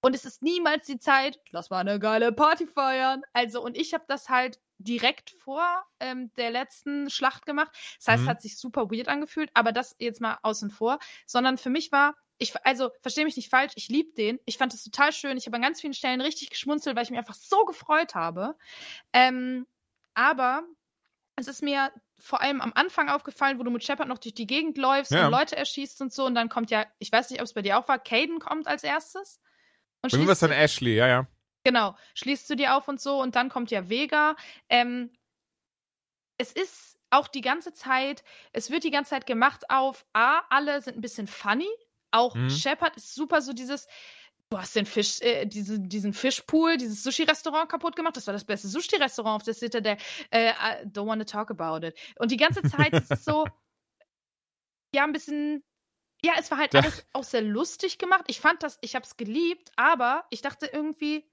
Und es ist niemals die Zeit, lass mal eine geile Party feiern. Also, und ich habe das halt direkt vor ähm, der letzten Schlacht gemacht. Das heißt, Mhm. es hat sich super weird angefühlt, aber das jetzt mal außen vor. Sondern für mich war, ich, also verstehe mich nicht falsch, ich liebe den. Ich fand es total schön. Ich habe an ganz vielen Stellen richtig geschmunzelt, weil ich mich einfach so gefreut habe. Ähm, aber es ist mir vor allem am Anfang aufgefallen, wo du mit Shepard noch durch die Gegend läufst Ja. und Leute erschießt und so. Und dann kommt ja, ich weiß nicht, ob es bei dir auch war, Caden kommt als erstes. Und schließt dann Ashley, ja, ja. Genau, schließt du dir auf und so und dann kommt ja Vega. Ähm, es ist auch die ganze Zeit, es wird die ganze Zeit gemacht auf, A, alle sind ein bisschen funny. Auch Mhm. Shepard ist super so dieses, du hast den Fisch, äh, diese, diesen Fischpool, dieses Sushi-Restaurant kaputt gemacht. Das war das beste Sushi-Restaurant auf der Citadel. Äh, I don't want to talk about it. Und die ganze Zeit ist es so, ja, ein bisschen, ja, es war halt alles auch sehr lustig gemacht. Ich fand das, ich hab's geliebt, aber ich dachte irgendwie,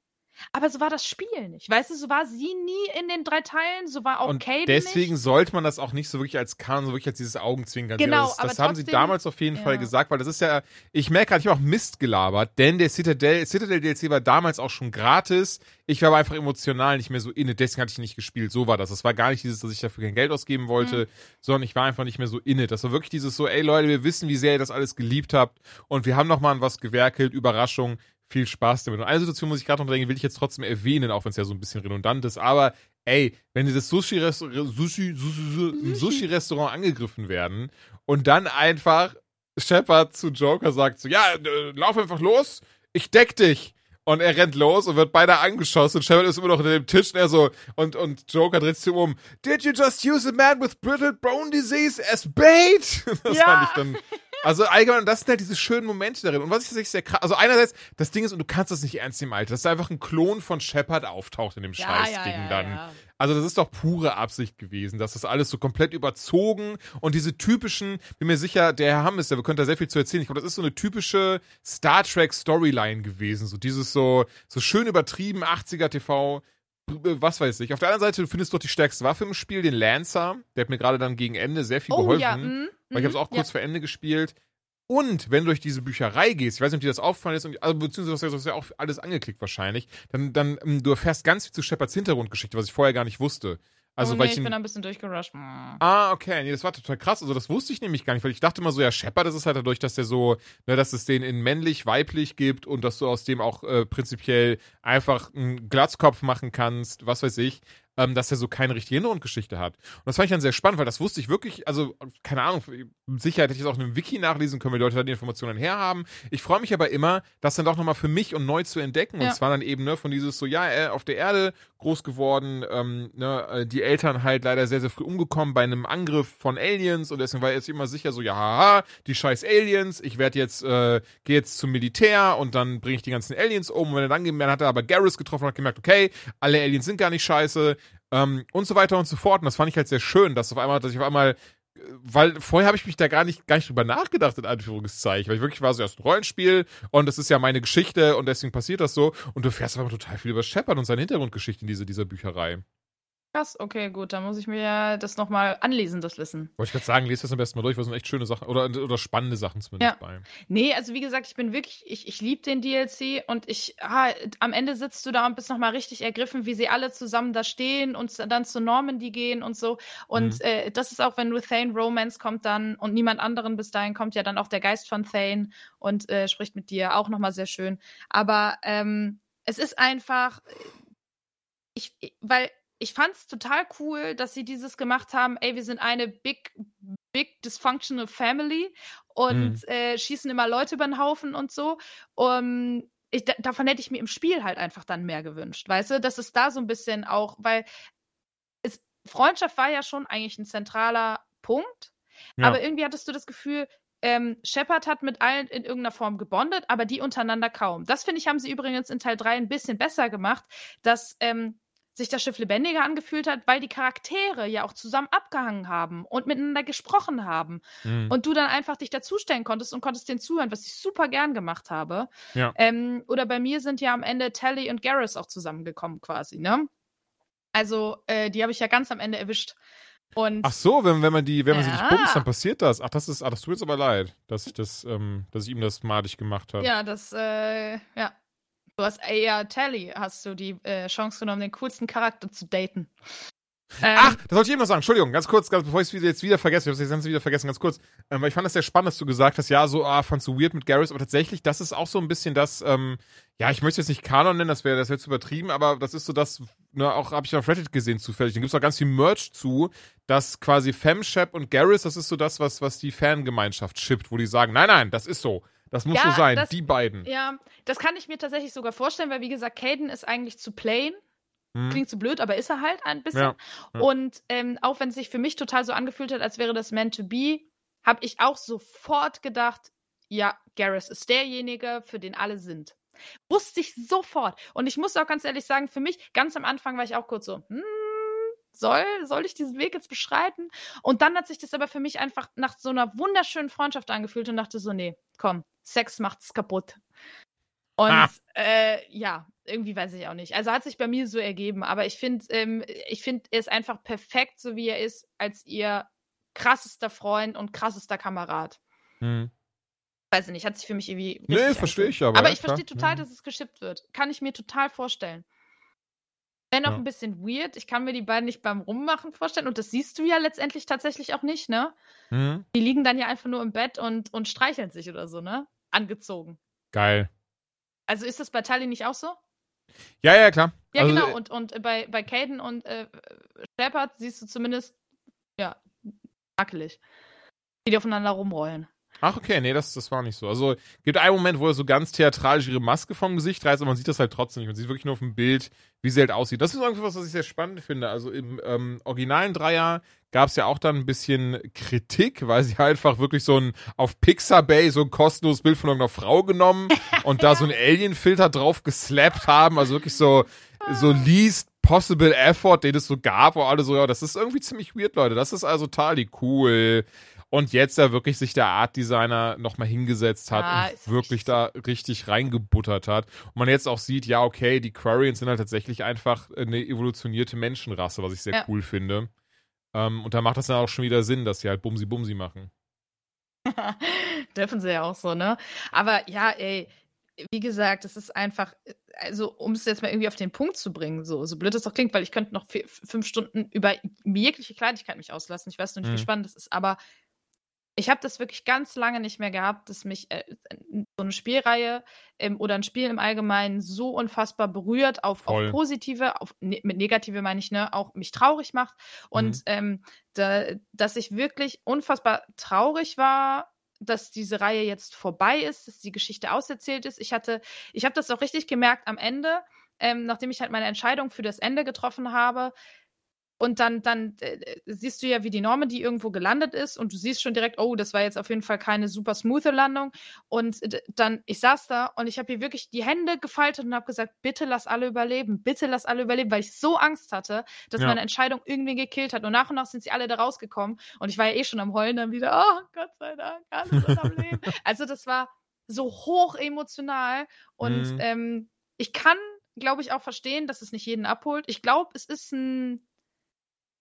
aber so war das Spiel nicht. Weißt du, so war sie nie in den drei Teilen, so war auch und Caden deswegen nicht. sollte man das auch nicht so wirklich als Kanon, so wirklich als dieses Augenzwinkern sehen. Genau, das, aber das haben sie trotzdem- damals auf jeden Fall ja. gesagt, weil das ist ja, ich merke gerade, ich habe auch Mist gelabert, denn der Citadel, Citadel DLC war damals auch schon gratis. Ich war aber einfach emotional nicht mehr so inne, deswegen hatte ich ihn nicht gespielt. So war das. Das war gar nicht dieses, dass ich dafür kein Geld ausgeben wollte, sondern ich war einfach nicht mehr so inne. Das war wirklich dieses so, ey Leute, wir wissen, wie sehr ihr das alles geliebt habt und wir haben noch mal an was gewerkelt, Überraschung. Viel Spaß damit. Und eine Situation muss ich gerade noch drängen, will ich jetzt trotzdem erwähnen, auch wenn es ja so ein bisschen redundant ist. Aber ey, wenn die das Sushi-Restaurant Sushi, Sushi, Sushi-Restaurant angegriffen werden und dann einfach Shepard zu Joker sagt so, ja, äh, lauf einfach los, ich deck dich. Und er rennt los und wird beinahe angeschossen. Und Shepard ist immer noch unter dem Tisch und er so, und, und Joker dreht sich um. Did you just use a man with brittle bone disease as bait? Das Ja. fand ich dann. Also allgemein, das sind halt diese schönen Momente darin. Und was ich tatsächlich sehr krass, also einerseits, das Ding ist, und du kannst das nicht ernst nehmen, Alter, dass da einfach ein Klon von Shepard auftaucht in dem Ja, Scheißding ja, ja, dann. Also das ist doch pure Absicht gewesen, dass das alles so komplett überzogen und diese typischen, bin mir sicher, der Herr Hammes, der könnte da sehr viel zu erzählen. Ich glaube, das ist so eine typische Star Trek Storyline gewesen, so dieses so so schön übertrieben 80er TV was weiß ich. Auf der anderen Seite, du findest doch die stärkste Waffe im Spiel, den Lancer. Der hat mir gerade dann gegen Ende sehr viel Oh geholfen. ja, mm, Weil ich habe es auch mm, kurz vor Ende gespielt. Und wenn du durch diese Bücherei gehst, ich weiß nicht, ob dir das aufgefallen ist, und, also, beziehungsweise du hast ja auch alles angeklickt wahrscheinlich, dann, dann ähm, du erfährst ganz viel zu Shepards Hintergrundgeschichte, was ich vorher gar nicht wusste. Also, oh, weil nee, ich, ich ihn- bin ein bisschen durchgerusht. Mm. Ah, okay, nee, das war total krass. Also das wusste ich nämlich gar nicht, weil ich dachte immer so, ja, Shepard, das ist halt dadurch, dass der so, ne, dass es den in männlich, weiblich gibt und dass du aus dem auch äh, prinzipiell einfach einen Glatzkopf machen kannst, was weiß ich, ähm, dass er so keine richtige Hintergrundgeschichte hat. Und das fand ich dann sehr spannend, weil das wusste ich wirklich, also keine Ahnung, mit Sicherheit hätte ich es auch in einem Wiki nachlesen können, wenn die Leute da die Informationen herhaben. Ich freue mich aber immer, das dann doch nochmal für mich und neu zu entdecken. Und Ja. zwar dann eben, ne, von dieses so, ja, äh, auf der Erde groß geworden, ähm, ne, äh, die Eltern halt leider sehr, sehr früh umgekommen bei einem Angriff von Aliens und deswegen war er jetzt immer sicher so, ja, haha, die scheiß Aliens, ich werde jetzt, äh, gehe jetzt zum Militär und dann bringe ich die ganzen Aliens um und wenn er dann, dann hat er aber Garrus getroffen und hat gemerkt, okay, alle Aliens sind gar nicht scheiße, ähm, und so weiter und so fort. Und das fand ich halt sehr schön, dass auf einmal, dass ich auf einmal, äh, weil vorher habe ich mich da gar nicht, gar nicht drüber nachgedacht, in Anführungszeichen, weil ich wirklich war so erst ein Rollenspiel und das ist ja meine Geschichte und deswegen passiert das so. Und du fährst aber total viel über Shepard und seine Hintergrundgeschichte in diese, dieser Bücherei. Krass, okay, gut, dann muss ich mir ja das nochmal anlesen, das Wissen. Wollte ich gerade sagen, lest das am besten mal durch, weil es sind echt schöne Sachen oder, oder spannende Sachen zumindest Ja. bei. Nee, also wie gesagt, ich bin wirklich, ich, ich liebe den DLC und ich, ah, am Ende sitzt du da und bist nochmal richtig ergriffen, wie sie alle zusammen da stehen und dann zu Normandy gehen und so. Und Mhm. äh, das ist auch, wenn nur Thane Romance kommt dann und niemand anderen bis dahin kommt ja dann auch der Geist von Thane und äh, spricht mit dir auch nochmal sehr schön. Aber ähm, es ist einfach, ich, weil ich fand's total cool, dass sie dieses gemacht haben, ey, wir sind eine big, big dysfunctional family und Mhm. äh, schießen immer Leute über den Haufen und so. Um, ich, da, davon hätte ich mir im Spiel halt einfach dann mehr gewünscht, weißt du? Das ist da so ein bisschen auch, weil es, Freundschaft war ja schon eigentlich ein zentraler Punkt, Ja. aber irgendwie hattest du das Gefühl, ähm, Shepard hat mit allen in irgendeiner Form gebondet, aber die untereinander kaum. Das finde ich, haben sie übrigens in Teil 3 ein bisschen besser gemacht, dass ähm, sich das Schiff lebendiger angefühlt hat, weil die Charaktere ja auch zusammen abgehangen haben und miteinander gesprochen haben. Mhm. Und du dann einfach dich dazustellen konntest und konntest denen zuhören, was ich super gern gemacht habe. Ja. Ähm, oder bei mir sind ja am Ende Tally und Garrus auch zusammengekommen quasi, ne? Also, äh, die habe ich ja ganz am Ende erwischt. Und Ach so, wenn, wenn man die, wenn man sie nicht Ja. bumst, dann passiert das. Ach, das ist, ach, das tut jetzt aber leid, dass ich das, ähm, dass ich ihm das madig gemacht habe. ja, das, äh, ja. Du hast eher Tally, hast du die äh, Chance genommen, den coolsten Charakter zu daten. Ähm, Ach, das wollte ich eben noch sagen. Entschuldigung, ganz kurz, ganz, bevor ich es jetzt wieder vergesse. Ich habe es jetzt wieder vergessen, ganz kurz. Ähm, weil ich fand das sehr spannend, dass du gesagt hast, ja, so, ah, fandst du weird mit Garrus, aber tatsächlich, das ist auch so ein bisschen das, ähm, ja, ich möchte jetzt nicht Kanon nennen, das wäre das wär zu übertrieben, aber das ist so das, ne, auch habe ich auf Reddit gesehen zufällig. Da gibt es auch ganz viel Merch zu, dass quasi Femshep und Garrus, das ist so das, was, was die Fangemeinschaft shippt, wo die sagen, nein, nein, das ist so. Das muss ja, so sein, das, die beiden. Ja, das kann ich mir tatsächlich sogar vorstellen, weil wie gesagt, Caden ist eigentlich zu plain hm. Klingt so blöd, aber ist er halt ein bisschen. Ja, ja. Und ähm, auch wenn es sich für mich total so angefühlt hat, als wäre das meant to be, habe ich auch sofort gedacht, ja, Garrus ist derjenige, für den alle sind. Wusste ich sofort. Und ich muss auch ganz ehrlich sagen, für mich, ganz am Anfang war ich auch kurz so, hm, soll, soll ich diesen Weg jetzt beschreiten? Und dann hat sich das aber für mich einfach nach so einer wunderschönen Freundschaft angefühlt und dachte so, nee, komm, Sex macht's kaputt. Und ah. äh, ja, irgendwie weiß ich auch nicht. Also hat sich bei mir so ergeben, aber ich finde, ähm, ich finde, er ist einfach perfekt, so wie er ist, als ihr krassester Freund und krassester Kamerad. Hm. Weiß ich nicht, hat sich für mich irgendwie. Nee, verstehe ich aber. Aber ich verstehe total, hm. dass es geschippt wird. Kann ich mir total vorstellen. Wäre noch ja. ein bisschen weird. Ich kann mir die beiden nicht beim Rummachen vorstellen. Und das siehst du ja letztendlich tatsächlich auch nicht, ne? Hm. Die liegen dann ja einfach nur im Bett und, und streicheln sich oder so, ne? Angezogen. Geil. Also ist das bei Tali nicht auch so? Ja, ja, klar. Ja, also, genau. Und, und bei, bei Caden und äh, Shepard siehst du zumindest, ja, wackelig. Die aufeinander rumrollen. Ach, okay, nee, das, das war nicht so. Also, gibt einen Moment, wo er so ganz theatralisch ihre Maske vom Gesicht reißt, aber man sieht das halt trotzdem nicht. Man sieht wirklich nur auf dem Bild, wie sie halt aussieht. Das ist irgendwas, was ich sehr spannend finde. Also, im ähm, originalen Dreier gab es ja auch dann ein bisschen Kritik, weil sie einfach wirklich so ein auf Pixabay so ein kostenloses Bild von irgendeiner Frau genommen und da so einen Alien-Filter drauf geslappt haben. Also wirklich so, so least possible effort, den es so gab, wo alle so, ja, das ist irgendwie ziemlich weird, Leute. Das ist also totally cool und jetzt da wirklich sich der Art Designer nochmal hingesetzt hat ah, und wirklich da richtig reingebuttert hat. Und man jetzt auch sieht, ja, okay, die Quarians sind halt tatsächlich einfach eine evolutionierte Menschenrasse, was ich sehr ja. cool finde. Ähm, und da macht das dann auch schon wieder Sinn, dass sie halt Bumsi-Bumsi machen. Dürfen sie ja auch so, ne? Aber ja, ey, wie gesagt, es ist einfach, also um es jetzt mal irgendwie auf den Punkt zu bringen, so, so blöd es doch klingt, weil ich könnte noch vier, fünf Stunden über jegliche Kleinigkeit mich auslassen. Ich weiß noch nicht, mhm. wie spannend das ist, aber ich habe das wirklich ganz lange nicht mehr gehabt, dass mich äh, so eine Spielreihe ähm, oder ein Spiel im Allgemeinen so unfassbar berührt, auf, auf positive, auf, ne, mit negative meine ich, ne, auch mich traurig macht. Und mhm. ähm, da, dass ich wirklich unfassbar traurig war, dass diese Reihe jetzt vorbei ist, dass die Geschichte auserzählt ist. Ich hatte, ich habe das auch richtig gemerkt am Ende, ähm, nachdem ich halt meine Entscheidung für das Ende getroffen habe, und dann, dann äh, siehst du ja, wie die Normandy irgendwo gelandet ist und du siehst schon direkt, oh, das war jetzt auf jeden Fall keine super smooth Landung. Und äh, dann, ich saß da und ich habe hier wirklich die Hände gefaltet und habe gesagt, bitte lass alle überleben, bitte lass alle überleben, weil ich so Angst hatte, dass ja. meine Entscheidung irgendwie gekillt hat. Und nach und nach sind sie alle da rausgekommen und ich war ja eh schon am Heulen dann wieder, oh Gott sei Dank, alles am Leben. Also das war so hoch emotional und mhm. ähm, ich kann, glaube ich, auch verstehen, dass es nicht jeden abholt. Ich glaube, es ist ein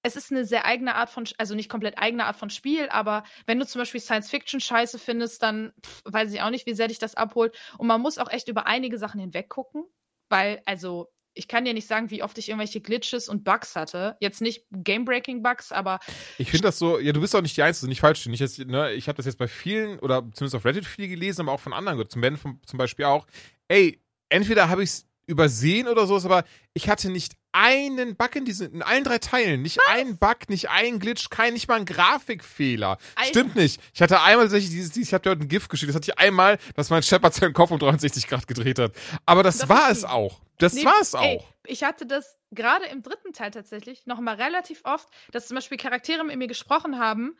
es ist eine sehr eigene Art von, also nicht komplett eigene Art von Spiel, aber wenn du zum Beispiel Science-Fiction scheiße findest, dann pff, weiß ich auch nicht, wie sehr dich das abholt. Und man muss auch echt über einige Sachen hinweg gucken, weil, also, ich kann dir nicht sagen, wie oft ich irgendwelche Glitches und Bugs hatte. Jetzt nicht Game-Breaking-Bugs, aber. Ich finde das so, ja, du bist auch nicht die Einzige, nicht falsch. Nicht jetzt, ne, ich habe das jetzt bei vielen oder zumindest auf Reddit viel gelesen, aber auch von anderen. Zum Ben zum Beispiel auch. Ey, entweder habe ich es übersehen oder sowas, aber ich hatte nicht einen Bug in diesen, in allen drei Teilen. Nicht Was? ein Bug, nicht ein Glitch, kein, nicht mal ein Grafikfehler. Alter. Stimmt nicht. Ich hatte einmal tatsächlich dieses, dieses ich habe dir heute ein GIF geschickt, das hatte ich einmal, dass mein Shepard seinen Kopf um 63 Grad gedreht hat. Aber das, das war es auch. Das nee, war es auch. Ey, ich hatte das gerade im dritten Teil tatsächlich noch mal relativ oft, dass zum Beispiel Charaktere mit mir gesprochen haben,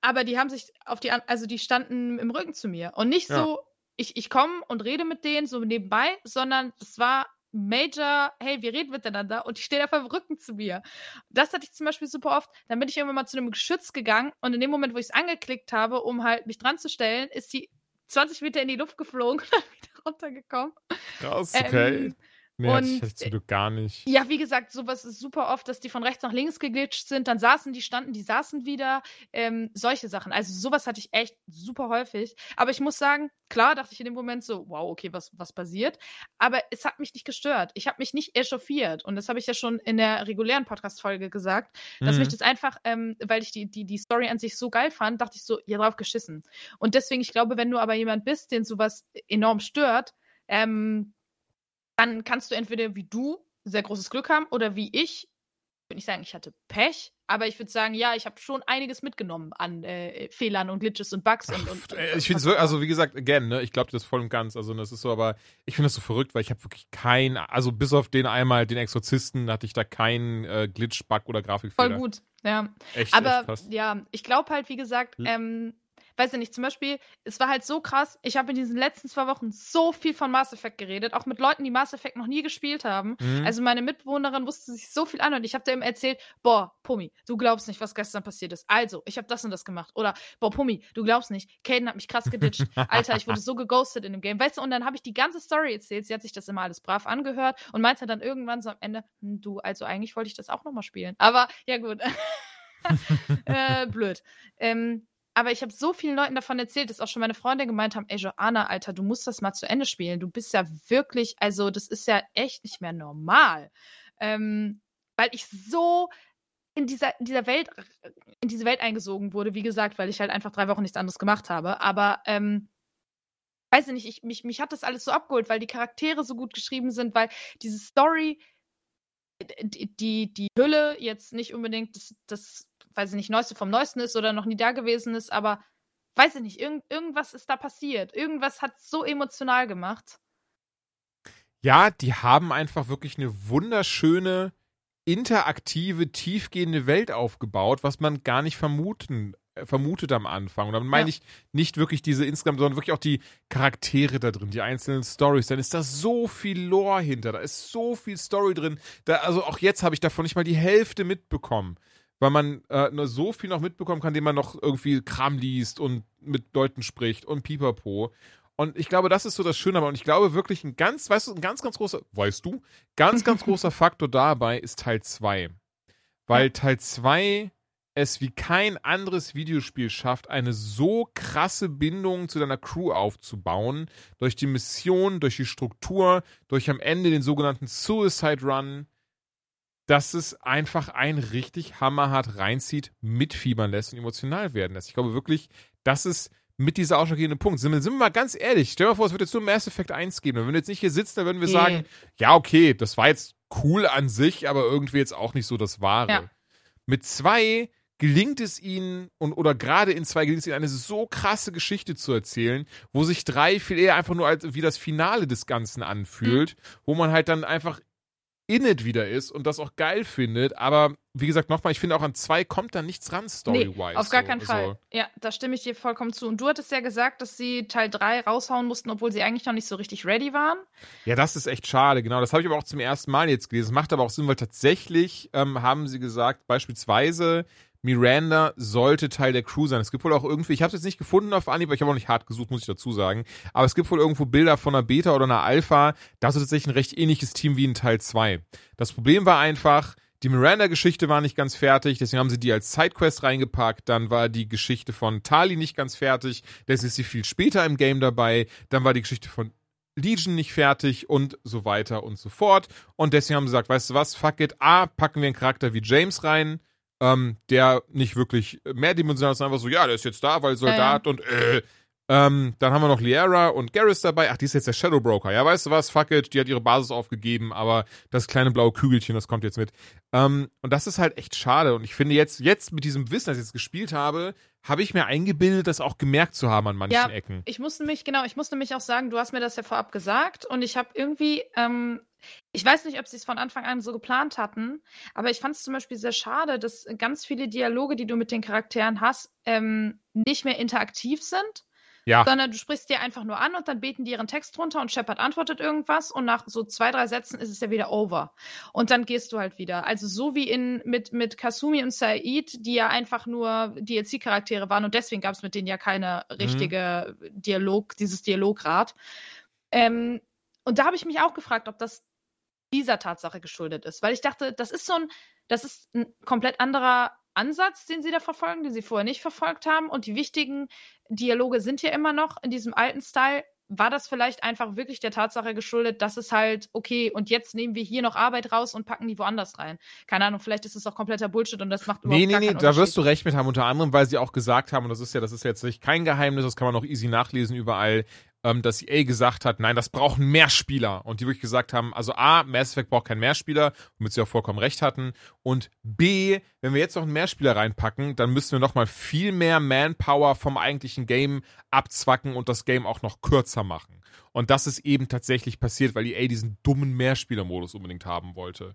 aber die haben sich auf die, also die standen im Rücken zu mir. Und nicht ja. so, ich, ich komme und rede mit denen so nebenbei, sondern es war Major, hey, wir reden miteinander und die stehen auf dem Rücken zu mir. Das hatte ich zum Beispiel super oft. Dann bin ich irgendwann mal zu einem Geschütz gegangen und in dem Moment, wo ich es angeklickt habe, um halt mich dran zu stellen, ist die 20 Meter in die Luft geflogen und dann wieder runtergekommen. Krass, okay. Ähm, Nee, und hatte ich, hatte ich zum Glück gar nicht. ja, wie gesagt, sowas ist super oft, dass die von rechts nach links geglitscht sind, dann saßen die, standen, die saßen wieder, ähm, solche Sachen. Also sowas hatte ich echt super häufig. Aber ich muss sagen, klar dachte ich in dem Moment so, wow, okay, was, was passiert? Aber es hat mich nicht gestört. Ich habe mich nicht echauffiert. Und das habe ich ja schon in der regulären Podcast-Folge gesagt, dass Mhm. mich das einfach, ähm, weil ich die, die, die Story an sich so geil fand, dachte ich so, ja, drauf geschissen. Und deswegen, ich glaube, wenn du aber jemand bist, den sowas enorm stört, ähm, dann kannst du entweder wie du sehr großes Glück haben oder wie ich, ich würde nicht sagen, ich hatte Pech, aber ich würde sagen, ja, ich habe schon einiges mitgenommen an äh, Fehlern und Glitches und Bugs und, und Äh, Ich finde auch also wie gesagt, again, ne, ich glaube das voll und ganz. Also das ist so, aber ich finde das so verrückt, weil ich habe wirklich kein, also bis auf den einmal, den Exorzisten, hatte ich da keinen äh, Glitch, Bug oder Grafikfehler. voll gut, ja. Echt, Aber echt ja, ich glaube halt, wie gesagt, Hm. ähm, weiß ich nicht, zum Beispiel, es war halt so krass, ich habe in diesen letzten zwei Wochen so viel von Mass Effect geredet, auch mit Leuten, die Mass Effect noch nie gespielt haben. Mhm. Also meine Mitbewohnerin wusste sich so viel an und ich habe dir eben erzählt, boah, Pummi, du glaubst nicht, was gestern passiert ist. Also, ich habe das und das gemacht. Oder, boah, Pummi, du glaubst nicht, Caden hat mich krass geditcht. Alter, ich wurde so geghostet in dem Game. Weißt du, und dann habe ich die ganze Story erzählt. Sie hat sich das immer alles brav angehört und meinte dann irgendwann so am Ende, hm, du, also eigentlich wollte ich das auch nochmal spielen. Aber, ja gut. äh, blöd. Ähm, aber ich habe so vielen Leuten davon erzählt, dass auch schon meine Freunde gemeint haben, ey Joanna, Alter, du musst das mal zu Ende spielen. Du bist ja wirklich, also das ist ja echt nicht mehr normal. Ähm, weil ich so in dieser, in dieser Welt, in diese Welt eingesogen wurde, wie gesagt, weil ich halt einfach drei Wochen nichts anderes gemacht habe. Aber ähm, weiß ich nicht, ich, mich, mich hat das alles so abgeholt, weil die Charaktere so gut geschrieben sind, weil diese Story, die, die, Hülle jetzt nicht unbedingt das, das, weiß ich nicht, Neueste vom Neuesten ist oder noch nie da gewesen ist, aber weiß ich nicht, irgend, irgendwas ist da passiert. Irgendwas hat so emotional gemacht. Ja, die haben einfach wirklich eine wunderschöne, interaktive, tiefgehende Welt aufgebaut, was man gar nicht vermuten, äh, vermutet am Anfang. Und damit meine Ja. ich nicht wirklich diese insgesamt, sondern wirklich auch die Charaktere da drin, die einzelnen Stories. Dann ist da so viel Lore hinter, da ist so viel Story drin. Da, also auch jetzt habe ich davon nicht mal die Hälfte mitbekommen. Weil man äh, nur so viel noch mitbekommen kann, indem man noch irgendwie Kram liest und mit Leuten spricht und pipapo. Und ich glaube, das ist so das Schöne, aber und ich glaube wirklich ein ganz, weißt du, ein ganz, ganz großer, weißt du, ganz, ganz großer Faktor dabei ist Teil 2. Weil Teil 2 es wie kein anderes Videospiel schafft, eine so krasse Bindung zu deiner Crew aufzubauen, durch die Mission, durch die Struktur, durch am Ende den sogenannten Suicide Run, dass es einfach ein richtig hammerhart reinzieht, mitfiebern lässt und emotional werden lässt. Ich glaube wirklich, das ist mit dieser ausschlaggebende Punkt. Sind wir, sind wir mal ganz ehrlich, stell dir mal vor, es würde jetzt nur Mass Effect 1 geben. Und wenn wir jetzt nicht hier sitzen, dann würden wir sagen, ja, okay, das war jetzt cool an sich, aber irgendwie jetzt auch nicht so das Wahre. Ja. Mit zwei gelingt es ihnen und oder gerade in zwei gelingt es ihnen eine so krasse Geschichte zu erzählen, wo sich drei viel eher einfach nur als wie das Finale des Ganzen anfühlt, wo man halt dann einfach in it wieder ist und das auch geil findet, aber wie gesagt nochmal, ich finde auch an zwei kommt da nichts ran story-wise. Nee, auf gar so. keinen Also, Fall. Ja, da stimme ich dir vollkommen zu. Und du hattest ja gesagt, dass sie Teil 3 raushauen mussten, obwohl sie eigentlich noch nicht so richtig ready waren. Ja, das ist echt schade, genau. Das habe ich aber auch zum ersten Mal jetzt gelesen. Das macht aber auch Sinn, weil tatsächlich ähm, haben sie gesagt, beispielsweise Miranda sollte Teil der Crew sein. Es gibt wohl auch irgendwie, ich habe es jetzt nicht gefunden auf Anhieb, aber ich habe auch nicht hart gesucht, muss ich dazu sagen. Aber es gibt wohl irgendwo Bilder von einer Beta oder einer Alpha. Da ist tatsächlich ein recht ähnliches Team wie in Teil 2. Das Problem war einfach, die Miranda-Geschichte war nicht ganz fertig, deswegen haben sie die als Sidequest reingepackt. Dann war die Geschichte von Tali nicht ganz fertig, deswegen ist sie viel später im Game dabei. Dann war die Geschichte von Legion nicht fertig und so weiter und so fort. Und deswegen haben sie gesagt, weißt du was, fuck it, A, packen wir einen Charakter wie James rein, ähm, der nicht wirklich mehrdimensional ist, sondern einfach so, ja, der ist jetzt da, weil Soldat und äh, ähm, dann haben wir noch Liara und Garrus dabei. Ach, die ist jetzt der Shadow Broker. Ja, weißt du was? Fuck it. Die hat ihre Basis aufgegeben, aber das kleine blaue Kügelchen, das kommt jetzt mit. Ähm, und das ist halt echt schade. Und ich finde jetzt, jetzt mit diesem Wissen, das ich jetzt gespielt habe, habe ich mir eingebildet, das auch gemerkt zu haben an manchen Ja, Ecken. Ich musste mich, genau, ich musste mich auch sagen, du hast mir das ja vorab gesagt und ich habe irgendwie, ähm, ich weiß nicht, ob sie es von Anfang an so geplant hatten, aber ich fand es zum Beispiel sehr schade, dass ganz viele Dialoge, die du mit den Charakteren hast, ähm, nicht mehr interaktiv sind. Ja. Sondern du sprichst dir einfach nur an und dann beten die ihren Text runter und Shepard antwortet irgendwas und nach so zwei, drei Sätzen ist es ja wieder over. Und dann gehst du halt wieder. Also so wie in mit, mit Kasumi und Said, die ja einfach nur DLC-Charaktere waren und deswegen gab es mit denen ja keine richtige Dialog, dieses Dialograd. Ähm, und da habe ich mich auch gefragt, ob das dieser Tatsache geschuldet ist. Weil ich dachte, das ist so ein, das ist ein komplett anderer Ansatz, den sie da verfolgen, den sie vorher nicht verfolgt haben. Und die wichtigen Dialoge sind ja immer noch in diesem alten Style. War das vielleicht einfach wirklich der Tatsache geschuldet, dass es halt, okay, und jetzt nehmen wir hier noch Arbeit raus und packen die woanders rein? Keine Ahnung, vielleicht ist es auch kompletter Bullshit und das macht überhaupt Nee, nee, nee, da wirst du recht mit haben, unter anderem, weil sie auch gesagt haben, und das ist ja, das ist jetzt nicht kein Geheimnis, das kann man auch easy nachlesen überall, ähm, dass EA gesagt hat, nein, das brauchen mehr Spieler. Und die wirklich gesagt haben, also A, Mass Effect braucht keinen Mehrspieler, womit sie auch vollkommen recht hatten. Und B, wenn wir jetzt noch einen Mehrspieler reinpacken, dann müssen wir nochmal viel mehr Manpower vom eigentlichen Game abzwacken und das Game auch noch kürzer machen. Und das ist eben tatsächlich passiert, weil EA diesen dummen Mehrspieler-Modus unbedingt haben wollte.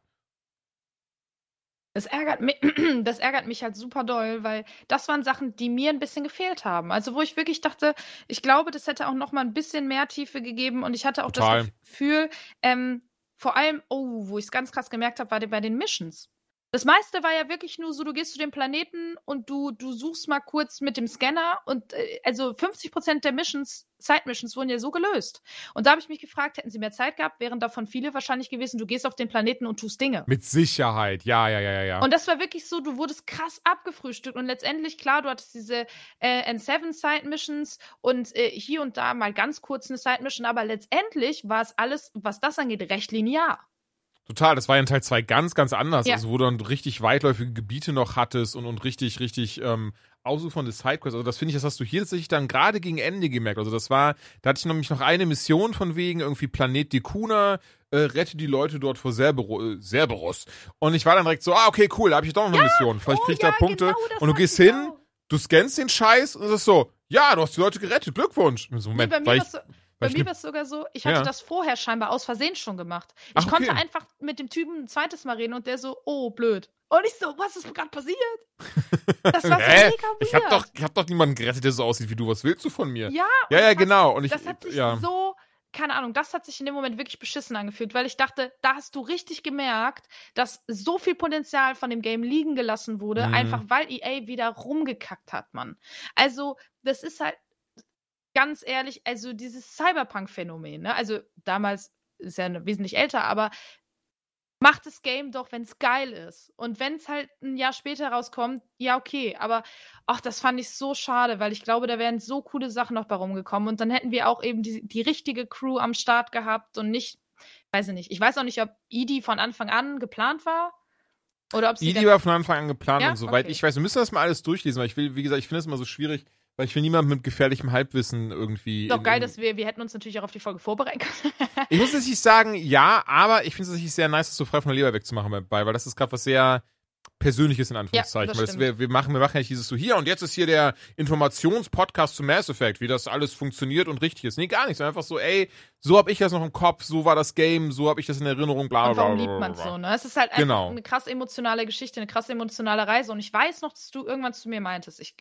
Das ärgert, mich, das ärgert mich halt super doll, weil das waren Sachen, die mir ein bisschen gefehlt haben. Also wo ich wirklich dachte, ich glaube, das hätte auch noch mal ein bisschen mehr Tiefe gegeben und ich hatte auch Total. das Gefühl, ähm, vor allem, oh, wo ich es ganz krass gemerkt habe, war bei den Missions. Das meiste war ja wirklich nur so, du gehst zu dem Planeten und du, du suchst mal kurz mit dem Scanner und äh, also 50% der Missions, Side-Missions wurden ja so gelöst. Und da habe ich mich gefragt, hätten sie mehr Zeit gehabt, wären davon viele wahrscheinlich gewesen, du gehst auf den Planeten und tust Dinge. Mit Sicherheit, ja, ja, ja, ja. Und das war wirklich so, du wurdest krass abgefrühstückt und letztendlich, klar, du hattest diese äh, N7 Side Missions und äh, hier und da mal ganz kurz eine Side Mission, aber letztendlich war es alles, was das angeht, recht linear. Total, das war ja in Teil 2 ganz, ganz anders. Ja. Also wo du dann richtig weitläufige Gebiete noch hattest und, und richtig, richtig ähm, ausufernde Sidequests. Also das finde ich, das hast du hier tatsächlich dann gerade gegen Ende gemerkt. Also das war, da hatte ich nämlich noch eine Mission von wegen irgendwie Planet Dekuna, äh, rette die Leute dort vor Cerbero, äh, Cerberus. Und ich war dann direkt so, ah, okay, cool, da habe ich doch noch eine Mission. Vielleicht oh krieg ich ja, da Punkte. genau, und du gehst hin, du scannst den Scheiß und es ist so, ja, du hast die Leute gerettet, Glückwunsch. So, Moment, nee, bei mir ich, so, bei mir war es sogar so, ich hatte Ja. das vorher scheinbar aus Versehen schon gemacht. Ich Ach, okay. konnte einfach mit dem Typen ein zweites Mal reden und der so, oh, blöd. Und ich so, was ist gerade passiert? Das war so mega weird. ich hab doch, ich hab doch niemanden gerettet, der so aussieht wie du. Was willst du von mir? Ja, ja, ja genau. Und ich, das hat sich ja. so, keine Ahnung, das hat sich in dem Moment wirklich beschissen angefühlt, weil ich dachte, da hast du richtig gemerkt, dass so viel Potenzial von dem Game liegen gelassen wurde, Mhm. einfach weil EA wieder rumgekackt hat, Mann. Also, das ist halt ganz ehrlich, also dieses Cyberpunk-Phänomen, ne? Also damals ist ja wesentlich älter, aber macht das Game doch, wenn es geil ist. Und wenn es halt ein Jahr später rauskommt, ja, okay. Aber ach, das fand ich so schade, weil ich glaube, da wären so coole Sachen noch bei rumgekommen. Und dann hätten wir auch eben die, die richtige Crew am Start gehabt und nicht, weiß ich nicht. Ich weiß auch nicht, ob Edie von Anfang an geplant war. Oder ob sie. Dann- war von Anfang an geplant Ja? und soweit Okay. ich weiß, wir müssen das mal alles durchlesen, weil ich will, wie gesagt, ich finde es immer so schwierig, weil ich will niemanden mit gefährlichem Halbwissen irgendwie. doch geil, dass wir, wir hätten uns natürlich auch auf die Folge vorbereiten können. Ich muss tatsächlich sagen, ja, aber ich finde es tatsächlich sehr nice, das so frei von der Leber wegzumachen dabei, weil das ist gerade was sehr Persönliches in Anführungszeichen. das weil das, stimmt. wir, wir machen, wir machen ja nicht dieses so hier und jetzt ist hier der Informationspodcast zu Mass Effect, wie das alles funktioniert und richtig ist. Nee, gar nicht, einfach so, ey, so hab ich das noch im Kopf, so war das Game, so hab ich das in Erinnerung, bla bla bla. warum liebt man so, ne? Es ist halt einfach Genau. eine krass emotionale Geschichte, eine krass emotionale Reise. Und ich weiß noch, dass du irgendwann zu mir meintest, ich,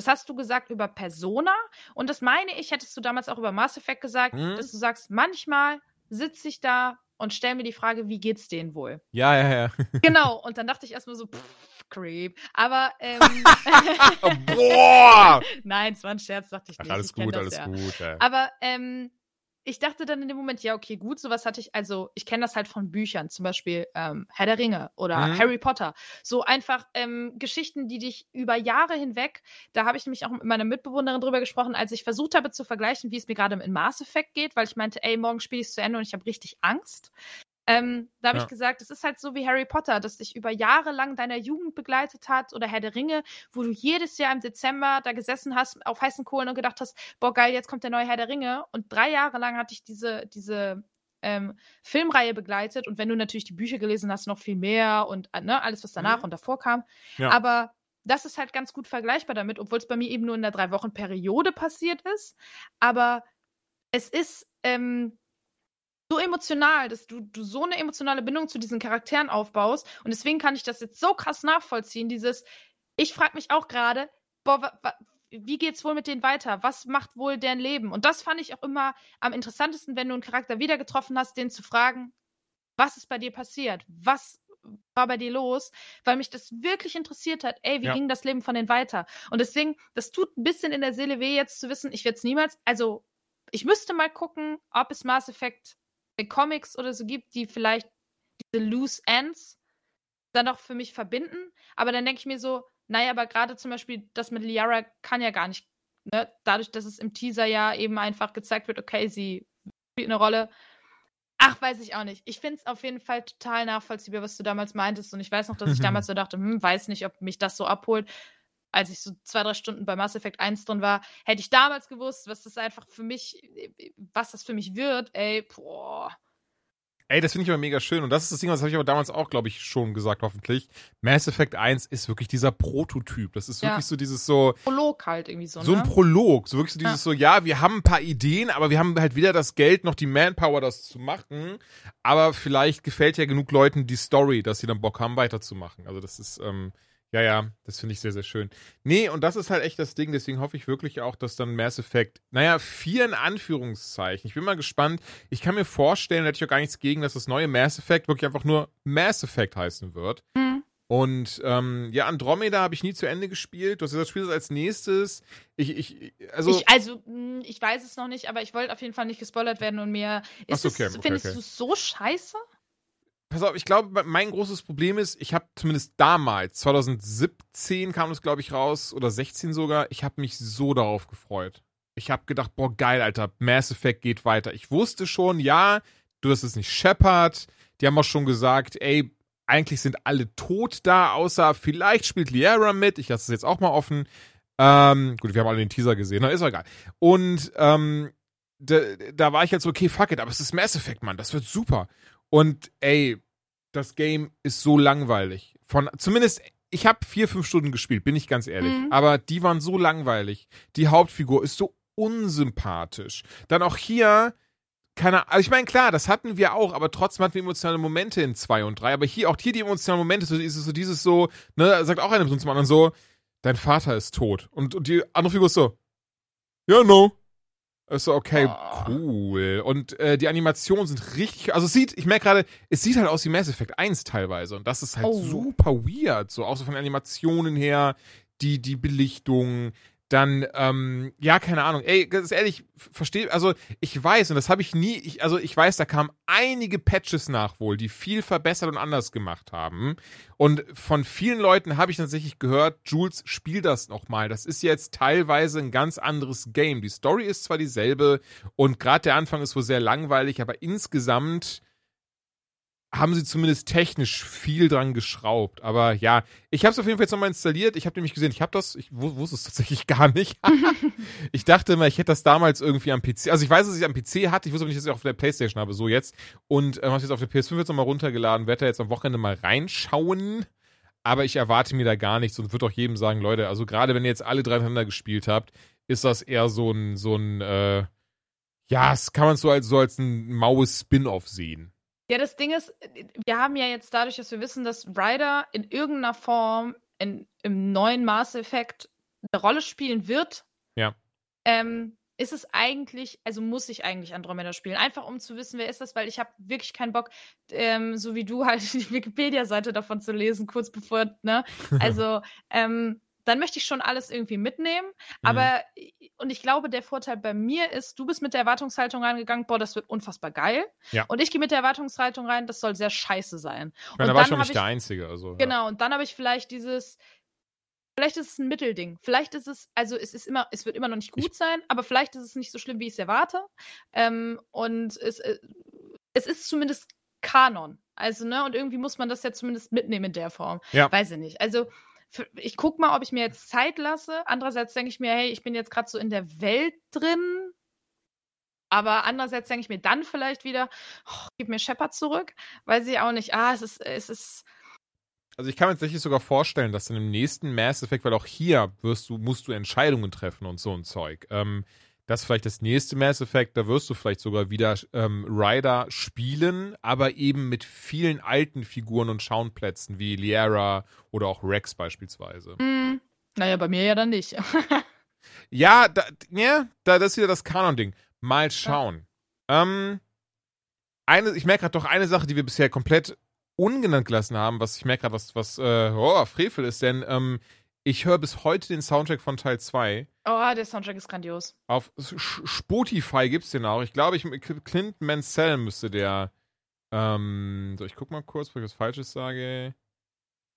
das hast du gesagt über Persona und das meine ich, hättest du damals auch über Mass Effect gesagt, Mhm. dass du sagst, manchmal sitze ich da und stell mir die Frage, wie geht's denen wohl? Ja, ja, ja. genau, und dann dachte ich erstmal so, pff, creep. Aber, ähm, Boah! nein, es war ein Scherz, dachte ich Ach, nicht. alles ich gut, das alles ja. gut. Ey. Aber ähm, ich dachte dann in dem Moment, ja, okay, gut, sowas hatte ich, also ich kenne das halt von Büchern, zum Beispiel ähm, Herr der Ringe oder Mhm. Harry Potter. So einfach ähm, Geschichten, die dich über Jahre hinweg, da habe ich nämlich auch mit meiner Mitbewohnerin drüber gesprochen, als ich versucht habe zu vergleichen, wie es mir gerade in Mass Effect geht, weil ich meinte, ey, morgen spiele ich es zu Ende und ich habe richtig Angst. Ähm, da habe Ja. ich gesagt, es ist halt so wie Harry Potter, das dich über Jahre lang deiner Jugend begleitet hat oder Herr der Ringe, wo du jedes Jahr im Dezember da gesessen hast auf heißen Kohlen und gedacht hast, boah geil, jetzt kommt der neue Herr der Ringe. Und drei Jahre lang hatte ich diese, diese ähm, Filmreihe begleitet und wenn du natürlich die Bücher gelesen hast, noch viel mehr und äh, ne, alles, was danach Mhm. und davor kam. Ja. Aber das ist halt ganz gut vergleichbar damit, obwohl es bei mir eben nur in der drei Wochen Periode passiert ist. Aber es ist ähm, so emotional, dass du, du so eine emotionale Bindung zu diesen Charakteren aufbaust. Und deswegen kann ich das jetzt so krass nachvollziehen. Dieses, ich frage mich auch gerade, boah, wie geht's wohl mit denen weiter? Was macht wohl deren Leben? Und das fand ich auch immer am interessantesten, wenn du einen Charakter wieder getroffen hast, den zu fragen, was ist bei dir passiert? Was war bei dir los? Weil mich das wirklich interessiert hat. Ey, wie Ja. ging das Leben von denen weiter? Und deswegen, das tut ein bisschen in der Seele weh, jetzt zu wissen, ich werde es niemals, also ich müsste mal gucken, ob es Mass Effect Comics oder so gibt, die vielleicht diese Loose Ends dann doch für mich verbinden. Aber dann denke ich mir so, naja, aber gerade zum Beispiel das mit Liara kann ja gar nicht, ne? dadurch, dass es im Teaser ja eben einfach gezeigt wird, okay, sie spielt eine Rolle. Ach, weiß ich auch nicht. Ich finde es auf jeden Fall total nachvollziehbar, was du damals meintest. Und ich weiß noch, dass ich damals so dachte, hm, weiß nicht, ob mich das so abholt. Als ich so zwei, drei Stunden bei Mass Effect 1 drin war, hätte ich damals gewusst, was das einfach für mich, was das für mich wird, ey, boah. Ey, das finde ich aber mega schön. Und das ist das Ding, das habe ich aber damals auch, glaube ich, schon gesagt, hoffentlich. Mass Effect 1 ist wirklich dieser Prototyp. Das ist Ja. wirklich so dieses so, Prolog halt irgendwie so, so ein ne? Prolog. So wirklich so Ja. dieses so, ja, wir haben ein paar Ideen, aber wir haben halt weder das Geld noch die Manpower, das zu machen. Aber vielleicht gefällt ja genug Leuten die Story, dass sie dann Bock haben, weiterzumachen. Also das ist, ähm, ja, ja, das finde ich sehr, sehr schön. Nee, und das ist halt echt das Ding, deswegen hoffe ich wirklich auch, dass dann Mass Effect, naja, vier in Anführungszeichen. Ich bin mal gespannt. Ich kann mir vorstellen, da hätte ich auch gar nichts gegen, dass das neue Mass Effect wirklich einfach nur Mass Effect heißen wird. Mhm. Und ähm, ja, Andromeda habe ich nie zu Ende gespielt. Du hast gesagt, spielst es als nächstes. Ich, ich, also. ich, also, mh, ich weiß es noch nicht, aber ich wollte auf jeden Fall nicht gespoilert werden und mir. Ist so, es, okay, okay, findest okay. du so scheiße? Pass auf, ich glaube, mein großes Problem ist, ich habe zumindest damals, 2017 kam es, glaube ich, raus, oder 16 sogar, ich habe mich so darauf gefreut. Ich habe gedacht, boah, geil, Alter, Mass Effect geht weiter. Ich wusste schon, ja, du hast es nicht Shepard. Die haben auch schon gesagt, ey, eigentlich sind alle tot da, außer vielleicht spielt Liara mit. Ich lasse es jetzt auch mal offen. Ähm, gut, wir haben alle den Teaser gesehen, na, ist egal. Und ähm, da, da war ich halt so, okay, fuck it, aber es ist Mass Effect, Mann, das wird super. Und ey, das Game ist so langweilig. Von zumindest ich habe vier, fünf Stunden gespielt, bin ich ganz ehrlich. Mhm. Aber die waren so langweilig. Die Hauptfigur ist so unsympathisch. Dann auch hier, keine also ich meine, klar, das hatten wir auch, aber trotzdem hatten wir emotionale Momente in zwei und drei. Aber hier, auch hier die emotionalen Momente, so ist es so dieses so, ne, sagt auch einer zum anderen so, dein Vater ist tot. Und, und die andere Figur ist so, ja, no. Ist so, okay, Oh. cool. Und äh, die Animationen sind richtig, also es sieht, ich merke gerade, es sieht halt aus wie Mass Effect 1 teilweise. Und das ist halt Oh. super weird. So, auch so von Animationen her, die, die Belichtung, dann, ähm, ja, keine Ahnung. Ey, ganz ehrlich, verstehe, also ich weiß, und das habe ich nie, ich, also ich weiß, da kamen einige Patches nach wohl, die viel verbessert und anders gemacht haben. Und von vielen Leuten habe ich tatsächlich gehört, Jules, spiel das nochmal. Das ist jetzt teilweise ein ganz anderes Game. Die Story ist zwar dieselbe und gerade der Anfang ist wohl sehr langweilig, aber insgesamt haben sie zumindest technisch viel dran geschraubt. Aber ja, ich habe es auf jeden Fall jetzt nochmal installiert. Ich habe nämlich gesehen, ich habe das, ich wu- wusste es tatsächlich gar nicht. ich dachte immer, ich hätte das damals irgendwie am PC. Also ich weiß, dass ich es am PC hatte. Ich wusste aber nicht, dass ich es auf der Playstation habe. So jetzt. Und ähm, habe es jetzt auf der PS5 jetzt nochmal runtergeladen. Werde da jetzt am Wochenende mal reinschauen. Aber ich erwarte mir da gar nichts und würde auch jedem sagen, Leute, also gerade wenn ihr jetzt alle drei hintereinander gespielt habt, ist das eher so ein, so ein, äh, ja, das kann man so als, so als ein maues Spin-off sehen. Ja, das Ding ist, wir haben ja jetzt dadurch, dass wir wissen, dass Ryder in irgendeiner Form in, im neuen Mass Effect eine Rolle spielen wird. Ja. Ähm, ist es eigentlich, also muss ich eigentlich Andromeda spielen, einfach um zu wissen, wer ist das, weil ich habe wirklich keinen Bock, ähm, so wie du halt die Wikipedia-Seite davon zu lesen, kurz bevor, ne? Also, ähm, dann möchte ich schon alles irgendwie mitnehmen. Aber, und ich glaube, der Vorteil bei mir ist, du bist mit der Erwartungshaltung reingegangen, boah, das wird unfassbar geil. Ja. Und ich gehe mit der Erwartungshaltung rein, das soll sehr scheiße sein. Ich meine, da Und war dann ich auch nicht ich- der Einzige. Also, ja. Genau, und dann habe ich vielleicht dieses, vielleicht ist es ein Mittelding. Vielleicht ist es, also es ist immer, es wird immer noch nicht gut sein, aber vielleicht ist es nicht so schlimm, wie ich es erwarte. Ähm, und es, äh, es ist zumindest Kanon. Also, ne, und irgendwie muss man das ja zumindest mitnehmen in der Form. Ja. Weiß ich nicht. Also, ich guck mal, ob ich mir jetzt Zeit lasse. Andererseits denke ich mir, hey, ich bin jetzt gerade so in der Welt drin. Aber andererseits denke ich mir dann vielleicht wieder, oh, gib mir Shepard zurück. Weiß ich auch nicht. Ah, es ist, es ist. Also ich kann mir tatsächlich sogar vorstellen, dass in dem nächsten Mass Effect, weil auch hier wirst du, musst du Entscheidungen treffen und so ein Zeug. Ähm, das ist vielleicht das nächste Mass Effect, da wirst du vielleicht sogar wieder ähm, Ryder spielen, aber eben mit vielen alten Figuren und Schauplätzen wie Liara oder auch Rex beispielsweise. Hm, naja, bei mir ja dann nicht. Ja, da, ja, da, das ist wieder das Kanon-Ding. Mal schauen. Ähm, eine, ich merke gerade doch eine Sache, die wir bisher komplett ungenannt gelassen haben, was ich merke gerade, was, was äh, oh, Frevel ist, denn ähm, ich höre bis heute den Soundtrack von Teil 2. oh, der Soundtrack ist grandios. Auf Spotify gibt's den auch. Ich glaube, ich, Clint Mansell müsste der Ähm, so, ich guck mal kurz, bevor ich was Falsches sage.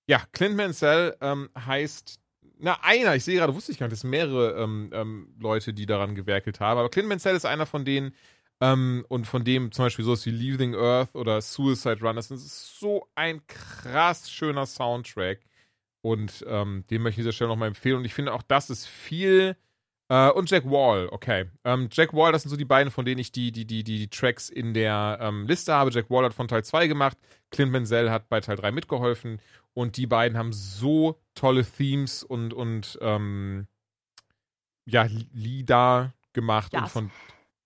Ja, Clint Mansell ähm, heißt, na, einer, ich sehe gerade, wusste ich gar nicht, es sind mehrere ähm, ähm, Leute, die daran gewerkelt haben, aber Clint Mansell ist einer von denen, ähm, und von dem zum Beispiel sowas wie Leaving Earth oder Suicide Run, das ist so ein krass schöner Soundtrack. Und ähm, den möchte ich an dieser Stelle nochmal empfehlen. Und ich finde auch, das ist viel. Äh, und Jack Wall, okay. Ähm, Jack Wall, das sind so die beiden, von denen ich die, die, die, die, die Tracks in der ähm, Liste habe. Jack Wall hat von Teil 2 gemacht. Clint Menzel hat bei Teil 3 mitgeholfen. Und die beiden haben so tolle Themes und, und ähm, ja, Lieder gemacht. Das. Und von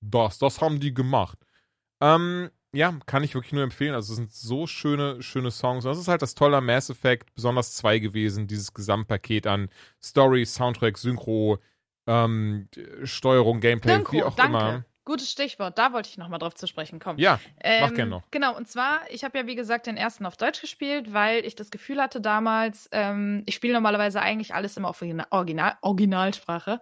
das, das haben die gemacht. Ähm, ja, kann ich wirklich nur empfehlen. Also es sind so schöne, schöne Songs. Und das ist halt das Tolle Mass Effect, besonders zwei gewesen, dieses Gesamtpaket an Story, Soundtrack, Synchro, ähm, Steuerung, Gameplay, Synchro, wie auch danke. immer. Gutes Stichwort, da wollte ich nochmal drauf zu sprechen kommen. Ja, Ähm, mach gern noch. Genau, und zwar, ich habe ja wie gesagt den ersten auf Deutsch gespielt, weil ich das Gefühl hatte damals, ähm, ich spiele normalerweise eigentlich alles immer auf Original, Original, Originalsprache.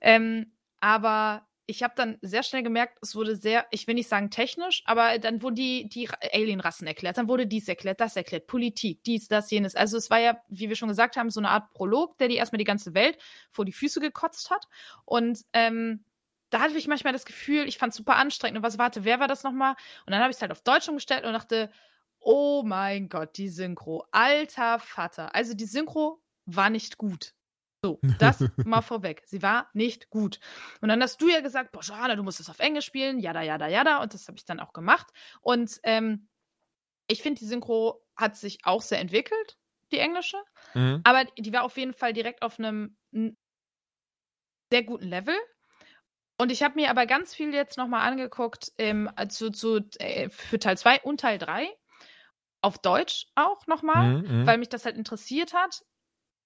Ähm, aber ich habe dann sehr schnell gemerkt, es wurde sehr, ich will nicht sagen technisch, aber dann wurden die, die Ra- Alien-Rassen erklärt, dann wurde dies erklärt, das erklärt, Politik, dies, das, jenes. Also es war ja, wie wir schon gesagt haben, so eine Art Prolog, der die erstmal die ganze Welt vor die Füße gekotzt hat. Und ähm, da hatte ich manchmal das Gefühl, ich fand es super anstrengend. Und was, warte, wer war das nochmal? Und dann habe ich es halt auf Deutsch umgestellt und dachte, oh mein Gott, die Synchro. Alter Vater. Also die Synchro war nicht gut. So, das mal vorweg. Sie war nicht gut. Und dann hast du ja gesagt, boah, Johanna, du musst es auf Englisch spielen, jada, jada, jada. Und das habe ich dann auch gemacht. Und ähm, ich finde, die Synchro hat sich auch sehr entwickelt, die englische. Mhm. Aber die war auf jeden Fall direkt auf einem sehr guten Level. Und ich habe mir aber ganz viel jetzt nochmal angeguckt ähm, zu, zu, äh, für Teil 2 und Teil 3. Auf Deutsch auch nochmal, Mhm, mhm. weil mich das halt interessiert hat.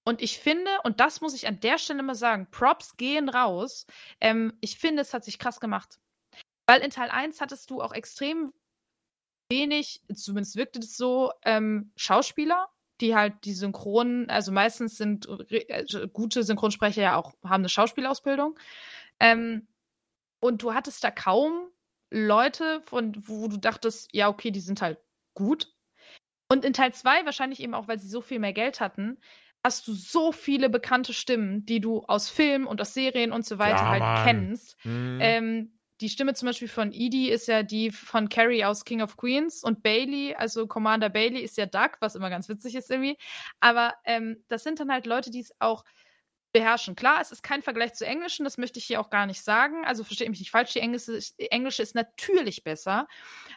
Und ich finde, und das muss ich an der Stelle mal sagen, Props gehen raus. Ähm, ich finde, es hat sich krass gemacht. Weil in Teil 1 hattest du auch extrem wenig, zumindest wirkte es so, ähm, Schauspieler, die halt die Synchronen, also meistens sind re- also gute Synchronsprecher ja auch, haben eine Schauspielausbildung. Ähm, und du hattest da kaum Leute, von wo du dachtest, ja, okay, die sind halt gut. Und in Teil 2, wahrscheinlich eben auch, weil sie so viel mehr Geld hatten, hast du so viele bekannte Stimmen, die du aus Filmen und aus Serien und so weiter Ja, halt Mann. kennst. Mhm. Ähm, die Stimme zum Beispiel von Edie ist ja die von Carrie aus King of Queens und Bailey, also Commander Bailey ist ja Duck, was immer ganz witzig ist irgendwie. Aber ähm, das sind dann halt Leute, die es auch beherrschen. Klar, es ist kein Vergleich zu Englischen, das möchte ich hier auch gar nicht sagen. Also versteht mich nicht falsch, die Englische, Englische ist natürlich besser.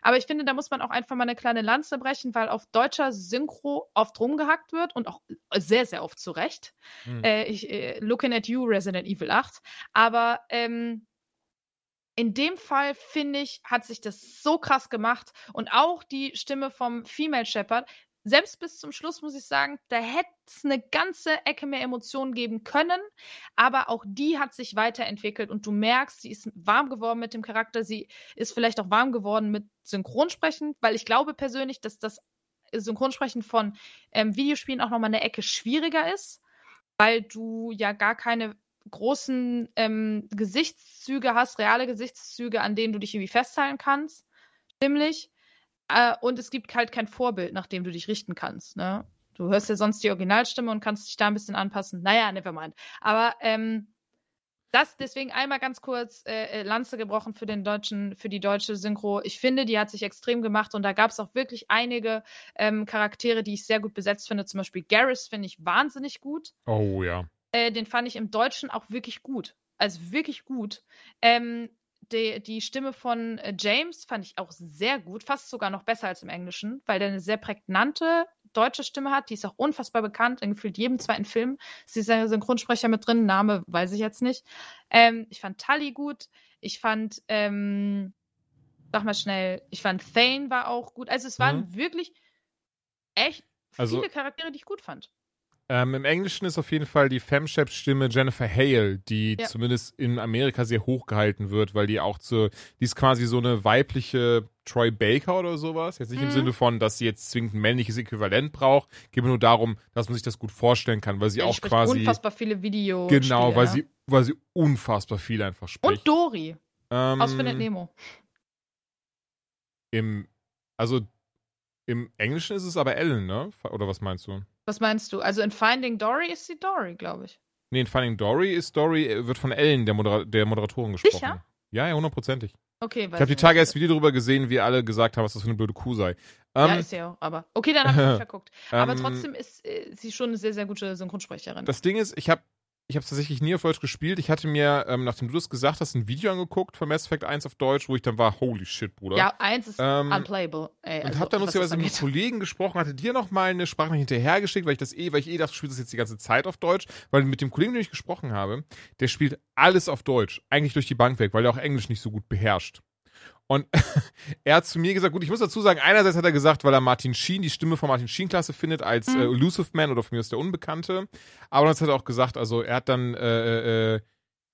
Aber ich finde, da muss man auch einfach mal eine kleine Lanze brechen, weil auf deutscher Synchro oft rumgehackt wird und auch sehr, sehr oft zu Recht. Mhm. Äh, ich, äh, Looking at You, Resident Evil 8. Aber ähm, in dem Fall, finde ich, hat sich das so krass gemacht. Und auch die Stimme vom Female Shepherd, selbst bis zum Schluss muss ich sagen, da hätte es eine ganze Ecke mehr Emotionen geben können. Aber auch die hat sich weiterentwickelt und du merkst, sie ist warm geworden mit dem Charakter. Sie ist vielleicht auch warm geworden mit Synchronsprechen, weil ich glaube persönlich, dass das Synchronsprechen von ähm, Videospielen auch nochmal eine Ecke schwieriger ist, weil du ja gar keine großen ähm, Gesichtszüge hast, reale Gesichtszüge, an denen du dich irgendwie festhalten kannst. Stimmlich. Äh, und es gibt halt kein Vorbild, nach dem du dich richten kannst. Ne? Du hörst ja sonst die Originalstimme und kannst dich da ein bisschen anpassen. Naja, nevermind. Aber ähm, das deswegen einmal ganz kurz äh, äh, Lanze gebrochen für den deutschen, für die deutsche Synchro. Ich finde, die hat sich extrem gemacht und da gab es auch wirklich einige ähm, Charaktere, die ich sehr gut besetzt finde. Zum Beispiel Garrus finde ich wahnsinnig gut. oh ja. Äh, den fand ich im Deutschen auch wirklich gut. Also wirklich gut. Ähm, die, die Stimme von äh, James fand ich auch sehr gut, fast sogar noch besser als im Englischen, weil der eine sehr prägnante deutsche Stimme hat. Die ist auch unfassbar bekannt. In gefühlt jedem zweiten Film ist dieser Synchronsprecher mit drin. Name weiß ich jetzt nicht. Ähm, ich fand Tully gut. Ich fand, ähm, sag mal schnell, ich fand Thane war auch gut. Also es waren wirklich echt Also- viele Charaktere, die ich gut fand. Ähm, Im Englischen ist auf jeden Fall die Femshep-Stimme Jennifer Hale, die Ja. zumindest in Amerika sehr hoch gehalten wird, weil die auch zu, die ist quasi so eine weibliche Troy Baker oder sowas. Jetzt nicht im Mhm. Sinne von, dass sie jetzt zwingend ein männliches Äquivalent braucht. Geht mir nur darum, dass man sich das gut vorstellen kann, weil sie Ja, auch quasi. unfassbar viele Videos. Genau, weil sie, weil sie unfassbar viel einfach spricht. Und Dory ähm, aus Findet Nemo. im, also Im Englischen ist es aber Ellen, ne? Oder was meinst du? Was meinst du? Also in Finding Dory ist sie Dory, glaube ich. Nee, in Finding Dory ist Dory, äh, wird von Ellen, der, Modera der Moderatorin, gesprochen. Sicher? Ja, ja, hundertdertprozentig. Okay, Ich habe die Tage erst Video darüber gesehen, wie alle gesagt haben, was das für eine blöde Kuh sei. Ja, Ähm, ist sie auch, aber. Okay, dann habe ich mich verguckt. Aber ähm, trotzdem ist äh, sie schon eine sehr, sehr gute Synchronsprecherin. Das Ding ist, ich habe ich habe tatsächlich nie auf Deutsch gespielt. Ich hatte mir, ähm, nachdem du das gesagt hast, ein Video angeguckt von Mass Effect 1 auf Deutsch, wo ich dann war, holy shit, Bruder. ja, eins ist Ähm, unplayable. Ey, Und also, hab dann was das lustigerweise mit Kollegen gesprochen, hatte dir noch mal eine Sprachnachricht hinterhergeschickt, weil ich das eh, weil ich eh dachte, du spielst das jetzt die ganze Zeit auf Deutsch, weil mit dem Kollegen, dem ich gesprochen habe, der spielt alles auf Deutsch, eigentlich durch die Bank weg, weil er auch Englisch nicht so gut beherrscht. Und er hat zu mir gesagt, gut, ich muss dazu sagen, einerseits hat er gesagt, weil er Martin Sheen, die Stimme von Martin Sheen klasse findet als Mhm. äh, Elusive Man oder von mir ist der Unbekannte. Aber andererseits hat er auch gesagt, also er hat dann äh, äh,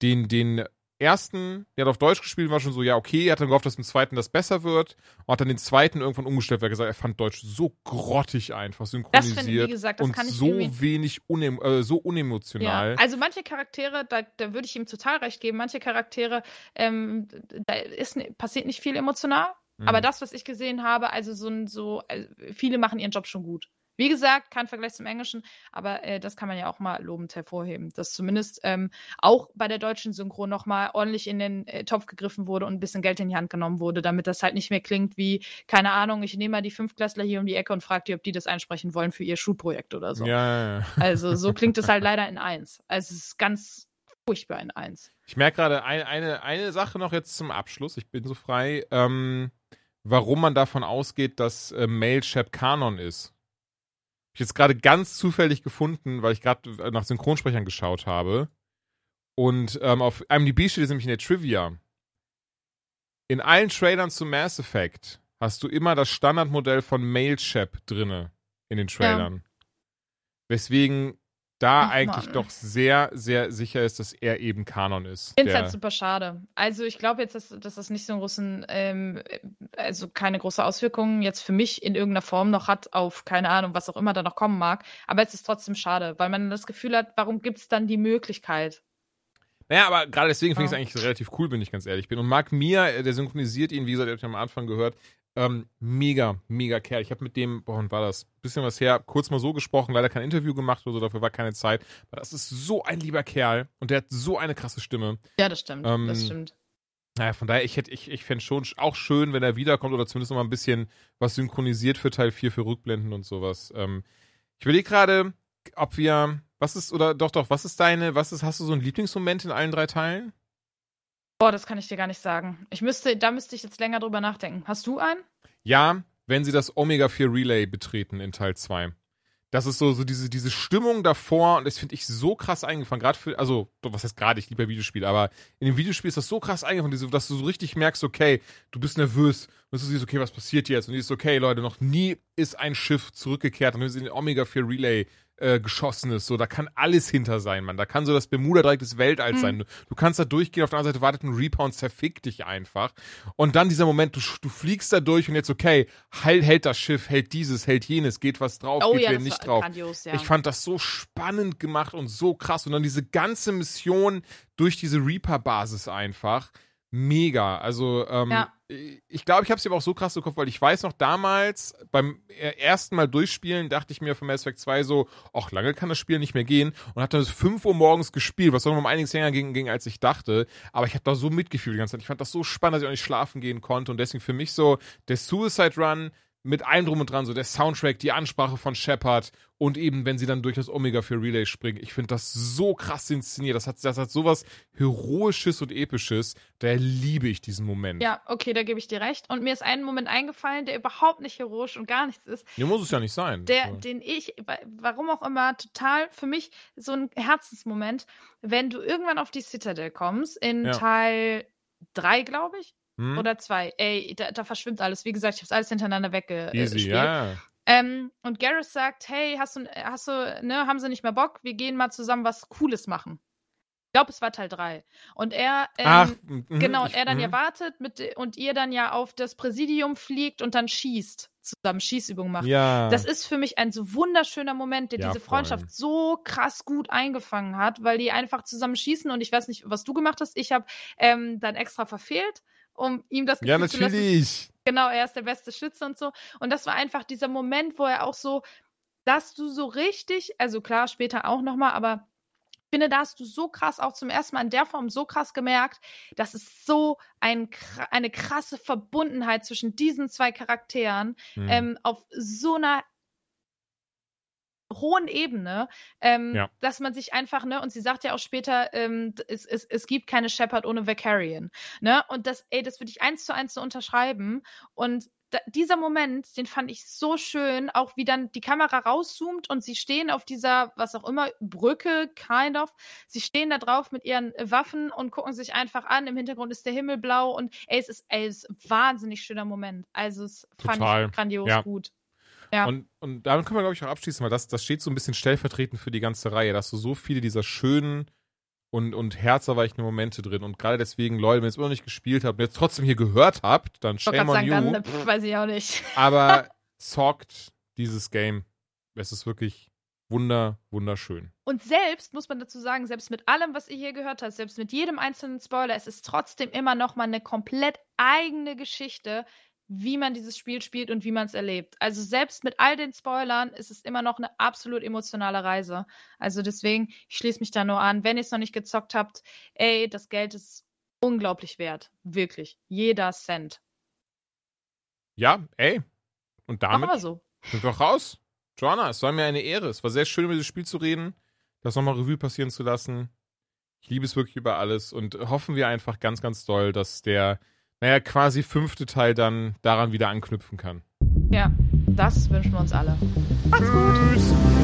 den, den ersten, der hat auf Deutsch gespielt, war schon so, ja, okay, er hat dann gehofft, dass im zweiten das besser wird und hat dann den zweiten irgendwann umgestellt, weil er gesagt, er fand Deutsch so grottig einfach, Das finde synchronisiert ich, wie gesagt, das und kann ich so wenig, unem äh, so unemotional. Ja, also manche Charaktere, da, da würde ich ihm total recht geben, manche Charaktere, ähm, da ist, passiert nicht viel emotional, Mhm. aber das, was ich gesehen habe, also so, so äh, viele machen ihren Job schon gut. Wie gesagt, kein Vergleich zum Englischen, aber äh, das kann man ja auch mal lobend hervorheben, dass zumindest ähm, auch bei der deutschen Synchro nochmal ordentlich in den äh, Topf gegriffen wurde und ein bisschen Geld in die Hand genommen wurde, damit das halt nicht mehr klingt wie, keine Ahnung, ich nehme mal die Fünftklässler hier um die Ecke und frage die, ob die das einsprechen wollen für ihr Schulprojekt oder so. Ja, ja, ja. Also so klingt es halt leider in eins. Also es ist ganz furchtbar in eins. Ich merke gerade ein, eine, eine Sache noch jetzt zum Abschluss. Ich bin so frei. Ähm, warum man davon ausgeht, dass äh, Mailchap Kanon ist. Ich jetzt gerade ganz zufällig gefunden, weil ich gerade nach Synchronsprechern geschaut habe. Und ähm, auf IMDb steht es nämlich in der Trivia. In allen Trailern zu Mass Effect hast du immer das Standardmodell von Mailchap drinne in den Trailern. Weswegen da Ach, eigentlich Mann. doch sehr, sehr sicher ist, dass er eben Kanon ist. Ich finde es halt super schade. Also ich glaube jetzt, dass, dass das nicht so einen großen, ähm, also keine große Auswirkungen jetzt für mich in irgendeiner Form noch hat auf, keine Ahnung, was auch immer da noch kommen mag. Aber es ist trotzdem schade, weil man das Gefühl hat, warum gibt es dann die Möglichkeit? Naja, aber gerade deswegen finde ich es eigentlich relativ cool, wenn ich ganz ehrlich bin. Und Marc Mir, äh, der synchronisiert ihn, wie gesagt, ihr habt ja am Anfang gehört, ähm, mega, mega Kerl. Ich habe mit dem, boah, wann war das? Bisschen was her, kurz mal so gesprochen, leider kein Interview gemacht oder so, dafür war keine Zeit. Aber das ist so ein lieber Kerl und der hat so eine krasse Stimme. Ja, das stimmt. Ähm, das stimmt. Naja, von daher, ich hätte, ich, ich fände schon auch schön, wenn er wiederkommt oder zumindest noch mal ein bisschen was synchronisiert für Teil 4 für Rückblenden und sowas. Ähm, ich überlege gerade, ob wir, was ist, oder doch, doch, was ist deine, was ist, hast du so einen Lieblingsmoment in allen drei Teilen? Boah, das kann ich dir gar nicht sagen. Ich müsste, da müsste ich jetzt länger drüber nachdenken. Hast du einen? Ja, wenn sie das Omega 4 Relay betreten in Teil 2. Das ist so, so diese, diese Stimmung davor und das finde ich so krass eingefangen. Gerade für, also, was heißt gerade, ich liebe ja Videospiele, aber in dem Videospiel ist das so krass eingefangen, dass du so richtig merkst, okay, du bist nervös und du siehst, okay, was passiert jetzt? Und du siehst, okay, Leute, noch nie ist ein Schiff zurückgekehrt und wir sind in Omega 4 Relay äh, geschossen ist. So, da kann alles hinter sein, Mann. Da kann so das Bermuda-Dreieck des Weltalls Mhm. sein. Du, du kannst da durchgehen, auf der anderen Seite wartet ein Reaper und zerfickt dich einfach. Und dann dieser Moment, du, du fliegst da durch und jetzt, okay, heil, hält das Schiff, hält dieses, hält jenes, geht was drauf, Oh geht ja, das nicht drauf. grandios, ja. Ich fand das so spannend gemacht und so krass. Und dann diese ganze Mission durch diese Reaper-Basis einfach. Mega. Also, ähm, Ja. Ich glaube, ich habe es aber auch so krass im Kopf, weil ich weiß noch damals, beim äh, ersten Mal durchspielen, dachte ich mir von Mass Effect 2 so, ach, lange kann das Spiel nicht mehr gehen. Und habe dann bis 5 Uhr morgens gespielt, was doch noch um einiges länger ging, ging als ich dachte. Aber ich habe da so mitgefühlt die ganze Zeit. Ich fand das so spannend, dass ich auch nicht schlafen gehen konnte. Und deswegen für mich so der Suicide Run mit allem drum und dran, so der Soundtrack, die Ansprache von Shepard und eben, wenn sie dann durch das Omega für Relay springen. Ich finde das so krass inszeniert. Das hat, das hat sowas Heroisches und Episches. Daher liebe ich diesen Moment. Ja, okay, da gebe ich dir recht. Und mir ist ein Moment eingefallen, der überhaupt nicht heroisch und gar nichts ist. Hier muss es ja nicht sein. Der, Also, den ich, wa- warum auch immer, total für mich so ein Herzensmoment, wenn du irgendwann auf die Citadel kommst, in Ja. Teil 3, glaube ich, hm? oder 2. Ey, da, da verschwimmt alles. Wie gesagt, ich habe es alles hintereinander weggespielt. Easy, ja. Ähm, und Garrus sagt, hey, hast du, hast du, ne, haben sie nicht mehr Bock? Wir gehen mal zusammen was Cooles machen. Ich glaube, es war Teil 3. Und er, ähm, Ach, genau, und er dann ja mhm. wartet mit, und ihr dann ja auf das Präsidium fliegt und dann schießt, zusammen Schießübungen macht. Ja. Das ist für mich ein so wunderschöner Moment, der Ja, diese voll. Freundschaft so krass gut eingefangen hat, weil die einfach zusammen schießen und ich weiß nicht, was du gemacht hast. Ich habe ähm, dann extra verfehlt, um ihm das ja, Gefühl zu lassen, natürlich. Genau, er ist der beste Schütze und so. Und das war einfach dieser Moment, wo er auch so, dass du so richtig, also klar, später auch nochmal, aber ich finde, da hast du so krass auch zum ersten Mal in der Form so krass gemerkt, dass es so ein, eine krasse Verbundenheit zwischen diesen zwei Charakteren Mhm. ähm, auf so einer hohen Ebene, ähm, Ja. dass man sich einfach, ne, und sie sagt ja auch später, ähm, es, es, es gibt keine Shepard ohne Vicarian, ne, und das, ey, das würde ich eins zu eins so unterschreiben und da, dieser Moment, den fand ich so schön, auch wie dann die Kamera rauszoomt und sie stehen auf dieser, was auch immer, Brücke, kind of. Sie stehen da drauf mit ihren Waffen und gucken sich einfach an. Im Hintergrund ist der Himmel blau und ey, es ist, ey, es ist ein wahnsinnig schöner Moment. Also, es fand Total. ich grandios Ja. gut. Ja. Und, und damit können wir, glaube ich, auch abschließen, weil das, das steht so ein bisschen stellvertretend für die ganze Reihe, dass du so viele dieser schönen und, und herzerweichenden Momente drin. Und gerade deswegen, Leute, wenn ihr es immer noch nicht gespielt habt und jetzt trotzdem hier gehört habt, dann shame on sagen, you. dann, pff, weiß ich auch nicht. Aber zockt dieses Game. Es ist wirklich wunder, wunderschön. Und selbst, muss man dazu sagen, selbst mit allem, was ihr hier gehört habt, selbst mit jedem einzelnen Spoiler, es ist trotzdem immer noch mal eine komplett eigene Geschichte, wie man dieses Spiel spielt und wie man es erlebt. Also selbst mit all den Spoilern ist es immer noch eine absolut emotionale Reise. Also deswegen, ich schließe mich da nur an. Wenn ihr es noch nicht gezockt habt, ey, das Geld ist unglaublich wert. Wirklich. Jeder Cent. Ja, ey. Und damit so. sind wir auch raus. Joanna, es war mir eine Ehre. Es war sehr schön, über dieses Spiel zu reden, das nochmal Revue passieren zu lassen. Ich liebe es wirklich über alles und hoffen wir einfach ganz, ganz doll, dass der, naja, quasi fünfte Teil dann daran wieder anknüpfen kann. Ja, das wünschen wir uns alle. Tschüss.